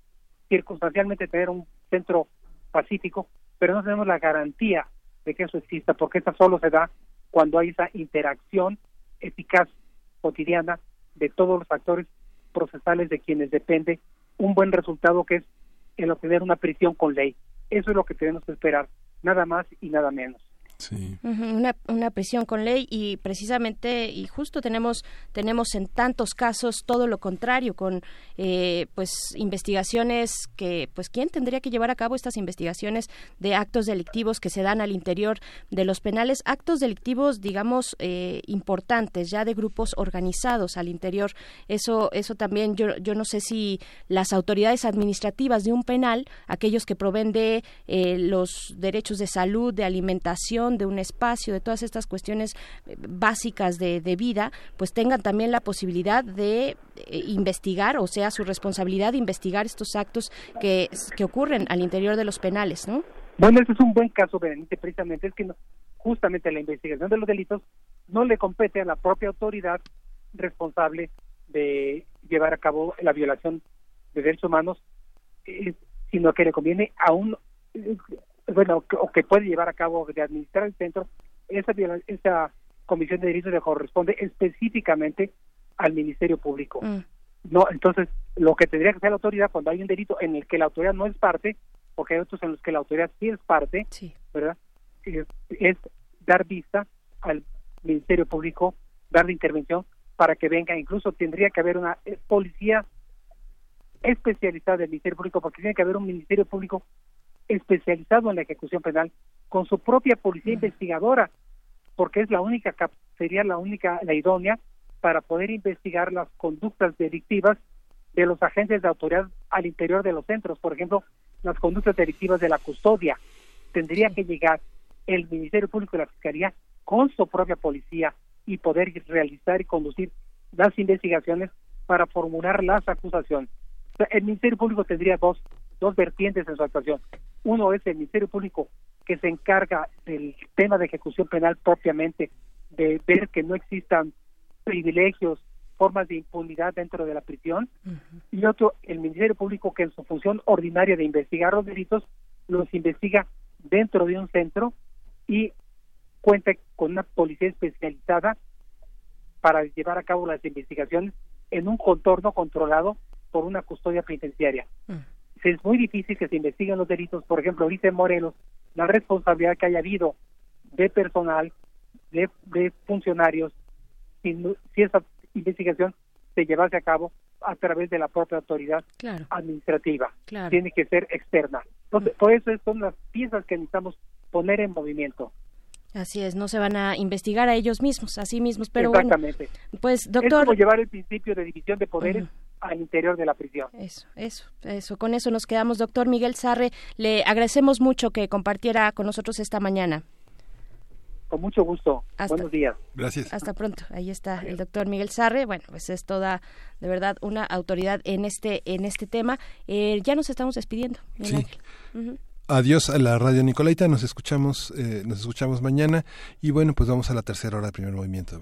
circunstancialmente tener un centro pacífico, pero no tenemos la garantía de que eso exista, porque esa solo se da cuando hay esa interacción eficaz cotidiana de todos los actores procesales de quienes depende un buen resultado que es el obtener una prisión con ley. Eso es lo que tenemos que esperar, nada más y nada menos una, una prisión con ley y precisamente y justo tenemos tenemos en tantos casos todo lo contrario con eh, pues investigaciones que pues quién tendría que llevar a cabo estas investigaciones de actos delictivos que se dan al interior de los penales actos delictivos digamos eh, importantes ya de grupos organizados al interior. Eso eso también yo yo no sé si las autoridades administrativas de un penal aquellos que proveen de eh, los derechos de salud de alimentación de un espacio, de todas estas cuestiones eh, básicas de, vida, pues tengan también la posibilidad de eh, investigar, o sea, su responsabilidad de investigar estos actos que, que ocurren al interior de los penales, ¿no? Bueno, ese es un buen caso, Berenice, precisamente, es que justamente la investigación de los delitos no le compete a la propia autoridad responsable de llevar a cabo la violación de derechos humanos, eh, sino que le conviene a un bueno, o que puede llevar a cabo de administrar el centro, esa, esa comisión de delitos le corresponde específicamente al Ministerio Público. Mm. No, entonces, lo que tendría que hacer la autoridad cuando hay un delito en el que la autoridad no es parte, porque hay otros en los que la autoridad sí es parte, ¿verdad? Es, dar vista al Ministerio Público, darle intervención para que venga, incluso tendría que haber una eh, policía especializada del Ministerio Público, porque tiene que haber un Ministerio Público especializado en la ejecución penal con su propia policía investigadora, porque es la única sería la única la idónea para poder investigar las conductas delictivas de los agentes de autoridad al interior de los centros, por ejemplo, las conductas delictivas de la custodia. Tendría que llegar el Ministerio Público y la Fiscalía con su propia policía y poder realizar y conducir las investigaciones para formular las acusaciones. el Ministerio Público tendría dos, dos vertientes en su actuación. Uno es el Ministerio Público que se encarga del tema de ejecución penal propiamente, de ver que no existan privilegios, formas de impunidad dentro de la prisión, y otro, el Ministerio Público que en su función ordinaria de investigar los delitos, los investiga dentro de un centro y cuenta con una policía especializada para llevar a cabo las investigaciones en un contorno controlado por una custodia penitenciaria es muy difícil que se investiguen los delitos. Por ejemplo, dice Morelos, la responsabilidad que haya habido de personal, de, funcionarios, si, esa investigación se llevase a cabo a través de la propia autoridad administrativa. Tiene que ser externa. Entonces, por eso son las piezas que necesitamos poner en movimiento. Así es, no se van a investigar a ellos mismos, a sí mismos, pero Exactamente. pues doctor... Es como llevar el principio de división de poderes al interior de la prisión. Eso, eso, eso. Con eso nos quedamos, doctor Miguel Sarre. Le agradecemos mucho que compartiera con nosotros esta mañana. Con mucho gusto. Buenos días. Gracias. Hasta pronto. Ahí está el doctor Miguel Sarre. Bueno, pues es toda, de verdad, una autoridad en este, en este tema. Eh, ya nos estamos despidiendo. Sí. Adiós a la radio Nicolaita, nos escuchamos, eh, nos escuchamos mañana y bueno, pues vamos a la tercera hora del primer movimiento.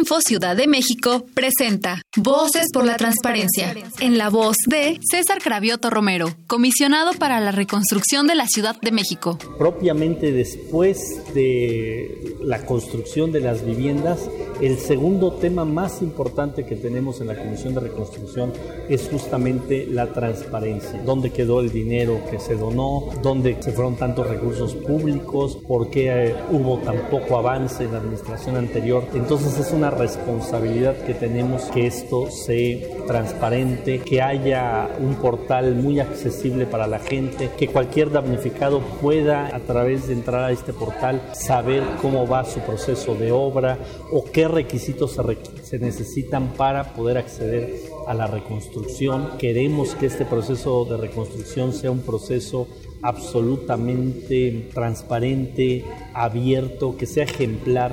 Info Ciudad de México presenta Voces por la Transparencia, en la voz de César Cravioto Romero, comisionado para la reconstrucción de la Ciudad de México. Propiamente después de la construcción de las viviendas, el segundo tema más importante que tenemos en la Comisión de Reconstrucción es justamente la transparencia. ¿Dónde quedó el dinero que se donó? ¿Dónde se fueron tantos recursos públicos? ¿Por qué eh, hubo tan poco avance en la administración anterior? Entonces es una responsabilidad que tenemos que esto sea transparente, que haya un portal muy accesible para la gente, que cualquier damnificado pueda a través de entrar a este portal saber cómo va su proceso de obra o qué requisitos se, necesitan para poder acceder a la reconstrucción. Queremos que este proceso de reconstrucción sea un proceso absolutamente transparente, abierto, que sea ejemplar.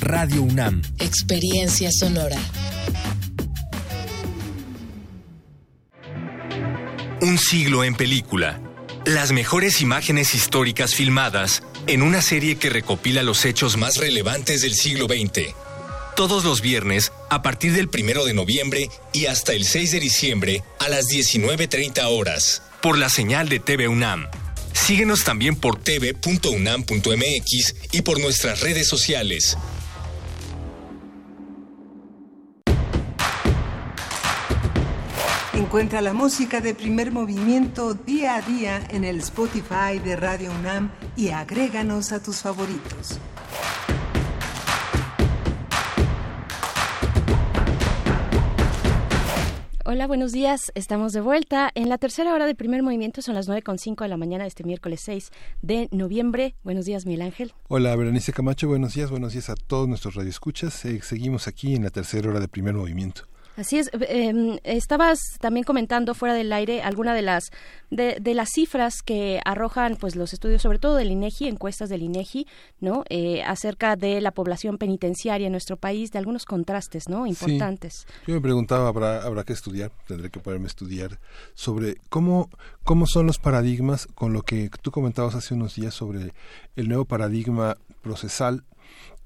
Radio UNAM. Experiencia sonora. Un siglo en película. Las mejores imágenes históricas filmadas en una serie que recopila los hechos más relevantes del siglo XX. Todos los viernes, a partir del 1 de noviembre y hasta el 6 de diciembre, a las 19.30 horas, por la señal de TV UNAM. Síguenos también por tv.unam.mx y por nuestras redes sociales. Encuentra la música de primer movimiento día a día en el Spotify de Radio UNAM y agréganos a tus favoritos. Hola, buenos días. Estamos de vuelta en la tercera hora de primer movimiento. Son las 9.05 de la mañana de este miércoles 6 de noviembre. Buenos días, Miguel Ángel. Hola, Berenice Camacho. Buenos días. Buenos días a todos nuestros radioescuchas. Eh, seguimos aquí en la tercera hora de primer movimiento. Así es. eh, estabas también comentando fuera del aire alguna de las de, de las cifras que arrojan, pues, los estudios, sobre todo del INEGI, encuestas del INEGI, no, Eh, acerca de la población penitenciaria en nuestro país, de algunos contrastes, no, importantes. Sí. Yo me preguntaba, habrá, habrá que estudiar, tendré que poderme estudiar sobre cómo, cómo son los paradigmas con lo que tú comentabas hace unos días sobre el nuevo paradigma procesal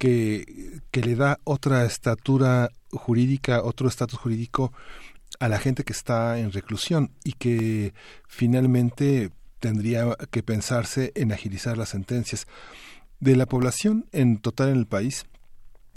que, le da otra estatura jurídica, otro estatus jurídico a la gente que está en reclusión y que finalmente tendría que pensarse en agilizar las sentencias. De la población en total en el país,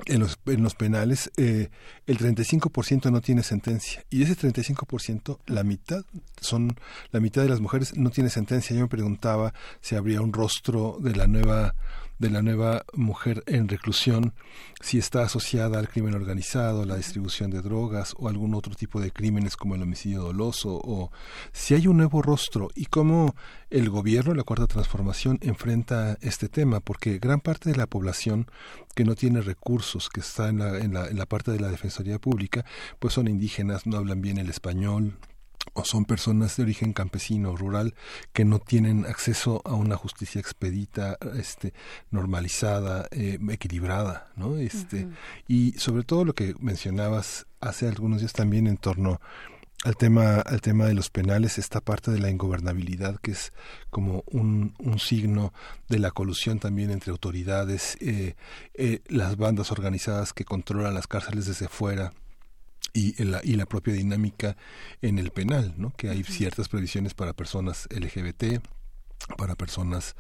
en los, en los penales, eh, el 35% no tiene sentencia. Y ese 35%, la mitad, son la mitad de las mujeres no tiene sentencia. Yo me preguntaba si habría un rostro de la nueva de la nueva mujer en reclusión, si está asociada al crimen organizado, la distribución de drogas o algún otro tipo de crímenes como el homicidio doloso, o si hay un nuevo rostro y cómo el gobierno, la cuarta transformación, enfrenta este tema, porque gran parte de la población que no tiene recursos, que está en la, en la, en la parte de la Defensoría Pública, pues son indígenas, no hablan bien el español, o son personas de origen campesino rural que no tienen acceso a una justicia expedita este normalizada eh, equilibrada no este y sobre todo lo que mencionabas hace algunos días también en torno al tema al tema de los penales esta parte de la ingobernabilidad que es como un, un signo de la colusión también entre autoridades eh, eh, las bandas organizadas que controlan las cárceles desde fuera y la, y la propia dinámica en el penal, ¿no? que hay ciertas previsiones para personas LGBT, para personas,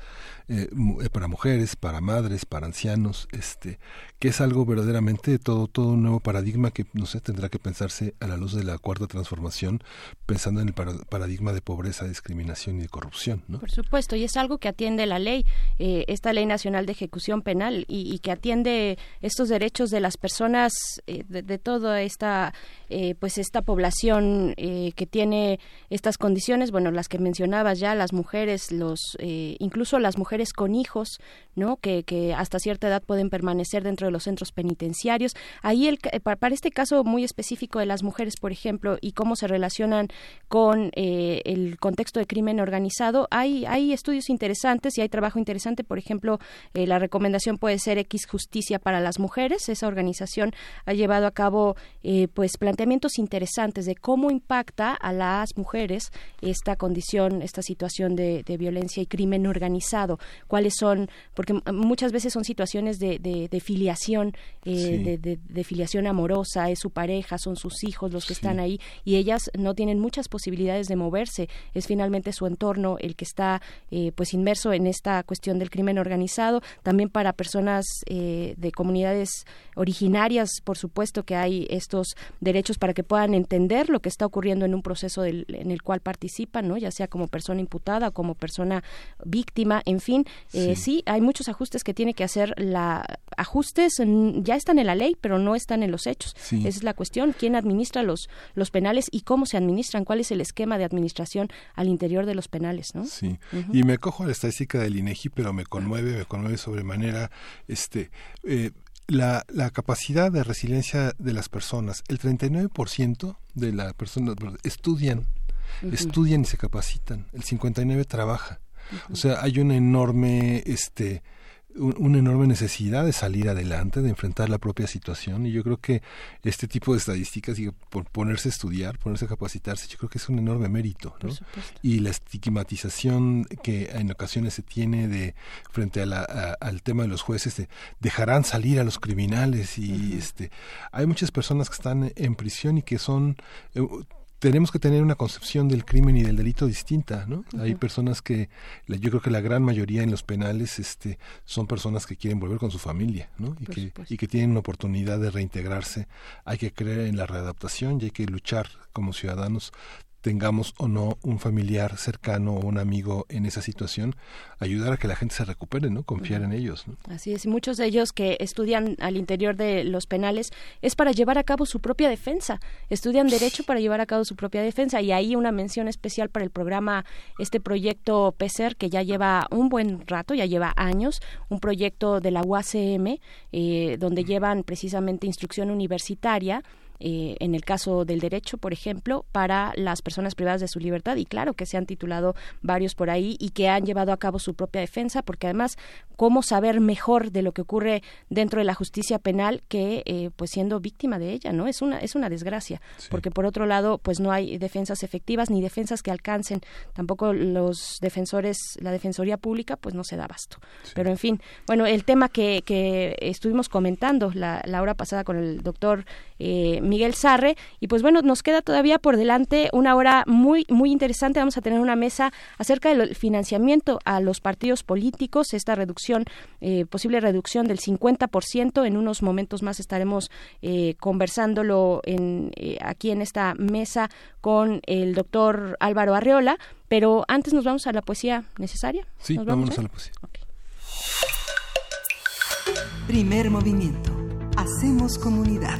eh, eh, para mujeres, para madres, para ancianos, este, que es algo verdaderamente todo, todo un nuevo paradigma que, no sé, tendrá que pensarse a la luz de la cuarta transformación, pensando en el para- paradigma de pobreza, discriminación y de corrupción, ¿no? Por supuesto, y es algo que atiende la ley, eh, esta ley nacional de ejecución penal, y, y que atiende estos derechos de las personas, eh, de, de toda esta eh, pues esta población eh, que tiene estas condiciones, bueno, las que mencionabas ya, las mujeres, los, eh, incluso las mujeres con hijos, ¿no? Que, que hasta cierta edad pueden permanecer dentro de los centros penitenciarios. Ahí el, para este caso muy específico de las mujeres, por ejemplo, y cómo se relacionan con el contexto de crimen organizado, hay, hay estudios interesantes y hay trabajo interesante, por ejemplo, la recomendación puede ser X Justicia para las Mujeres. Esa organización ha llevado a cabo eh, pues planteamientos interesantes de cómo impacta a las mujeres esta condición, esta situación de, violencia y crimen organizado. Cuáles son, porque muchas veces son situaciones de, de, filiación, eh, de, filiación amorosa, es su pareja, son sus hijos los que están ahí y ellas no tienen muchas posibilidades de moverse. Es finalmente su entorno el que está eh, pues inmerso en esta cuestión del crimen organizado. También para personas de comunidades originarias, por supuesto que hay estos derechos para que puedan entender lo que está ocurriendo en un proceso en el cual participan, ¿no? ya sea como persona imputada o como persona víctima, en fin, eh, sí. hay muchos ajustes que tiene que hacer la ajustes ya están en la ley, pero no están en los hechos. Esa es la cuestión, quién administra los los penales y cómo se administran, cuál es el esquema de administración al interior de los penales, ¿no? Sí. Y me cojo a la estadística del INEGI, pero me conmueve, me conmueve sobremanera este eh, la, la capacidad de resiliencia de las personas, el 39% de las personas estudian, estudian y se capacitan, el 59% trabaja. O sea, hay una enorme este una enorme necesidad de salir adelante, de enfrentar la propia situación y yo creo que este tipo de estadísticas, y por ponerse a estudiar, ponerse a capacitarse, yo creo que es un enorme mérito, ¿no? Y la estigmatización que en ocasiones se tiene de frente a la, al tema de los jueces de dejarán salir a los criminales y este hay muchas personas que están en prisión y que son eh, tenemos que tener una concepción del crimen y del delito distinta, ¿no? Hay personas que, yo creo que la gran mayoría en los penales, este, son personas que quieren volver con su familia, ¿no? Y que, y que tienen una oportunidad de reintegrarse. Hay que creer en la readaptación y hay que luchar como ciudadanos tengamos o no un familiar cercano o un amigo en esa situación, ayudar a que la gente se recupere, ¿no? Confiar en ellos. Así es, y muchos de ellos que estudian al interior de los penales es para llevar a cabo su propia defensa, estudian derecho para llevar a cabo su propia defensa y ahí una mención especial para el programa, este proyecto PESER que ya lleva un buen rato, ya lleva años, un proyecto de la UACM eh, donde llevan precisamente instrucción universitaria eh, en el caso del derecho, por ejemplo, para las personas privadas de su libertad. Y claro que se han titulado varios por ahí y que han llevado a cabo su propia defensa, porque además, ¿cómo saber mejor de lo que ocurre dentro de la justicia penal que eh, pues siendo víctima de ella? ¿no? Es una, es una desgracia, porque por otro lado, pues no hay defensas efectivas ni defensas que alcancen. Tampoco los defensores, la Defensoría Pública, pues no se da abasto. Pero en fin, bueno, el tema que, que estuvimos comentando la, la hora pasada con el doctor eh, Miguel Sarre. Y pues bueno, nos queda todavía por delante una hora muy, muy interesante. Vamos a tener una mesa acerca del financiamiento a los partidos políticos, esta reducción, eh, posible reducción del 50%. En unos momentos más estaremos eh, conversándolo en, aquí en esta mesa con el doctor Álvaro Arreola. Pero antes nos vamos a la poesía necesaria. Sí, vamos a la poesía. Primer movimiento. Hacemos comunidad.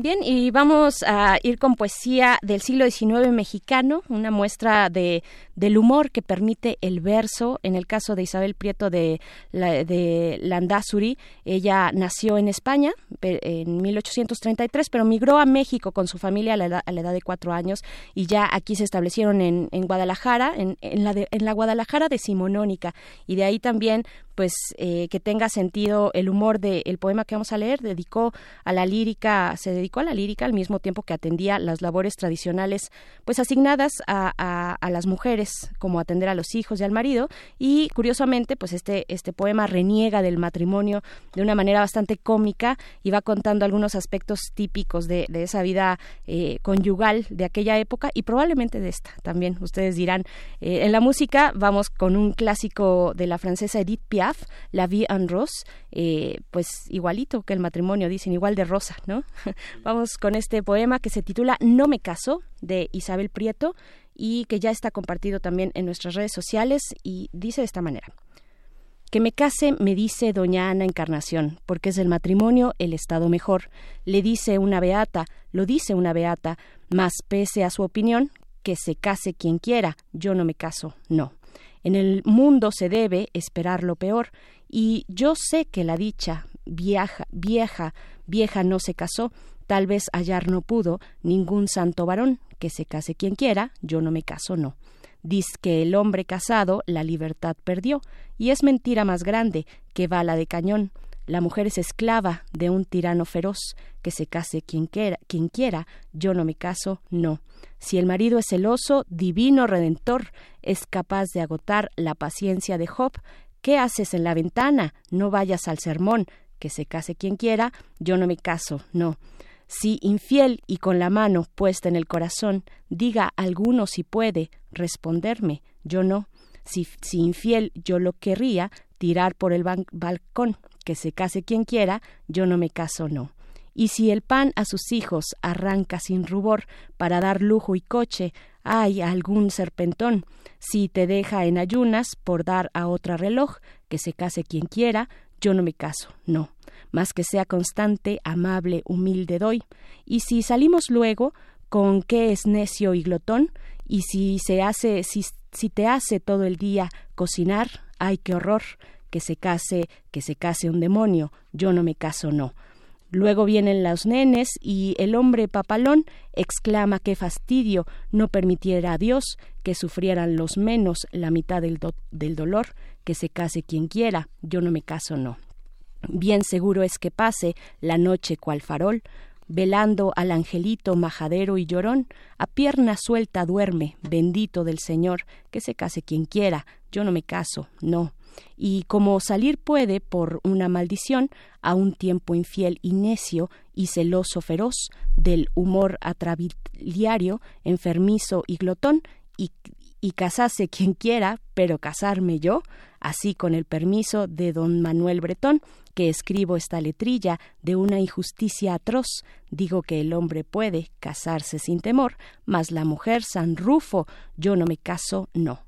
Bien, y vamos a ir con poesía del siglo XIX mexicano, una muestra de, del humor que permite el verso. En el caso de Isabel Prieto de, de Landazuri, ella nació en España en 1833, pero migró a México con su familia a la edad, de cuatro años y ya aquí se establecieron en, en Guadalajara, en, en, la en la Guadalajara. Y de ahí también pues eh, que tenga sentido el humor del poema que vamos a leer dedicó a la lírica se dedicó a la lírica al mismo tiempo que atendía las labores tradicionales pues asignadas a, a, las mujeres como atender a los hijos y al marido y curiosamente pues este este poema reniega del matrimonio de una manera bastante cómica y va contando algunos aspectos típicos de, de esa vida eh, conyugal de aquella época y probablemente de esta también. Ustedes dirán eh, en la música vamos con un clásico de la francesa Edith Piaf la Vie en Rose, eh, pues igualito que el matrimonio, dicen, igual de rosa, ¿no? Vamos con este poema que se titula No me caso, de Isabel Prieto, y que ya está compartido también en nuestras redes sociales y dice de esta manera. Que me case, me dice doña Ana Encarnación, porque es el matrimonio el estado mejor. Le dice una beata, lo dice una beata, más pese a su opinión, que se case quien quiera, yo no me caso, no. En el mundo se debe esperar lo peor, y yo sé que la dicha vieja, vieja, vieja no se casó, tal vez hallar no pudo ningún santo varón, que se case quien quiera, yo no me caso, no. Diz que el hombre casado la libertad perdió, y es mentira más grande que bala de cañón. La mujer es esclava de un tirano feroz, que se case quien quiera, quien quiera, yo no me caso, no. Si el marido es celoso, divino redentor, es capaz de agotar la paciencia de Job, ¿qué haces en la ventana? No vayas al sermón, que se case quien quiera, yo no me caso, no. Si infiel y con la mano puesta en el corazón, diga alguno si puede responderme, yo no. Si, si infiel yo lo querría tirar por el balcón, que se case quien quiera, yo no me caso, no. Y si el pan a sus hijos arranca sin rubor para dar lujo y coche, hay algún serpentón. Si te deja en ayunas por dar a otra reloj, que se case quien quiera, yo no me caso, no más que sea constante, amable, humilde doy. Y si salimos luego, con qué es necio y glotón, y si se hace, si, si te hace todo el día cocinar, ay qué horror, que se case, que se case un demonio, yo no me caso, no. Luego vienen los nenes y el hombre papalón exclama qué fastidio no permitiera a Dios que sufrieran los menos la mitad del, del dolor, que se case quien quiera, yo no me caso, no. Bien seguro es que pase la noche cual farol, velando al angelito majadero y llorón, a pierna suelta duerme, bendito del Señor, que se case quien quiera, yo no me caso, no. Y como salir puede por una maldición a un tiempo infiel y necio y celoso feroz, del humor atrabiliario, enfermizo y glotón, y, y casase quien quiera, pero casarme yo, así con el permiso de don Manuel Bretón, que escribo esta letrilla de una injusticia atroz, digo que el hombre puede casarse sin temor, mas la mujer San Rufo, yo no me caso, no.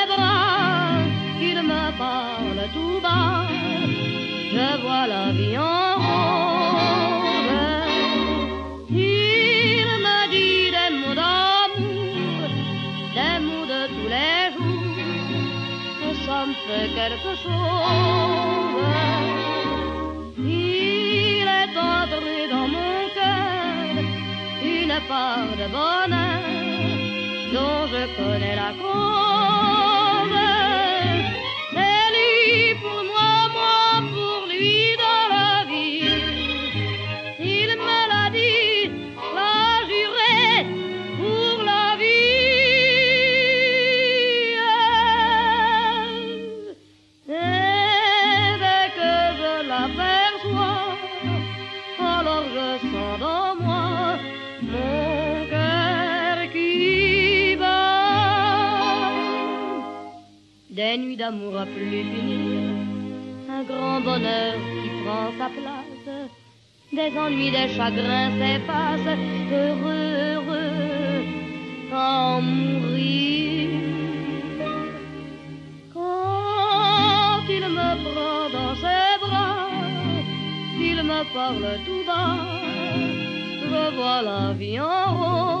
la vie en rose. Il me dit des mots d'amour, des mots de tous les jours, que ça me fait quelque chose. dans mon cœur une part de bonheur dont je connais la cause. C'est lui pour moi dans la vie. Il me l'a dit, l'a juré pour la vie. Et dès que je l'aperçois, alors je sens dans moi mon cœur qui bat. Des nuits d'amour à plus finir, grand bonheur qui prend sa place. Des ennuis, des chagrins s'effacent, heureux, heureux, en mourir. Quand il me prend dans ses bras, il me parle tout bas, je vois la vie en rose.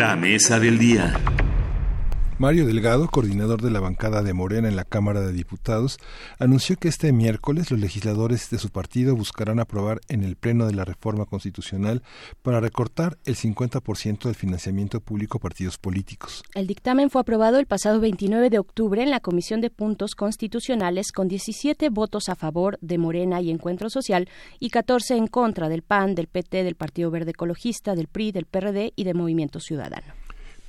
La mesa del día. Mario Delgado, coordinador de la bancada de Morena en la Cámara de Diputados, anunció que este miércoles los legisladores de su partido buscarán aprobar en el Pleno de la Reforma Constitucional para recortar el 50% del financiamiento público a partidos políticos. El dictamen fue aprobado el pasado 29 de octubre en la Comisión de Puntos Constitucionales con 17 votos a favor de Morena y Encuentro Social y 14 en contra del PAN, del PT, del Partido Verde Ecologista, del PRI, del PRD y de Movimiento Ciudadano.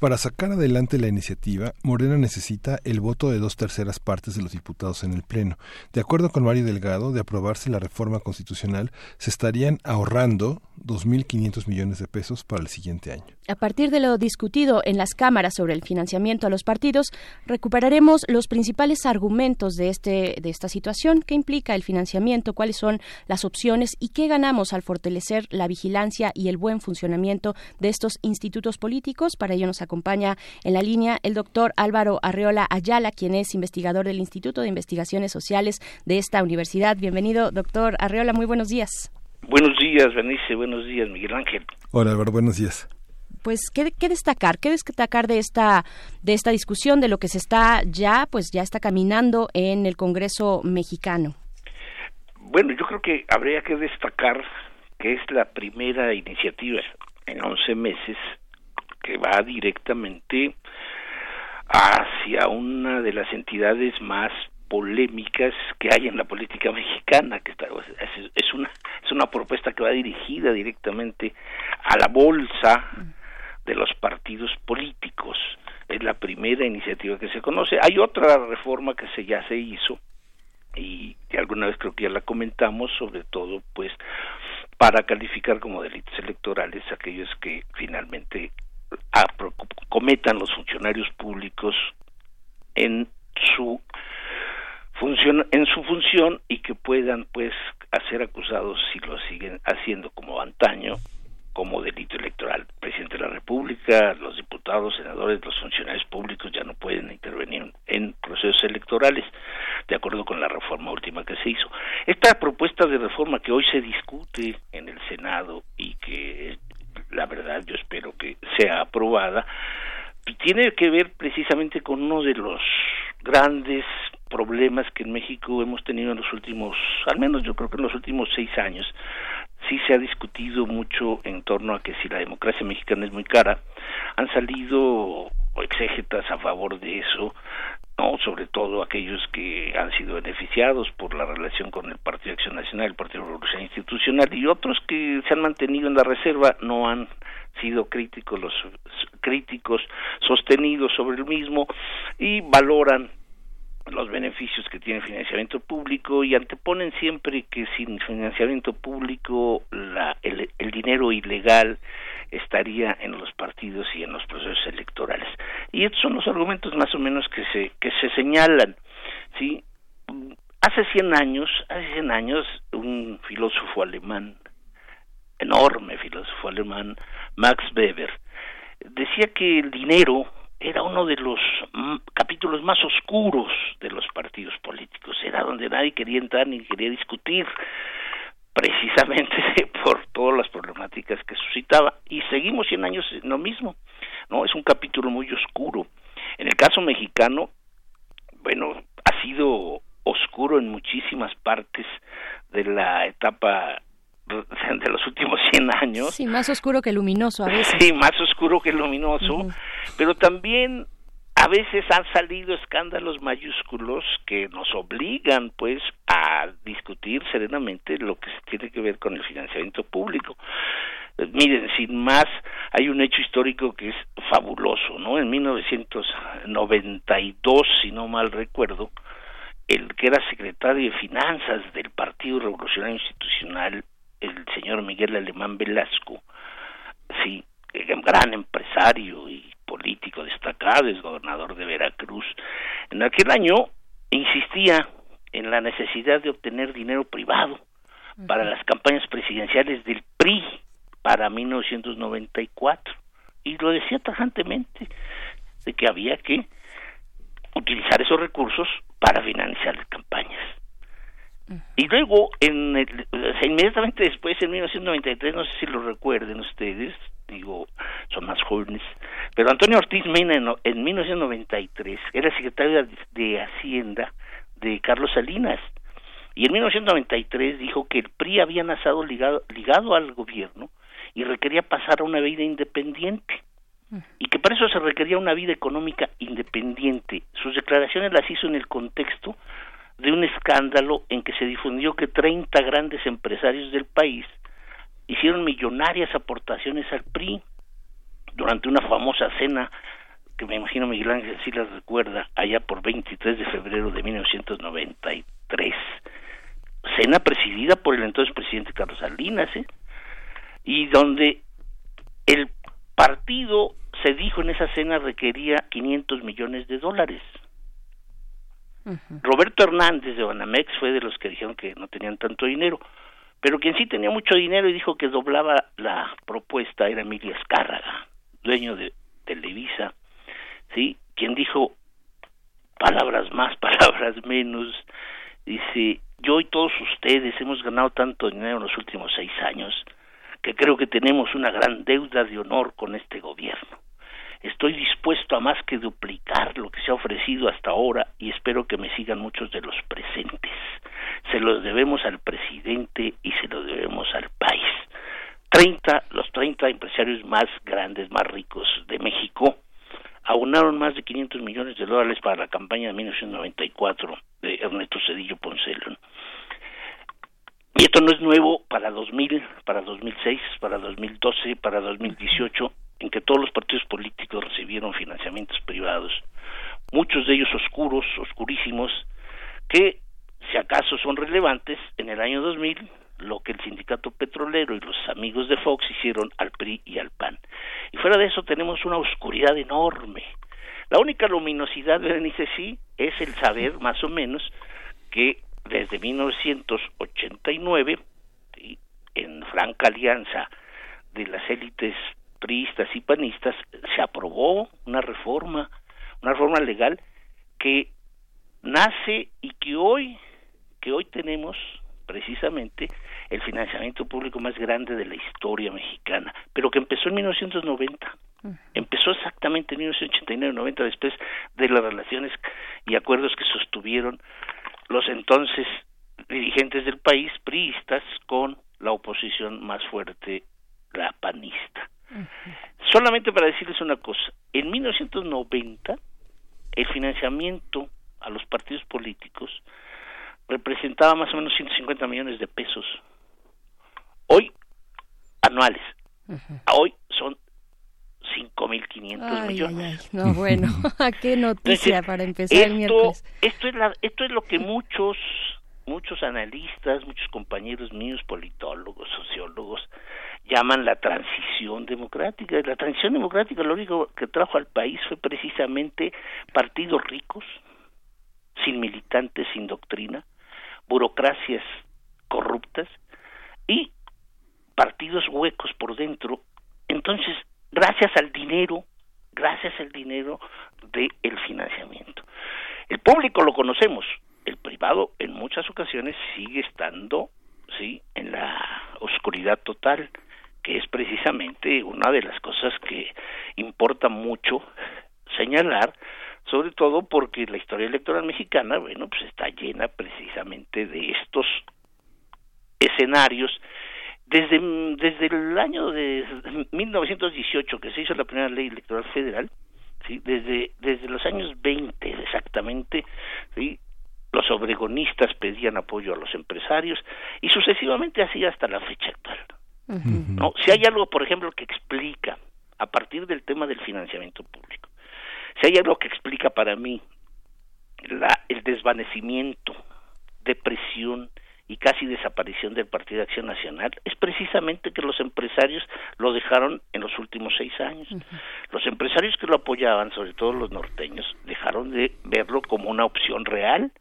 Para sacar adelante la iniciativa, Morena necesita el voto de dos terceras partes de los diputados en el Pleno. De acuerdo con Mario Delgado, de aprobarse la reforma constitucional, se estarían ahorrando 2.500 millones de pesos para el siguiente año. A partir de lo discutido en las cámaras sobre el financiamiento a los partidos, recuperaremos los principales argumentos de, este, de esta situación, qué implica el financiamiento, cuáles son las opciones y qué ganamos al fortalecer la vigilancia y el buen funcionamiento de estos institutos políticos. Para ello nos acompaña en la línea el doctor Álvaro Arreola Ayala, quien es investigador del Instituto de Investigaciones Sociales de esta universidad. Bienvenido, doctor Arreola, muy buenos días. Buenos días, Benice, buenos días, Miguel Ángel. Hola, Álvaro, buenos días pues ¿qué, qué, destacar qué destacar de esta de esta discusión de lo que se está ya pues ya está caminando en el Congreso mexicano bueno yo creo que habría que destacar que es la primera iniciativa en 11 meses que va directamente hacia una de las entidades más polémicas que hay en la política mexicana que está, es, una es una propuesta que va dirigida directamente a la bolsa de los partidos políticos. Es la primera iniciativa que se conoce. Hay otra reforma que se ya se hizo y alguna vez creo que ya la comentamos sobre todo pues para calificar como delitos electorales aquellos que finalmente cometan los funcionarios públicos en su función en su función y que puedan pues ser acusados si lo siguen haciendo como antaño como delito electoral. El presidente de la República, los diputados, senadores, los funcionarios públicos ya no pueden intervenir en procesos electorales, de acuerdo con la reforma última que se hizo. Esta propuesta de reforma que hoy se discute en el Senado y que la verdad yo espero que sea aprobada, tiene que ver precisamente con uno de los grandes problemas que en México hemos tenido en los últimos, al menos yo creo que en los últimos seis años, sí se ha discutido mucho en torno a que si la democracia mexicana es muy cara, han salido exégetas a favor de eso, no sobre todo aquellos que han sido beneficiados por la relación con el Partido Acción Nacional, el Partido Revolución Institucional y otros que se han mantenido en la reserva no han sido críticos los críticos sostenidos sobre el mismo y valoran los beneficios que tiene financiamiento público y anteponen siempre que sin financiamiento público la, el dinero ilegal estaría en los partidos y en los procesos electorales. Y estos son los argumentos más o menos que se, que se señalan. ¿sí? Hace 100 años, hace 100 años, un filósofo alemán, enorme filósofo alemán, Max Weber, decía que el dinero era uno de los capítulos más oscuros de los partidos políticos, era donde nadie quería entrar ni quería discutir, precisamente por todas las problemáticas que suscitaba. Y seguimos 100 años en lo mismo, ¿no? Es un capítulo muy oscuro. En el caso mexicano, bueno, ha sido oscuro en muchísimas partes de la etapa de los últimos 100 años. Sí, más oscuro que luminoso a veces. Sí, más oscuro que luminoso, pero también a veces han salido escándalos mayúsculos que nos obligan pues a discutir serenamente lo que tiene que ver con el financiamiento público. Eh, miren, sin más, hay un hecho histórico que es fabuloso, ¿no? En 1992, si no mal recuerdo, el que era secretario de Finanzas del Partido Revolucionario Institucional el señor Miguel Alemán Velasco, sí, gran empresario y político destacado, es gobernador de Veracruz, en aquel año insistía en la necesidad de obtener dinero privado para las campañas presidenciales del PRI para 1994 y lo decía tajantemente de que había que utilizar esos recursos para financiar las campañas. Y luego, en inmediatamente después, en 1993, no sé si lo recuerden ustedes, digo, son más jóvenes, pero Antonio Ortiz Mena en, en 1993 era secretario de Hacienda de Carlos Salinas. Y en 1993 dijo que el PRI había nacido ligado, ligado al gobierno y requería pasar a una vida independiente. Y que para eso se requería una vida económica independiente. Sus declaraciones las hizo en el contexto de un escándalo en que se difundió que 30 grandes empresarios del país hicieron millonarias aportaciones al PRI durante una famosa cena que me imagino Miguel Ángel sí las recuerda, allá por 23 de febrero de 1993. Cena presidida por el entonces presidente Carlos Salinas, ¿eh? y donde el partido se dijo en esa cena requería 500 millones de dólares. Roberto Hernández de Banamex fue de los que dijeron que no tenían tanto dinero, pero quien sí tenía mucho dinero y dijo que doblaba la propuesta era Emilia Escárraga, dueño de Televisa, ¿sí? Quien dijo palabras más, palabras menos, dice, yo y todos ustedes hemos ganado tanto dinero en los últimos seis años que creo que tenemos una gran deuda de honor con este gobierno. Estoy dispuesto a más que duplicar lo que se ha ofrecido hasta ahora y espero que me sigan muchos de los presentes. Se los debemos al presidente y se los debemos al país. 30, los 30 empresarios más grandes, más ricos de México, aunaron más de 500 millones de dólares para la campaña de 1994 de Ernesto Cedillo Poncelón. Y esto no es nuevo para 2000, para 2006, para 2012, para 2018 en que todos los partidos políticos recibieron financiamientos privados, muchos de ellos oscuros, oscurísimos, que si acaso son relevantes, en el año 2000 lo que el sindicato petrolero y los amigos de Fox hicieron al PRI y al PAN. Y fuera de eso tenemos una oscuridad enorme. La única luminosidad, Berenice, sí, es el saber, más o menos, que desde 1989, en franca alianza de las élites priistas y panistas, se aprobó una reforma, una reforma legal que nace y que hoy, que hoy tenemos precisamente el financiamiento público más grande de la historia mexicana, pero que empezó en 1990. Empezó exactamente en 1989-90 después de las relaciones y acuerdos que sostuvieron los entonces dirigentes del país priistas con la oposición más fuerte, la panista. Solamente para decirles una cosa, en 1990 el financiamiento a los partidos políticos representaba más o menos 150 millones de pesos. Hoy, anuales. Hoy son 5.500 millones. No, bueno, qué noticia para empezar esto, el miércoles. Esto es, la, esto es lo que muchos muchos analistas, muchos compañeros míos, politólogos, sociólogos, llaman la transición democrática. La transición democrática lo único que trajo al país fue precisamente partidos ricos, sin militantes, sin doctrina, burocracias corruptas y partidos huecos por dentro. Entonces, gracias al dinero, gracias al dinero del financiamiento. El público lo conocemos, el privado en muchas ocasiones sigue estando sí en la oscuridad total que es precisamente una de las cosas que importa mucho señalar sobre todo porque la historia electoral mexicana bueno pues está llena precisamente de estos escenarios. Desde desde el año de 1918 que se hizo la primera ley electoral federal sí desde desde los años 20 exactamente sí los obregonistas pedían apoyo a los empresarios y sucesivamente así hasta la fecha actual. ¿No? Si hay algo, por ejemplo, que explica, a partir del tema del financiamiento público, si hay algo que explica para mí la, el desvanecimiento, depresión y casi desaparición del Partido de Acción Nacional es precisamente que los empresarios lo dejaron en los últimos seis años. Los empresarios que lo apoyaban, sobre todo los norteños, dejaron de verlo como una opción real,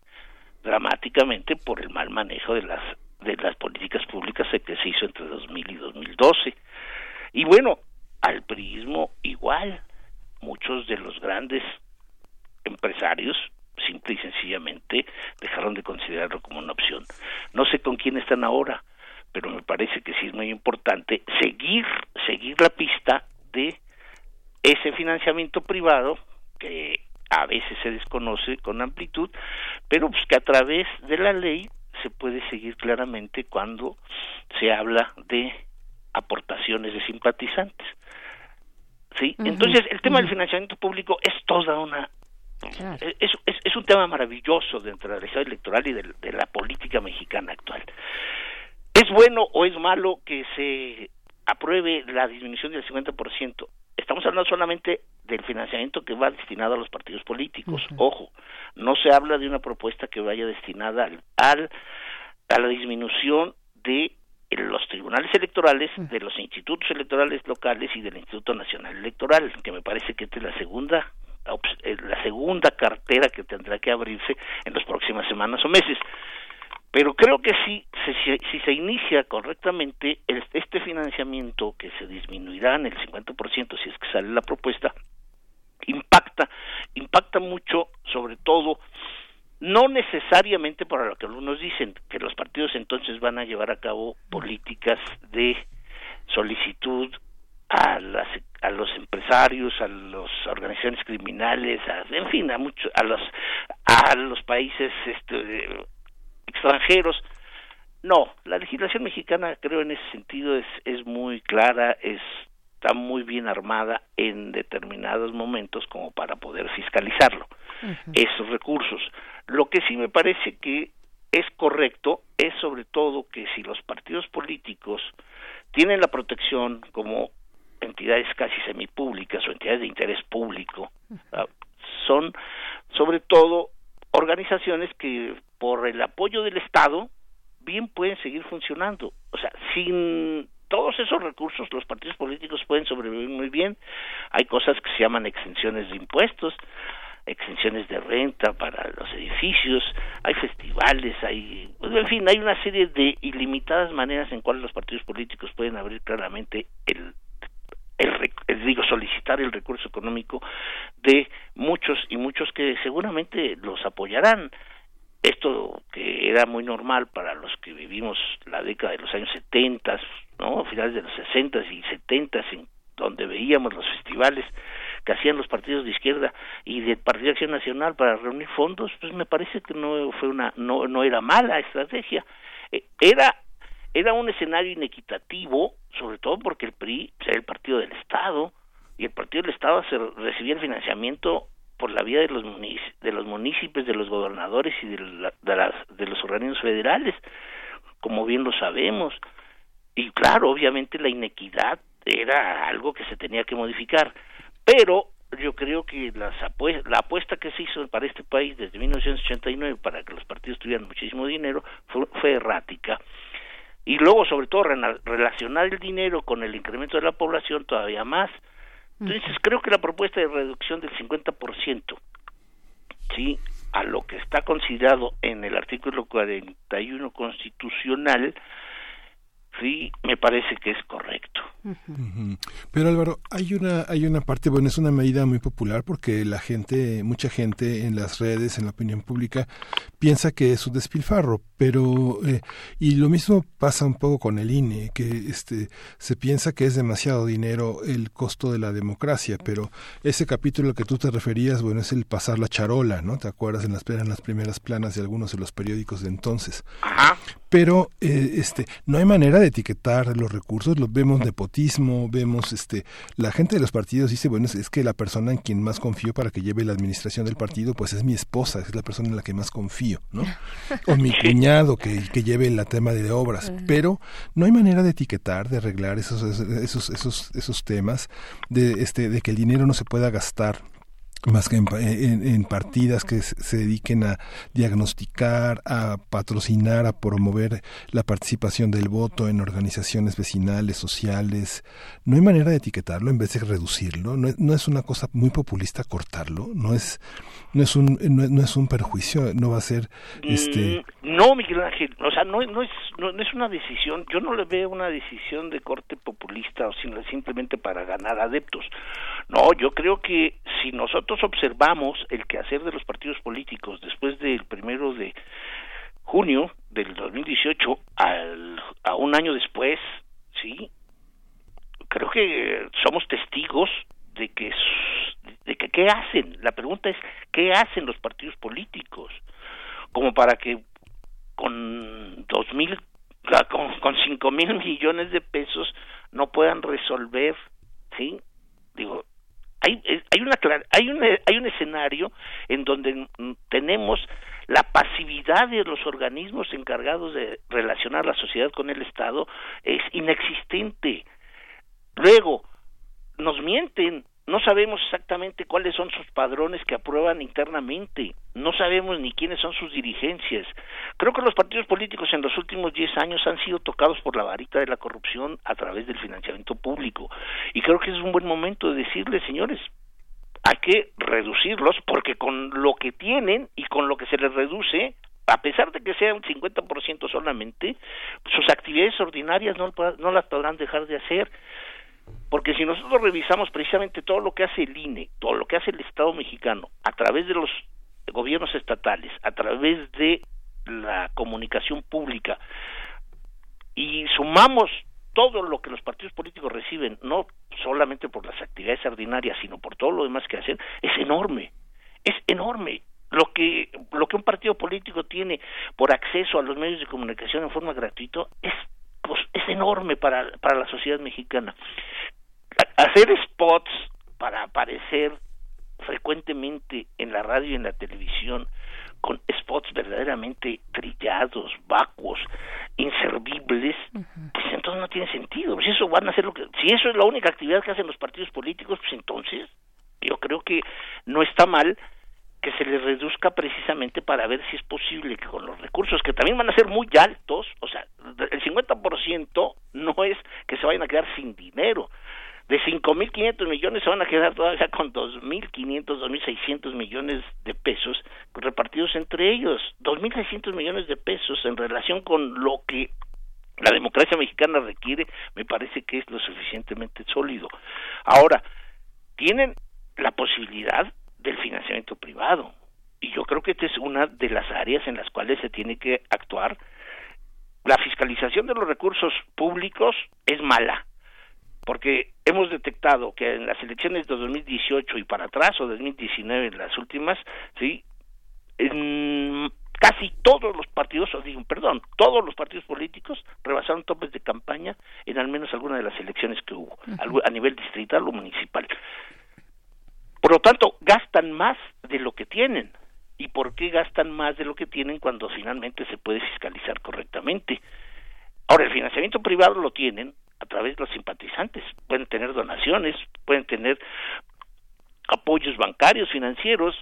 dramáticamente por el mal manejo de las de las políticas públicas que se hizo entre 2000 y 2012. Y bueno, al priismo igual, muchos de los grandes empresarios simple y sencillamente dejaron de considerarlo como una opción. No sé con quién están ahora, pero me parece que sí es muy importante seguir seguir la pista de ese financiamiento privado que a veces se desconoce con amplitud, pero pues que a través de la ley se puede seguir claramente cuando se habla de aportaciones de simpatizantes. ¿Sí? Entonces, el tema del financiamiento público es toda una es, es, es, un tema maravilloso dentro de la legislación electoral y de, de, la política mexicana actual. ¿Es bueno o es malo que se apruebe la disminución del 50%? Estamos hablando solamente del financiamiento que va destinado a los partidos políticos. Ojo, no se habla de una propuesta que vaya destinada al, al a la disminución de los tribunales electorales, de los institutos electorales locales y del Instituto Nacional Electoral, que me parece que esta es la segunda eh, la segunda cartera que tendrá que abrirse en las próximas semanas o meses. Pero creo que sí, si, si se inicia correctamente este financiamiento que se disminuirá en el 50% si es que sale la propuesta, impacta, impacta mucho sobre todo no necesariamente para lo que algunos dicen, que los partidos entonces van a llevar a cabo políticas de solicitud a las a los empresarios, a las organizaciones criminales, a, en fin, a muchos, a los a los países este, extranjeros. No, la legislación mexicana creo en ese sentido es es muy clara, es está muy bien armada en determinados momentos como para poder fiscalizarlo esos recursos. Lo que sí me parece que es correcto es sobre todo que si los partidos políticos tienen la protección como entidades casi semipúblicas o entidades de interés público, ah, son sobre todo organizaciones que por el apoyo del Estado bien pueden seguir funcionando. O sea, sin todos esos recursos los partidos políticos pueden sobrevivir muy bien. Hay cosas que se llaman exenciones de impuestos, exenciones de renta para los edificios, hay festivales, hay, en fin, hay una serie de ilimitadas maneras en cuales los partidos políticos pueden abrir claramente el el, digo solicitar el recurso económico de muchos y muchos que seguramente los apoyarán esto que era muy normal para los que vivimos la década de los años 70, ¿no? finales de los 60 y 70 en donde veíamos los festivales que hacían los partidos de izquierda y del Partido de Acción Nacional para reunir fondos, pues me parece que no fue una no no era mala estrategia. Eh, era era un escenario inequitativo, sobre todo porque el PRI era el partido del Estado y el partido del Estado se recibía el financiamiento por la vía de los de los municipios, de los gobernadores y de, de, las, de los organismos federales, como bien lo sabemos. Y claro, obviamente la inequidad era algo que se tenía que modificar, pero yo creo que las la apuesta que se hizo para este país desde 1989 para que los partidos tuvieran muchísimo dinero fue errática y luego sobre todo relacionar el dinero con el incremento de la población todavía más. Entonces creo que la propuesta de reducción del 50%, sí, a lo que está considerado en el artículo 41 constitucional, sí, me parece que es correcto. Pero Álvaro, hay una, hay una parte, bueno, es una medida muy popular porque la gente, mucha gente en las redes, en la opinión pública, piensa que es un despilfarro, pero, eh, y lo mismo pasa un poco con el INE, que este, se piensa que es demasiado dinero el costo de la democracia, pero ese capítulo al que tú te referías, bueno, es el pasar la charola, ¿no? ¿Te acuerdas? En las, en las primeras planas de algunos de los periódicos de entonces. Pero, eh, este, no hay manera de etiquetar los recursos, los vemos de vemos este la gente de los partidos dice, bueno, es, que la persona en quien más confío para que lleve la administración del partido, pues es mi esposa, es la persona en la que más confío, ¿no? O mi cuñado que, que lleve el tema de obras, pero no hay manera de etiquetar, de arreglar esos esos esos esos temas de este de que el dinero no se pueda gastar más que en, partidas que se dediquen a diagnosticar, a patrocinar, a promover la participación del voto en organizaciones vecinales, sociales. No hay manera de etiquetarlo en vez de reducirlo. No, no es una cosa muy populista cortarlo. No es no es un no, es un perjuicio. No va a ser este. Mm, no, Miguel Ángel. O sea, no, no es no, es una decisión. Yo no le veo una decisión de corte populista o simplemente para ganar adeptos. No, yo creo que si nosotros observamos el quehacer de los partidos políticos después del primero de junio del 2018 al, a un año después, sí, creo que somos testigos de que de que qué hacen. La pregunta es qué hacen los partidos políticos como para que con dos mil con, con cinco mil millones de pesos no puedan resolver, sí, digo hay, eh, hay una hay un hay un escenario en donde tenemos la pasividad de los organismos encargados de relacionar la sociedad con el Estado es inexistente. Luego nos mienten, no sabemos exactamente cuáles son sus padrones que aprueban internamente, no sabemos ni quiénes son sus dirigencias. Creo que los partidos políticos en los últimos diez años han sido tocados por la varita de la corrupción a través del financiamiento público. Y creo que es un buen momento de decirles, señores, hay que reducirlos porque con lo que tienen y con lo que se les reduce, a pesar de que sea un 50% solamente, sus actividades ordinarias no, no las podrán dejar de hacer. Porque si nosotros revisamos precisamente todo lo que hace el INE, todo lo que hace el Estado mexicano, a través de los gobiernos estatales, a través de la comunicación pública, y sumamos todo lo que los partidos políticos reciben, no solamente por las actividades ordinarias, sino por todo lo demás que hacen, es enorme, es enorme. Lo que, lo que un partido político tiene por acceso a los medios de comunicación en forma gratuita es, pues, es enorme para, para la sociedad mexicana. Hacer spots para aparecer frecuentemente en la radio y en la televisión con spots verdaderamente trillados, vacuos, inservibles, pues entonces no tiene sentido. Si eso van a hacer lo que, si eso es la única actividad que hacen los partidos políticos, pues entonces yo creo que no está mal que se les reduzca precisamente para ver si es posible que con los recursos que también van a ser muy altos, o sea, el 50% no es que se vayan a quedar sin dinero, de 5.500 millones se van a quedar todavía con 2.500, 2.600 millones de pesos repartidos entre ellos. 2.600 millones de pesos en relación con lo que la democracia mexicana requiere, me parece que es lo suficientemente sólido. Ahora, tienen la posibilidad del financiamiento privado. Y yo creo que esta es una de las áreas en las cuales se tiene que actuar. La fiscalización de los recursos públicos es mala porque hemos detectado que en las elecciones de 2018 y para atrás o 2019 en las últimas, sí, en casi todos los partidos, o digo, perdón, todos los partidos políticos rebasaron topes de campaña en al menos alguna de las elecciones que hubo, a nivel distrital o municipal. Por lo tanto, gastan más de lo que tienen. ¿Y por qué gastan más de lo que tienen cuando finalmente se puede fiscalizar correctamente? Ahora, el financiamiento privado lo tienen a través de los simpatizantes. Pueden tener donaciones, pueden tener apoyos bancarios, financieros.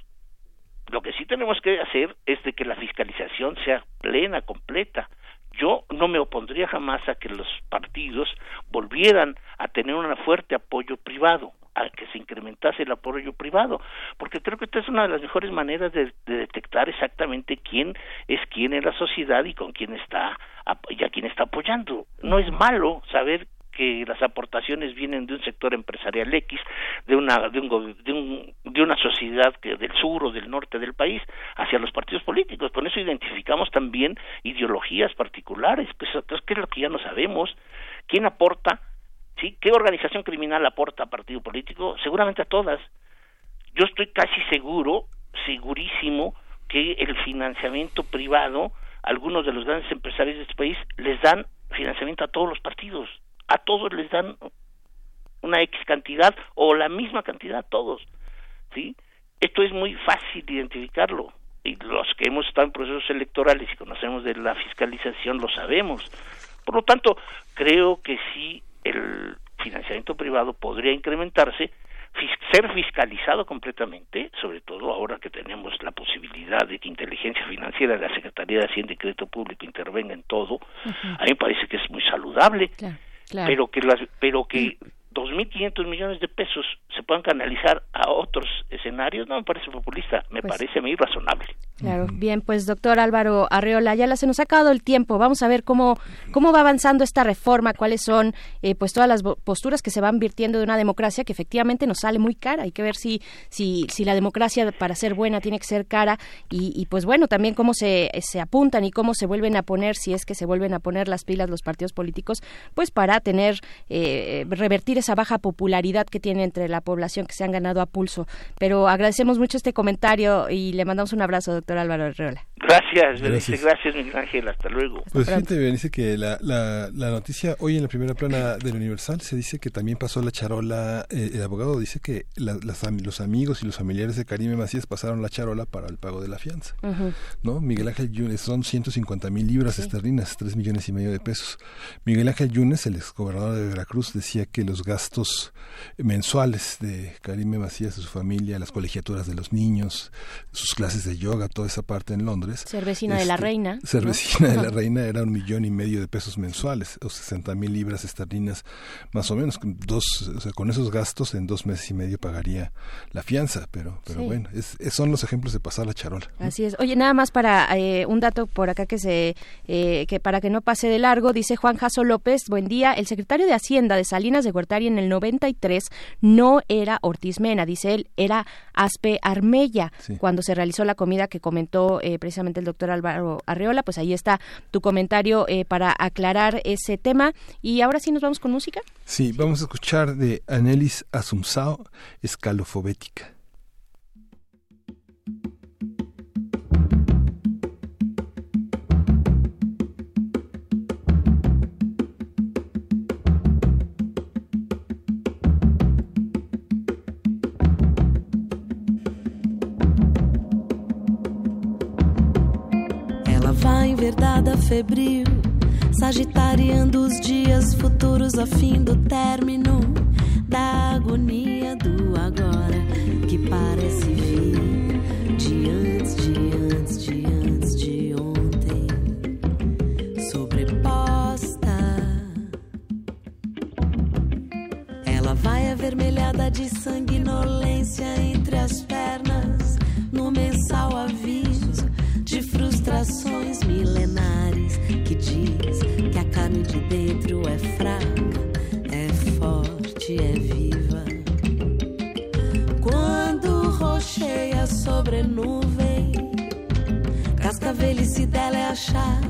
Lo que sí tenemos que hacer es de que la fiscalización sea plena, completa. Yo no me opondría jamás a que los partidos volvieran a tener un fuerte apoyo privado a que se incrementase el apoyo privado, porque creo que esta es una de las mejores maneras de, detectar exactamente quién es quién en la sociedad y con quién está y a quién está apoyando. No es malo saber que las aportaciones vienen de un sector empresarial X, de una de un, de, un, de una sociedad que del sur o del norte del país hacia los partidos políticos. Con eso identificamos también ideologías particulares, pues, ¿qué es lo que ya no sabemos? ¿Quién aporta? ¿Sí? ¿Qué organización criminal aporta a partido político? Seguramente a todas. Yo estoy casi seguro, segurísimo, que el financiamiento privado, algunos de los grandes empresarios de este país, les dan financiamiento a todos los partidos. A todos les dan una X cantidad o la misma cantidad a todos. ¿Sí? Esto es muy fácil identificarlo. Y los que hemos estado en procesos electorales y conocemos de la fiscalización lo sabemos. Por lo tanto, creo que sí el financiamiento privado podría incrementarse ser fiscalizado completamente, sobre todo ahora que tenemos la posibilidad de que inteligencia financiera de la Secretaría de Hacienda y Crédito Público intervenga en todo, a mí me parece que es muy saludable, pero que las, pero que 2.500 millones de pesos se puedan canalizar a otros escenarios, no me parece populista, me Pues parece a mí razonable. Claro, bien, pues doctor Álvaro Arreola, ya se nos ha acabado el tiempo. Vamos a ver cómo, cómo va avanzando esta reforma, cuáles son eh, pues todas las posturas que se van virtiendo de una democracia que efectivamente nos sale muy cara. Hay que ver si, si, si la democracia para ser buena tiene que ser cara y, y, pues bueno, también cómo se, se apuntan y cómo se vuelven a poner, si es que se vuelven a poner las pilas los partidos políticos, pues para tener, eh, revertir esa baja popularidad que tiene entre la población que se han ganado a pulso. Pero agradecemos mucho este comentario y le mandamos un abrazo, doctor Álvaro Arreola. Gracias, Berenice, Gracias. gracias Miguel Ángel, hasta luego. Pues fíjate, dice que la, la, la noticia hoy en la primera plana del Universal se dice que también pasó la charola, eh, el abogado dice que la- las los amigos y los familiares de Karime Macías pasaron la charola para el pago de la fianza. ¿no? Miguel Ángel Yunes son 150 mil libras esterlinas, 3 millones y medio de pesos. Miguel Ángel Yunes, el exgobernador de Veracruz, decía que los gastos mensuales de Karime Macías y su familia, las colegiaturas de los niños, sus clases de yoga, toda esa parte en Londres. Ser vecina de la este, reina. Ser ¿no? vecina de la reina era un millón y medio de pesos mensuales, o 60 mil libras esterlinas, más o menos. con Dos, o sea, con esos gastos en dos meses y medio pagaría la fianza, pero, pero Sí. bueno, es, es- son los ejemplos de pasar la charola. Así es. Oye, nada más para eh, un dato por acá que se eh, que para que no pase de largo, dice Juan Jaso López, buen día, el secretario de Hacienda de Salinas de Gortari en el 93 no era Ortiz Mena, dice él, era Aspe Armella. Cuando se realizó la comida que comentó eh, precisamente el doctor Álvaro Arreola, pues ahí está tu comentario eh, para aclarar ese tema. Y ahora sí nos vamos con música. Sí, vamos a escuchar de Anelis Asumsao, Escalofobética. Vai enverdada febril, sagitariando os dias futuros a fim do término da agonia do agora que parece vir de antes, de antes, de antes, de ontem, sobreposta. Ela vai avermelhada de sanguinolência entre as pernas, no mensal aviso de frustrações sobre nuvem, cascavelice dela é achar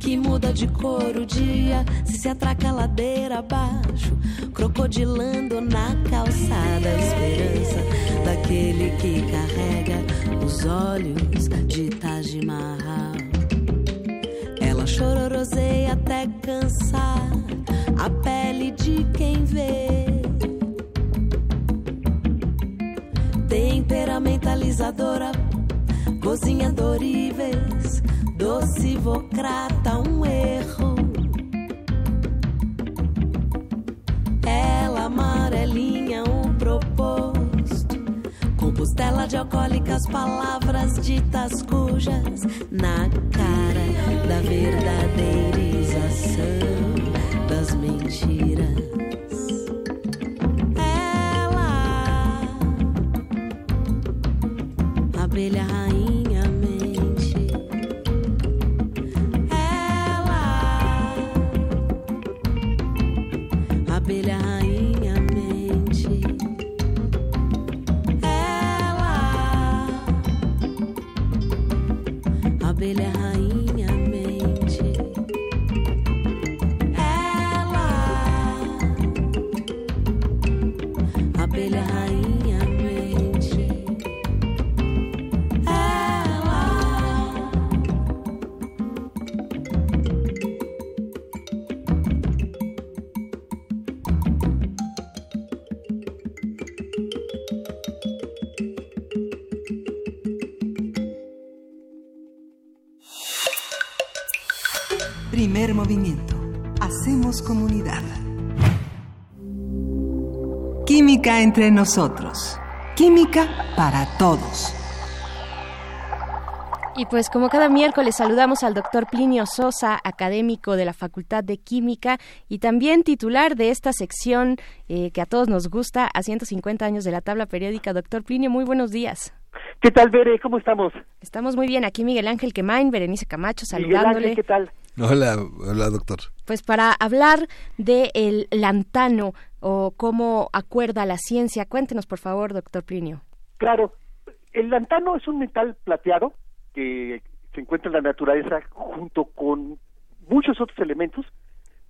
que muda de cor o dia se se atraca a ladeira abaixo, crocodilando na calçada a esperança daquele que carrega os olhos de Taj Mahal. Ela chororoseia até cansar a pele de quem vê. Temperamentalizadora, cozinha doríveis, docivocrata, um erro. Ela amarelinha o proposto, compostela de alcoólicas, palavras ditas cujas na cara da verdadeirização das mentiras. Entre nosotros. Química para todos. Y pues como cada miércoles saludamos al doctor Plinio Sosa, académico de la Facultad de Química y también titular de esta sección eh, que a todos nos gusta, a 150 años de la tabla periódica. Doctor Plinio, muy buenos días. ¿Qué tal, Bere? ¿Cómo estamos? Estamos muy bien. Aquí Miguel Ángel Quemain, Berenice Camacho, saludándole. ¿qué tal? Hola, hola, doctor. Pues para hablar de el lantano o cómo acuerda la ciencia, cuéntenos, por favor, doctor Plinio. Claro, el lantano es un metal plateado que se encuentra en la naturaleza junto con muchos otros elementos,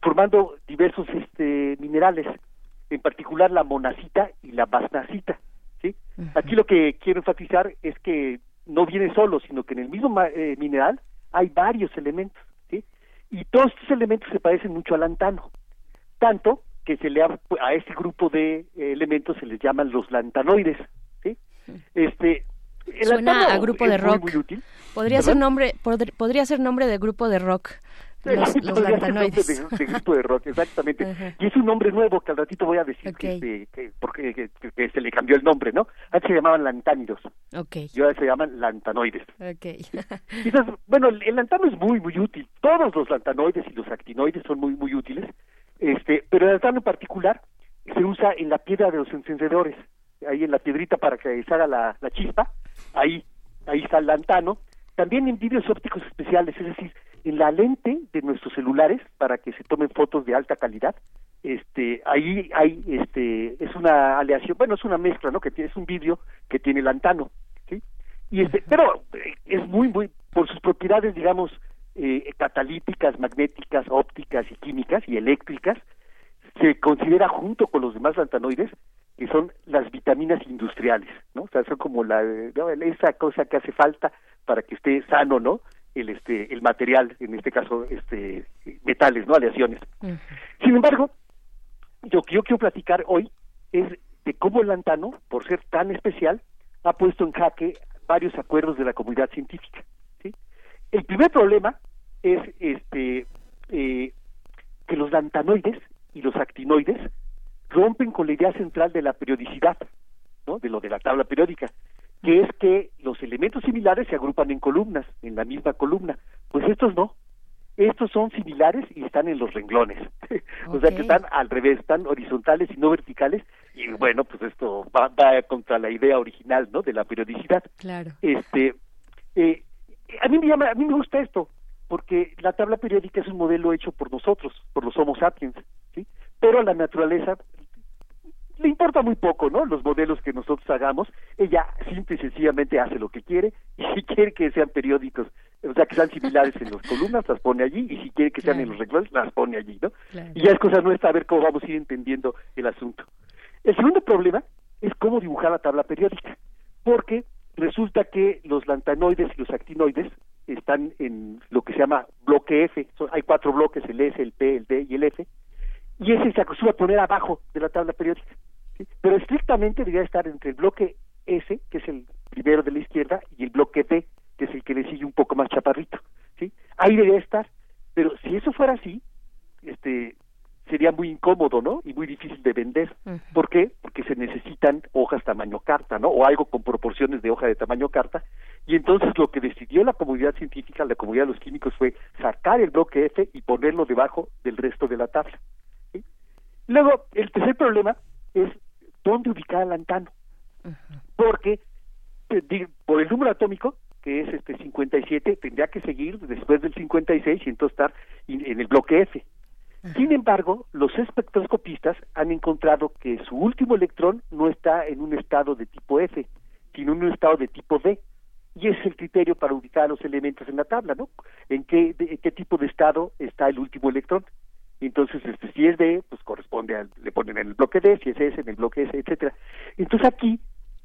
formando diversos este, minerales, en particular la monacita y la basnacita. ¿sí? Aquí lo que quiero enfatizar es que no viene solo, sino que en el mismo eh, mineral hay varios elementos. ¿sí? Y todos estos elementos se parecen mucho al lantano, tanto que se le a este grupo de eh, elementos se les llaman los lantanoides. ¿sí? Este, Suena a grupo de rock. Podría ser nombre, podría ser nombre de grupo de rock. Los, los lantanoides. De, de, grupo de rock, exactamente. Y es un nombre nuevo que al ratito voy a decir que, que, porque que, se le cambió el nombre, ¿no? Antes se llamaban lantánidos. Okay. Y ahora se llaman lantanoides. Okay. Bueno, el lantano es muy, muy útil. Todos los lantanoides y los actinoides son muy, muy útiles. Este, pero el lantano en particular se usa en la piedra de los encendedores, ahí en la piedrita para que se haga la, la chispa ahí, ahí está el lantano, también en vídeos ópticos especiales, es decir, en la lente de nuestros celulares para que se tomen fotos de alta calidad, este, ahí hay, este, es una aleación, bueno, es una mezcla, ¿no? Que tiene, es un vídeo que tiene lantano, ¿sí? Y este, pero eh, es muy, muy, por sus propiedades, digamos, eh, catalíticas, magnéticas, ópticas y químicas y eléctricas, se considera junto con los demás lantanoides que son las vitaminas industriales, ¿no? O sea, son como la esa cosa que hace falta para que esté sano, ¿no? El este el material, en este caso este metales, ¿no? Aleaciones. Sin embargo, yo yo quiero platicar hoy es de cómo el lantano, por ser tan especial, ha puesto en jaque varios acuerdos de la comunidad científica. El primer problema es este eh, que los lantanoides y los actinoides rompen con la idea central de la periodicidad, ¿no? de lo de la tabla periódica, que es que los elementos similares se agrupan en columnas, en la misma columna. Pues estos no. Estos son similares y están en los renglones. o sea que están al revés, están horizontales y no verticales. Y bueno, pues esto va, contra la idea original, ¿no? De la periodicidad. Claro. Este, eh, a mí me llama, a mí me gusta esto, porque la tabla periódica es un modelo hecho por nosotros, por los Homo sapiens, ¿sí? Pero a la naturaleza le importa muy poco, ¿no? Los modelos que nosotros hagamos, ella simple y sencillamente hace lo que quiere y si quiere que sean periódicos, o sea, que sean similares en las columnas, las pone allí y si quiere que sean en los renglones, las pone allí, ¿no? Y ya es cosa nuestra a ver cómo vamos a ir entendiendo el asunto. El segundo problema es cómo dibujar la tabla periódica, porque resulta que los lantanoides y los actinoides están en lo que se llama bloque F, hay cuatro bloques, el S, el P, el D y el F, y ese se acostumbra a poner abajo de la tabla periódica. Pero estrictamente debería estar entre el bloque S, que es el primero de la izquierda, y el bloque D, que es el que le sigue un poco más chaparrito. ¿sí? Ahí debería estar, pero si eso fuera así, este sería muy incómodo, ¿no? Y muy difícil de vender. ¿Por qué? Porque se necesitan hojas tamaño carta, ¿no? O algo con proporciones de hoja de tamaño carta. Y entonces lo que decidió la comunidad científica, la comunidad de los químicos, fue sacar el bloque F y ponerlo debajo del resto de la tabla. Luego, el tercer problema es dónde ubicar al lantano. Porque eh, por el número atómico, que es este 57, tendría que seguir después del 56 y entonces estar en el bloque F. Sin embargo, los espectroscopistas han encontrado que su último electrón no está en un estado de tipo F, sino en un estado de tipo D. Y es el criterio para ubicar los elementos en la tabla, ¿no? ¿En qué, en qué tipo de estado está el último electrón? entonces este si es D pues corresponde al, le ponen en el bloque D si es S en el bloque S etcétera entonces aquí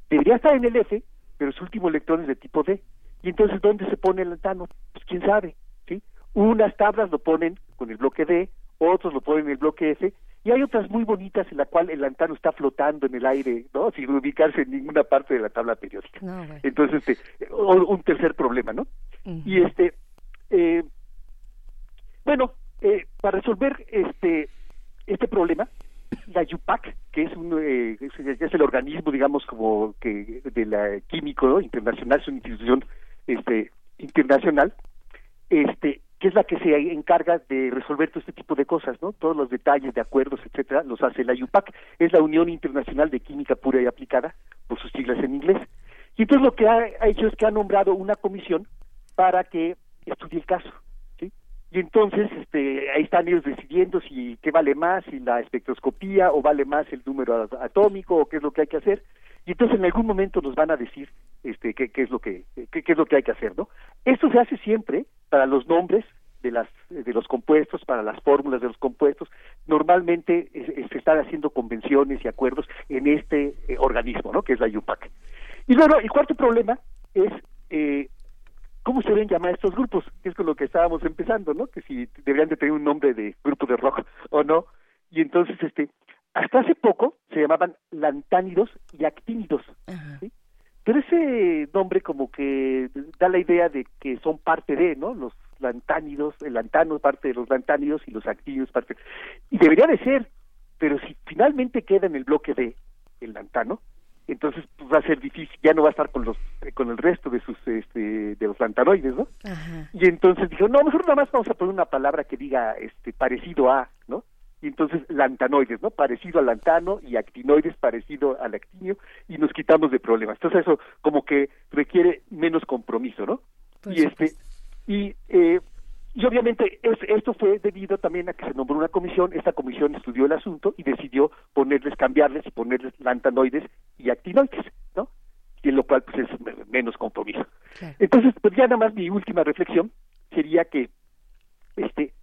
debería estar en el F pero su último electrón es de tipo D y entonces dónde se pone el lantano pues quién sabe sí unas tablas lo ponen con el bloque D otros lo ponen en el bloque F y hay otras muy bonitas en la cual el lantano está flotando en el aire, ¿no? Sin ubicarse en ninguna parte de la tabla periódica. Entonces, este, un tercer problema, ¿no? Y este, eh, bueno, eh, para resolver este este problema la YUPAC, que es, un, eh, es, el organismo, digamos, como que de la químico internacional, es una institución este, internacional, este, que es la que se encarga de resolver todo este tipo de cosas, ¿no? Todos los detalles de acuerdos, etcétera, los hace la UPAC, es la Unión Internacional de Química Pura y Aplicada, por sus siglas en inglés. Y entonces lo que ha hecho es que ha nombrado una comisión para que estudie el caso, ¿sí? Y entonces este, ahí están ellos decidiendo si qué vale más, si la espectroscopía o vale más el número atómico o qué es lo que hay que hacer. Y entonces en algún momento nos van a decir este, qué, es lo que qué, qué es lo que hay que hacer, ¿no? Esto se hace siempre para los nombres de las de los compuestos para las fórmulas de los compuestos. Normalmente se están haciendo convenciones y acuerdos en este eh, organismo no que es la UPAC y luego el cuarto problema es eh, cómo se deben llamar estos grupos que es con lo que estábamos empezando no que si deberían de tener un nombre de grupo de rock o no y entonces este hasta hace poco se llamaban lantánidos y actínidos ¿sí? pero ese nombre como que da la idea de que son parte de no los lantánidos, el lantano parte de los lantánidos y los actínidos parte. Y debería de ser, pero si finalmente queda en el bloque D el lantano, entonces pues, va a ser difícil, ya no va a estar con los con el resto de sus este de los lantanoides, ¿no? Y entonces dijo, "No, mejor nada más vamos a poner una palabra que diga este parecido a, ¿no?" Y entonces lantanoides, ¿no? Parecido al lantano y actinoides parecido al actinio y nos quitamos de problemas. Entonces eso como que requiere menos compromiso, ¿no? y este y, eh, y obviamente esto fue debido también a que se nombró una comisión, esta comisión estudió el asunto y decidió ponerles, cambiarles y ponerles lantanoides y actinoides, ¿no? Y en lo cual pues es menos compromiso. Entonces, pues ya nada más mi última reflexión sería que este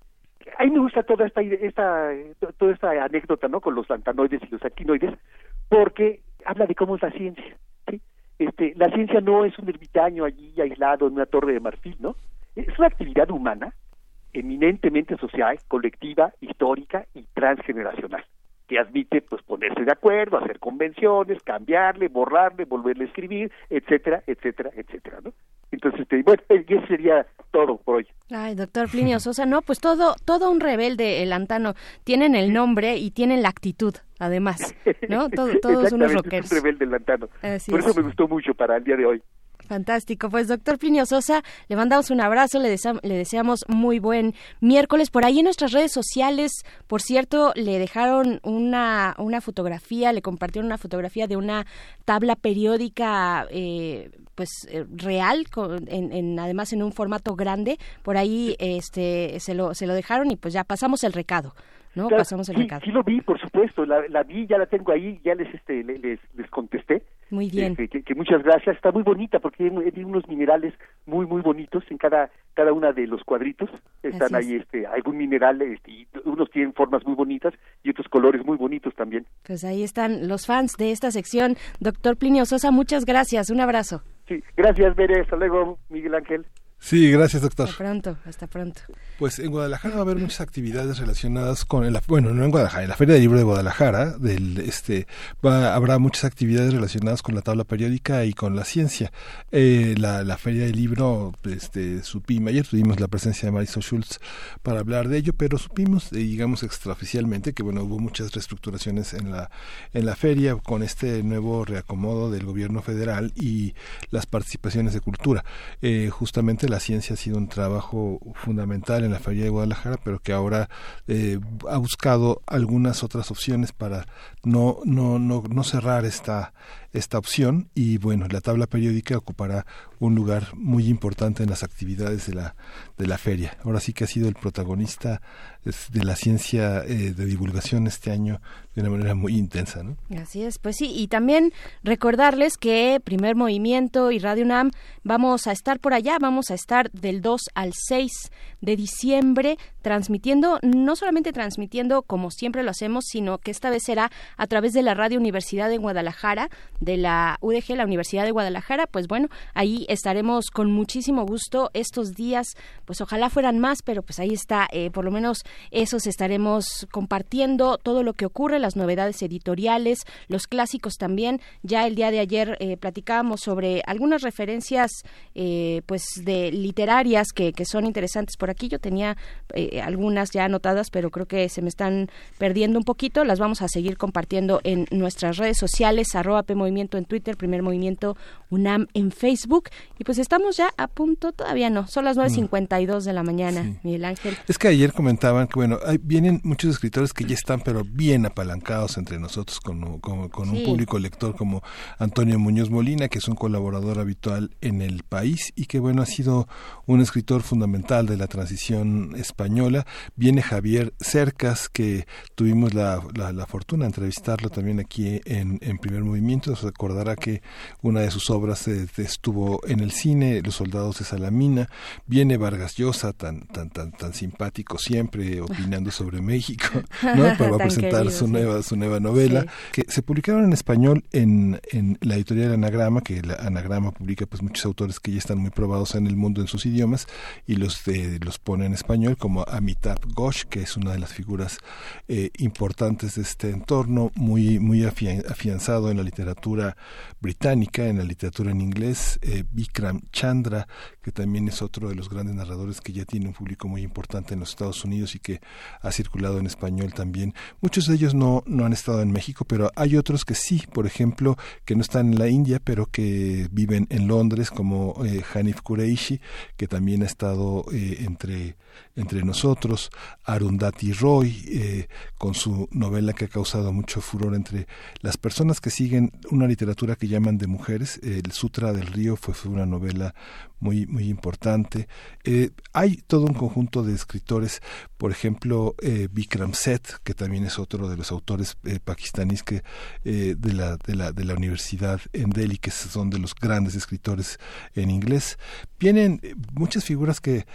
a mí me gusta toda esta, esta toda esta anécdota no con los lantanoides y los actinoides porque habla de cómo es la ciencia ¿sí? este la ciencia no es un ermitaño allí aislado en una torre de marfil no es una actividad humana eminentemente social, colectiva, histórica y transgeneracional, que admite pues ponerse de acuerdo, hacer convenciones, cambiarle, borrarle, volverle a escribir, etcétera, etcétera, etcétera, ¿no? Entonces, este, bueno, eso sería todo por hoy. Ay, doctor Plinio Sosa, no, pues todo, todo un rebelde, el Antano. Tienen el nombre y tienen la actitud, además, ¿no? Todo, todos unos rockeros. Es un rebelde el Antano. por eso me gustó mucho para el día de hoy. Fantástico. Pues doctor Plinio Sosa, le mandamos un abrazo, le, le, deseamos muy buen miércoles. Por ahí en nuestras redes sociales, por cierto, le dejaron una, una fotografía, le compartieron una fotografía de una tabla periódica eh, pues eh, real, en, en, además en un formato grande. Por ahí este, se, lo, se lo dejaron y pues ya pasamos el recado. ¿no? Pasamos el sí, recado. Sí lo vi, por supuesto, la, la, vi, ya la tengo ahí, ya les este les, les contesté. Muy bien. Este, que, que, muchas gracias, está muy bonita porque tiene unos minerales muy muy bonitos en cada cada una de los cuadritos. Están ahí este algún mineral este, y unos tienen formas muy bonitas y otros colores muy bonitos también. Pues ahí están los fans de esta sección. Doctor Plinio Sosa, muchas gracias, un abrazo. Sí, gracias, Bere, hasta luego, Miguel Ángel. Sí, gracias, doctor. Hasta pronto, hasta pronto. Pues en Guadalajara va a haber muchas actividades relacionadas con el, bueno, no en Guadalajara, en la Feria del Libro de Guadalajara, del este va, habrá muchas actividades relacionadas con la tabla periódica y con la ciencia. Eh, la, la Feria del Libro, este, supimos, ayer tuvimos la presencia de Marisol Schultz para hablar de ello, pero supimos, eh, digamos extraoficialmente, que bueno, hubo muchas reestructuraciones en la, en la feria con este nuevo reacomodo del gobierno federal y las participaciones de cultura. Eh, justamente la ciencia ha sido un trabajo fundamental en la Feria de Guadalajara, pero que ahora eh, ha buscado algunas otras opciones para no, no, no, no cerrar esta, esta opción y bueno, la tabla periódica ocupará un lugar muy importante en las actividades de la, de la feria. Ahora sí que ha sido el protagonista de la ciencia eh, de divulgación este año de una manera muy intensa. Así es, pues sí, y también recordarles que Primer Movimiento y Radio UNAM vamos a estar por allá, vamos a estar del 2 al 6 de diciembre transmitiendo, no solamente transmitiendo como siempre lo hacemos, sino que esta vez será a través de la Radio Universidad de Guadalajara, de la UDG, la Universidad de Guadalajara, pues bueno, ahí estaremos con muchísimo gusto estos días, pues ojalá fueran más, pero pues ahí está, eh, por lo menos esos estaremos compartiendo todo lo que ocurre, las novedades editoriales, los clásicos también. Ya el día de ayer eh, platicábamos sobre algunas referencias eh, pues de literarias que, que son interesantes por aquí. Yo tenía eh, algunas ya anotadas, pero creo que se me están perdiendo un poquito. Las vamos a seguir compartiendo en nuestras redes sociales, arroba P Movimiento en Twitter, Primer Movimiento UNAM en Facebook. Y pues estamos ya a punto, todavía no, son las 9.52 de la mañana, Miguel Ángel. Es que ayer comentaban que, bueno, hay, vienen muchos escritores que ya están, pero bien apalancados entre nosotros, con, con, con un público lector como Antonio Muñoz Molina, que es un colaborador habitual en el país y que, bueno, ha sido un escritor fundamental de la transición española. Viene Javier Cercas, que tuvimos la, la, fortuna de entrevistarlo también aquí en, en Primer Movimiento. Se acordará que una de sus obras eh, estuvo en el cine, Los Soldados de Salamina. Viene Vargas Llosa, tan, tan, tan, tan simpático siempre, opinando sobre México, ¿no? para presentar su, nueva, su nueva novela, que se publicaron en español en, en la editorial Anagrama, que la Anagrama publica pues muchos autores que ya están muy probados en el mundo en sus idiomas y los, de, los pone en español, como Amitabh Ghosh, que es una de las figuras eh, importantes de este entorno, muy, muy afianzado en la literatura británica, en la literatura en inglés, eh, Vikram Chandra, que también es otro de los grandes narradores que ya tiene un público muy importante en los Estados Unidos y que ha circulado en español también. Muchos de ellos no, no han estado en México, pero hay otros que sí, por ejemplo, que no están en la India, pero que viven en Londres, como eh, Hanif Kureishi, que también ha estado eh, entre entre nosotros, Arundhati Roy, eh, con su novela que ha causado mucho furor entre las personas que siguen una literatura que llaman de mujeres. El Sutra del Río fue, una novela muy, muy importante. Eh, hay todo un conjunto de escritores, por ejemplo, eh, Bikram Seth, que también es otro de los autores pakistaníes que, de, la, de, la, de la Universidad en Delhi, que son de los grandes escritores en inglés. Vienen muchas figuras que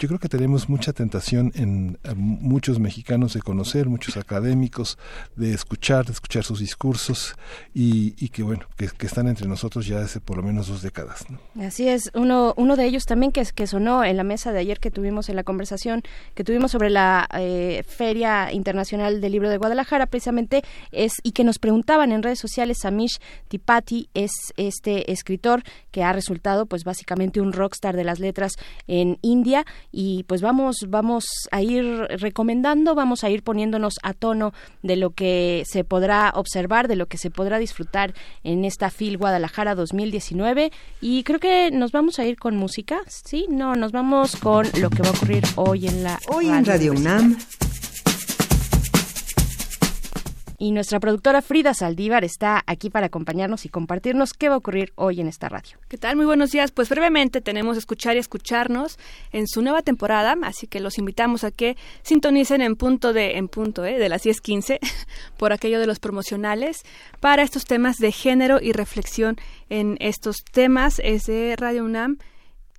yo creo que tenemos mucha tentación en muchos mexicanos de conocer, muchos académicos, de escuchar, de escuchar sus discursos y, que bueno, que, están entre nosotros ya hace por lo menos dos décadas. Así es, uno, uno de ellos también que, que sonó en la mesa de ayer que tuvimos en la conversación que tuvimos sobre la eh, Feria Internacional del Libro de Guadalajara, precisamente es, y que nos preguntaban en redes sociales, Samish Tipati es este escritor que ha resultado pues básicamente un rockstar de las letras en India y pues vamos vamos a ir recomendando, vamos a ir poniéndonos a tono de lo que se podrá observar, de lo que se podrá disfrutar en esta FIL Guadalajara 2019 y creo que nos vamos a ir con música, ¿sí? No, nos vamos con lo que va a ocurrir hoy en la Hoy en Radio UNAM y nuestra productora Frida Saldívar está aquí para acompañarnos y compartirnos qué va a ocurrir hoy en esta radio. ¿Qué tal? Muy buenos días. Pues brevemente tenemos escuchar y escucharnos en su nueva temporada, así que los invitamos a que sintonicen en punto de en punto ¿eh? de las 10:15 por aquello de los promocionales para estos temas de género y reflexión en estos temas es de Radio UNAM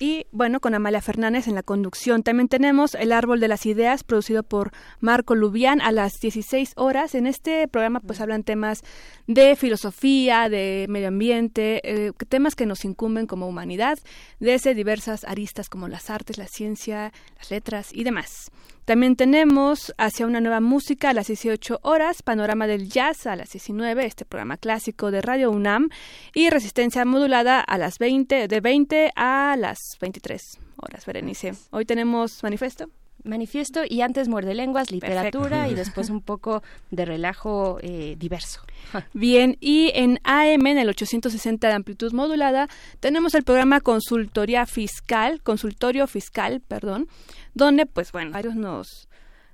y bueno, con Amalia Fernández en la conducción. También tenemos El Árbol de las Ideas, producido por Marco Lubián a las 16 horas. En este programa pues hablan temas de filosofía, de medio ambiente, eh, temas que nos incumben como humanidad, desde diversas aristas como las artes, la ciencia, las letras y demás. También tenemos Hacia una nueva música a las 18 horas, Panorama del Jazz a las 19, este programa clásico de Radio UNAM, y Resistencia modulada a las 20, de 20 a las 23 horas, Berenice. Hoy tenemos manifiesto. Manifiesto y antes muerde lenguas, literatura y después un poco de relajo eh, diverso. Bien, y en AM, en el 860 de amplitud modulada, tenemos el programa Consultoría Fiscal, Consultorio Fiscal, perdón, donde, pues bueno, varios nos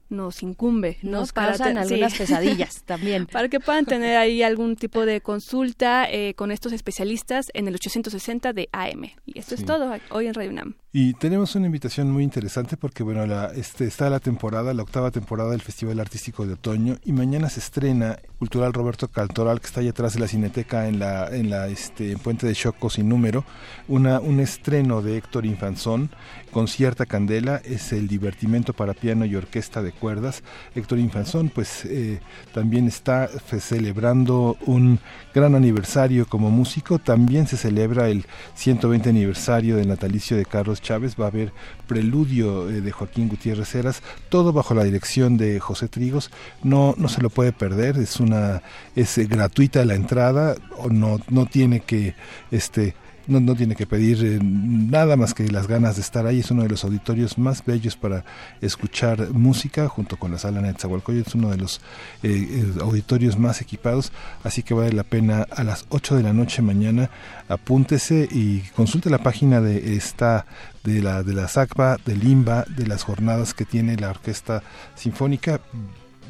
nos incumbe, nos causan algunas pesadillas también. Para que puedan tener ahí algún tipo de consulta eh, con estos especialistas en el 860 de AM. Y esto es todo hoy en Radio UNAM. Y tenemos una invitación muy interesante porque, bueno, la, este, está la temporada, la octava temporada del Festival Artístico de Otoño y mañana se estrena Cultural Roberto Caltoral, que está allá atrás de la Cineteca en la, en la este, Puente de Choco sin número, una, un estreno de Héctor Infanzón con cierta candela, es el divertimento para piano y orquesta de cuerdas. Héctor Infanzón, pues eh, también está celebrando un gran aniversario como músico, también se celebra el 120 aniversario del natalicio de Carlos Chávez, va a haber preludio eh, de Joaquín Gutiérrez Heras, todo bajo la dirección de José Trigos, no, no se lo puede perder, es una es eh, gratuita la entrada, no, no tiene que este no, no tiene que pedir eh, nada más que las ganas de estar ahí. Es uno de los auditorios más bellos para escuchar música, junto con la sala Netzahualcoyot. Es uno de los eh, eh, auditorios más equipados, así que vale la pena a las 8 de la noche mañana. Apúntese y consulte la página de esta de la de la SACBA, del IMBA, de las jornadas que tiene la Orquesta Sinfónica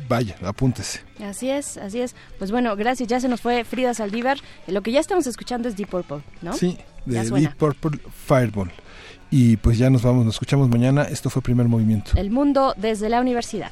vaya, apúntese. Así es, así es. Pues bueno, gracias. Ya se nos fue Frida Saldívar. Lo que ya estamos escuchando es Deep Purple, ¿no? Sí, de Deep Purple Fireball. Y pues ya nos vamos, nos escuchamos mañana. Esto fue Primer Movimiento. El mundo desde la universidad.